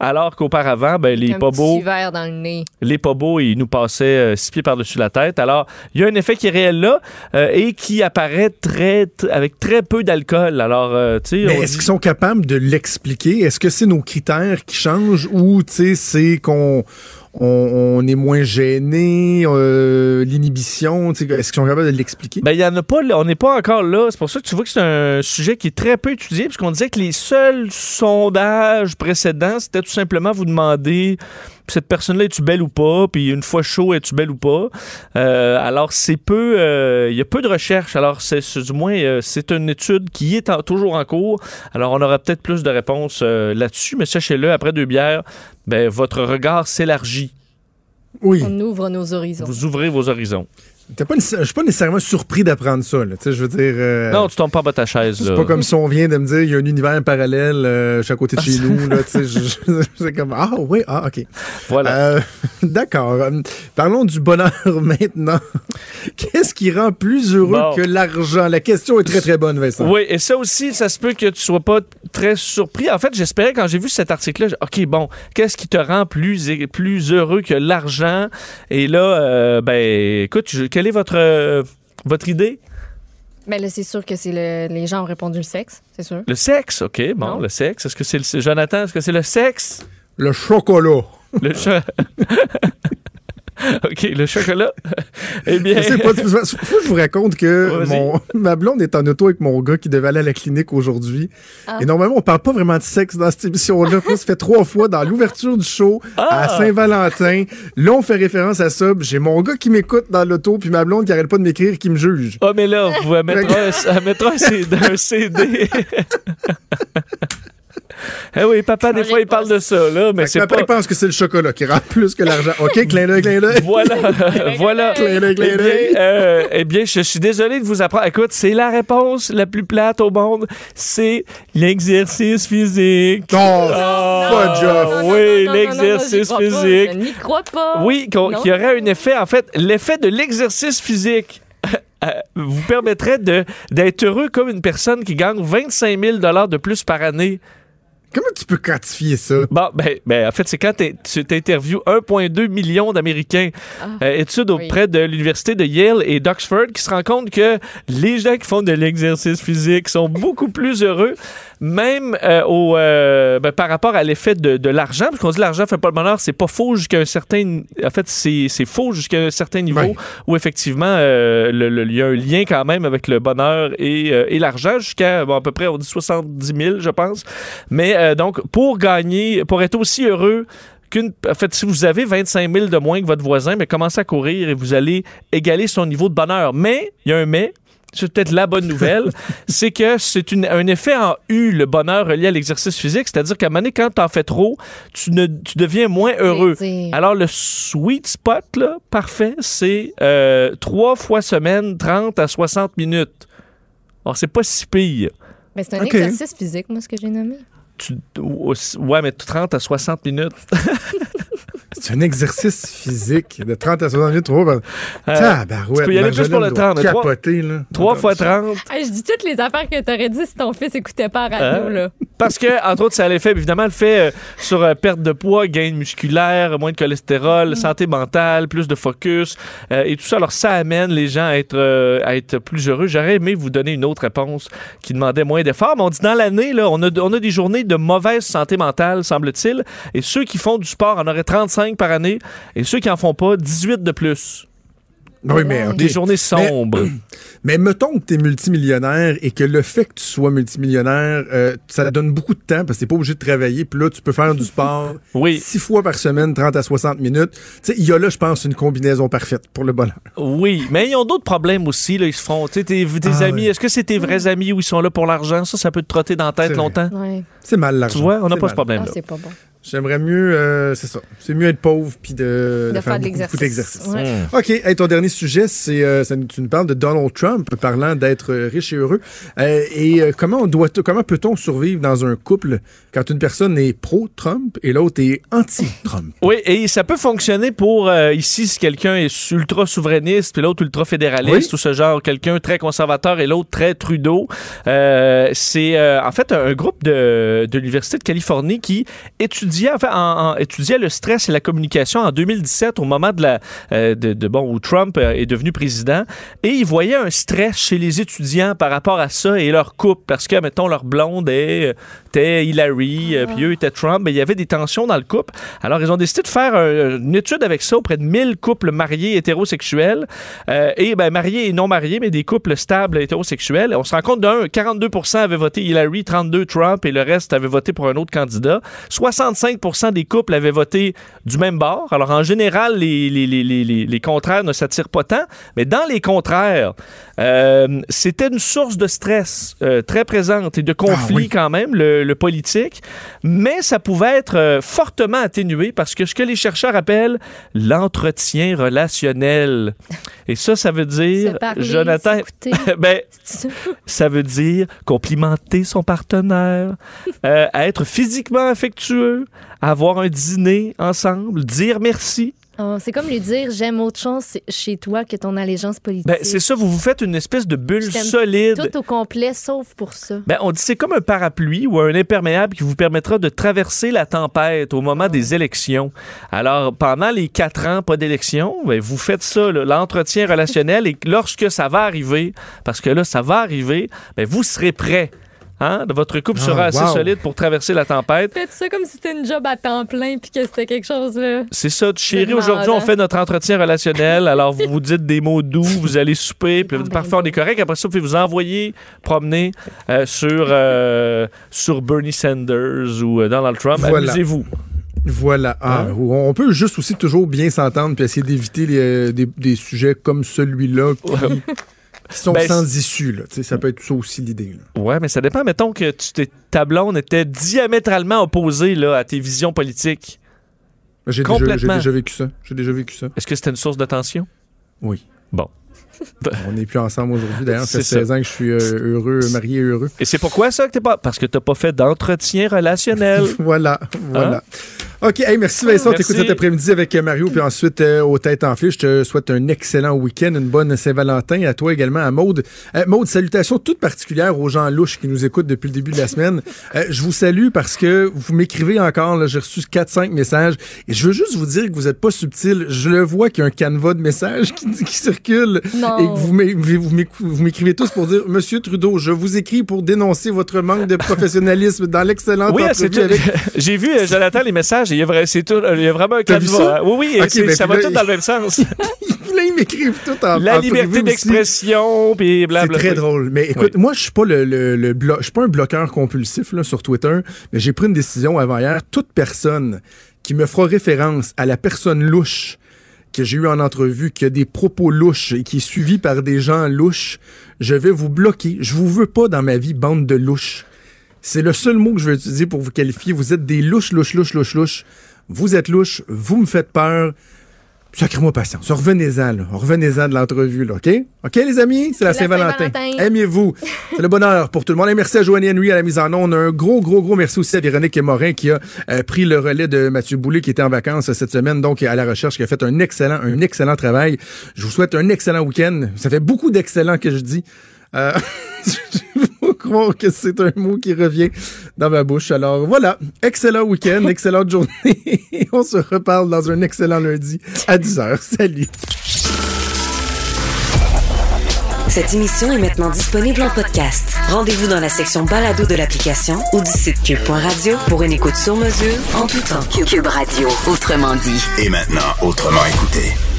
Alors qu'auparavant, ben, les pas beaux, dans le nez. les pas beaux, ils nous passaient euh, six pieds par-dessus la tête. Alors, il y a un effet qui est réel là euh, et qui apparaît très, tr- avec très peu d'alcool. Alors, euh, tu sais, Mais on est-ce dit- qu'ils sont capables de l'expliquer? Est-ce que c'est nos critères qui changent ou, tu sais, c'est qu'on on, est moins gêné, euh, l'inhibition, est-ce qu'ils sont capables de l'expliquer? Ben, il y en a pas, on n'est pas encore là. C'est pour ça que tu vois que c'est un sujet qui est très peu étudié, puisqu'on disait que les seuls sondages précédents, c'était tout simplement vous demander cette personne-là, es-tu belle ou pas? Puis une fois chaud, es-tu belle ou pas? Euh, alors, c'est peu, euh, il y a peu de recherches. Alors, c'est c'est- du moins, euh, c'est une étude qui est en- toujours en cours. Alors, on aura peut-être plus de réponses euh, là-dessus, mais sachez-le, après deux bières, ben, votre regard s'élargit. Oui. On ouvre nos horizons. Vous ouvrez vos horizons. T'es pas Je suis pas nécessairement surpris d'apprendre ça, là. Je veux dire. euh, non, tu tombes pas à ta chaise. C'est pas comme si on vient de me dire il y a un univers parallèle euh, à côté de chez nous. Là, c'est comme Ah oui, ah ok. Voilà. Euh, D'accord. Euh, parlons du bonheur maintenant. Qu'est-ce qui rend plus heureux Bon. que l'argent? La question est très très bonne, Vincent. Oui, et ça aussi, ça se peut que tu sois pas très surpris. En fait, j'espérais quand j'ai vu cet article-là, OK, bon, qu'est-ce qui te rend plus, plus heureux que l'argent? Et là, ben, écoute, je- quelle est votre, euh, votre idée? Mais là, c'est sûr que c'est le... les gens ont répondu le sexe, c'est sûr. Le sexe, OK, bon, Non. le sexe. Est-ce que c'est le... Jonathan, est-ce que c'est le sexe? Le chocolat. Le cho- OK, le chocolat. eh bien... Je sais pas, faut que je vous raconte que mon, ma blonde est en auto avec mon gars qui devait aller à la clinique aujourd'hui. Ah. Et normalement, on parle pas vraiment de sexe dans cette émission-là. Ça fait trois fois dans l'ouverture du show Ah. à Saint-Valentin. Là, on fait référence à ça. J'ai mon gars qui m'écoute dans l'auto, puis ma blonde qui arrête pas de m'écrire, qui me juge. Ah, mais là, vous elle mettra, un- elle mettra un CD. un CD. Eh oui, papa, des fois, il parle de ça, là, mais c'est papa, pas... il pense que c'est le chocolat qui rend plus que l'argent. OK, clin d'œil, clin d'œil. Voilà, voilà. Clin d'œil, Eh clin bien, d'œil. euh, eh bien, je suis désolé de vous apprendre. Écoute, c'est la réponse la plus plate au monde. C'est l'exercice physique. Oh, fudge off. oui, Non, non, non, non, non, l'exercice pas. physique. Je n'y crois pas. Oui, qu'on- Non. qui aurait un effet, en fait, l'effet de l'exercice physique. euh, vous permettrait de- d'être heureux comme une personne qui gagne 25 000 de plus par année. Comment tu peux quantifier ça? Bon, ben, ben, en fait, c'est quand tu interviews 1,2 million d'Américains. Euh, étude auprès de l'université de Yale et d'Oxford qui se rend compte que les gens qui font de l'exercice physique sont beaucoup plus heureux, même euh, au, euh, ben, par rapport à l'effet de, de l'argent. Parce qu'on dit l'argent fait pas le bonheur, c'est pas faux jusqu'à un certain... En fait, c'est faux jusqu'à un certain niveau où effectivement, euh, le- le- il y a un lien quand même avec le bonheur et, euh, et l'argent jusqu'à bon, à peu près, on dit 70 000, je pense. Mais euh, donc, pour gagner, pour être aussi heureux qu'une. En fait, si vous avez 25 000 de moins que votre voisin, mais commencez à courir et vous allez égaler son niveau de bonheur. Mais, il y a un mais. C'est peut-être la bonne nouvelle, c'est que c'est un effet en U, le bonheur relié à l'exercice physique. C'est-à-dire qu'à un moment donné, quand t'en fais trop, tu, ne, tu deviens moins heureux. Alors, le sweet spot, là, parfait, c'est euh, trois fois semaine, 30 à 60 minutes. Alors, c'est pas si pire. Mais c'est un exercice physique, moi, ce que j'ai nommé. Tu- ouais, mais 30 à 60 minutes. C'est un exercice physique de 30 à 60 minutes. Trop. Euh, Tabarouette, tu peux y aller plus pour le Marjolaine 30. doit Trois- capoter, là. 3 fois 30. Hey, je dis toutes les affaires que t'aurais dit si ton fils écoutait pas à radio, Hein? là. Parce que, entre autres, ça a l'effet, évidemment, le fait euh, sur euh, perte de poids, gain musculaire, moins de cholestérol, santé mentale, plus de focus euh, et tout ça. Alors, ça amène les gens à être, euh, à être plus heureux. J'aurais aimé vous donner une autre réponse qui demandait moins d'efforts. Mais on dit dans l'année, là, on a, on a des journées de mauvaise santé mentale, semble-t-il. Et ceux qui font du sport en auraient 35 par année. Et ceux qui en font pas, 18 de plus. Oui, mais OK. Des journées sombres. Mais mettons que tu es multimillionnaire et que le fait que tu sois multimillionnaire, euh, ça te donne beaucoup de temps parce que tu pas obligé de travailler. Puis là, tu peux faire du sport Oui. six fois par semaine, 30 à 60 minutes. Tu sais, il y a là, je pense, une combinaison parfaite pour le bonheur. Oui, mais ils ont d'autres problèmes aussi. Là. Ils se font, tu sais, tes, tes Ah, amis, ouais. est-ce que c'est tes vrais amis ou ils sont là pour l'argent? Ça, ça peut te trotter dans la tête longtemps. Ouais. C'est mal l'argent. Tu vois, on n'a pas mal. ce problème-là. Ah, c'est pas bon. J'aimerais mieux, euh, c'est ça. C'est mieux être pauvre puis de, De faire de beaucoup, beaucoup l'exercice. d'exercice. Ouais. OK. Hey, ton dernier sujet, c'est euh, ça tu nous parles de Donald Trump parlant d'être euh, riche et heureux. Euh, et euh, comment on doit comment peut-on survivre dans un couple quand une personne est pro-Trump et l'autre est anti-Trump? Oui, et ça peut fonctionner pour euh, ici si quelqu'un est ultra souverainiste puis l'autre ultra fédéraliste Oui. ou ce genre quelqu'un très conservateur et l'autre très Trudeau. Euh, c'est euh, en fait un groupe de, de l'université de Californie qui étudiait en fait, en- en- étudiait le stress et la communication en 2017 au moment de la euh, de, de- bon où Trump euh, est devenu président. Et il voyait un stress chez les étudiants par rapport à ça et leur couple parce que mettons leur blonde est, euh, était Hillary euh, puis eux étaient Trump mais il y avait des tensions dans le couple. Alors ils ont décidé de faire une étude avec ça auprès de 1000 couples mariés hétérosexuels euh, et ben mariés et non mariés mais des couples stables hétérosexuels. On se rend compte d'un 42% avaient voté Hillary 32 Trump et le reste avait voté pour un autre candidat. 65 des couples avaient voté du même bord. Alors en général les contraires ne s'attirent pas tant. Mais dans les contraires euh, c'était une source de stress euh, très présente et de conflit oui. quand même, le, le politique, mais ça pouvait être euh, fortement atténué parce que ce que les chercheurs appellent l'entretien relationnel. Et ça, ça veut dire, parler, Jonathan, ben, ça veut dire complimenter son partenaire, euh, être physiquement affectueux, avoir un dîner ensemble, dire merci. Oh, c'est comme lui dire j'aime autre chose chez toi que ton allégeance politique. Ben, c'est ça, vous vous faites une espèce de bulle solide. Tout au complet, sauf pour ça. Ben, on dit c'est comme un parapluie ou un imperméable qui vous permettra de traverser la tempête au moment des élections. Alors, pendant les quatre ans, pas d'élection, ben, vous faites ça, l'entretien relationnel, et lorsque ça va arriver, parce que là, ça va arriver, ben, vous serez prêt. Hein? Votre couple Ah, sera assez wow. solide pour traverser la tempête. Faites ça comme si c'était une job à temps plein puis que c'était quelque chose là. C'est ça, chérie, aujourd'hui, on fait notre entretien relationnel. Alors, vous vous dites des mots doux, vous allez souper, puis parfait, on est correct. Après ça, vous pouvez vous envoyer promener euh, sur, euh, sur Bernie Sanders ou euh, Donald Trump. Voilà. Amusez-vous. Voilà. Ah, Hein? On peut juste aussi toujours bien s'entendre puis essayer d'éviter des, des sujets comme celui-là qui, Qui sont Ben, sans issue, là. Ça peut être ça aussi l'idée. Ouais, mais ça dépend. Mettons que tu t'es- ta blonde était diamétralement opposée là, à tes visions politiques. J'ai déjà, vécu ça. J'ai déjà vécu ça. Est-ce que c'était une source de tension? Oui. Bon. On n'est plus ensemble aujourd'hui. D'ailleurs, ça fait C'est ça. 16 ans que je suis euh, heureux, marié heureux. Et c'est pourquoi ça que t'es pas? Parce que t'as pas fait d'entretien relationnel. voilà, voilà. OK, hey, merci Vincent. Merci. T'écoutes cet après-midi avec euh, Mario, puis ensuite euh, aux têtes enflées. Je te souhaite un excellent week-end, une bonne Saint-Valentin. À toi également, à Maude. Euh, Maude, salutations toutes particulières aux gens louches qui nous écoutent depuis le début de la semaine. Euh, je vous salue parce que vous m'écrivez encore. là, J'ai reçu 4-5 messages. Et je veux juste vous dire que vous n'êtes pas subtil. Je le vois qu'il y a un canevas de messages qui, qui circule. Non. Et que vous m'é- vous m'éc- vous m'écrivez tous pour dire Monsieur Trudeau, je vous écris pour dénoncer votre manque de professionnalisme dans l'excellente Oui, c'est entrevue tout. avec J'ai vu, Jonathan, les messages, il y a, vra- c'est tout, il y a vraiment un canevas. ça? Oui, oui, ben, ça va là, tout dans le même sens. Là, ils m'écrivent tout en La en liberté d'expression, puis blablabla. C'est très drôle. Mais écoute, moi, je suis pas le, le, le blo- je suis pas un bloqueur compulsif là, sur Twitter, mais j'ai pris une décision avant hier. Toute personne qui me fera référence à la personne louche que j'ai eu en entrevue, qui a des propos louches et qui est suivi par des gens louches, je vais vous bloquer. Je vous veux pas dans ma vie, bande de louches. C'est le seul mot que je vais utiliser pour vous qualifier. Vous êtes des louches, louches, louches, louches, louches. Vous êtes louches, vous me faites peur. Sacrez-moi patience. Revenez-en, là. Revenez-en de l'entrevue, là, OK? OK, les amis? C'est la La Saint-Valentin. Saint-Valentin. Aimez-vous. C'est le bonheur pour tout le monde. Et merci à Joanie Henry à la mise en onde. Un gros, gros, gros merci aussi à Véronique Morin qui a euh, pris le relais de Mathieu Boulay qui était en vacances euh, cette semaine, donc à la recherche, qui a fait un excellent, un excellent travail. Je vous souhaite un excellent week-end. Ça fait beaucoup d'excellents que je dis. Euh, je pas croire que c'est un mot qui revient dans ma bouche. Alors voilà, excellent week-end, excellente journée. On se reparle dans un excellent lundi à 10h. Salut. Cette émission est maintenant disponible en podcast. Rendez-vous dans la section balado de l'application ou du site cube.radio pour une écoute sur mesure en tout temps. Cube Radio, autrement dit. Et maintenant, autrement écouté.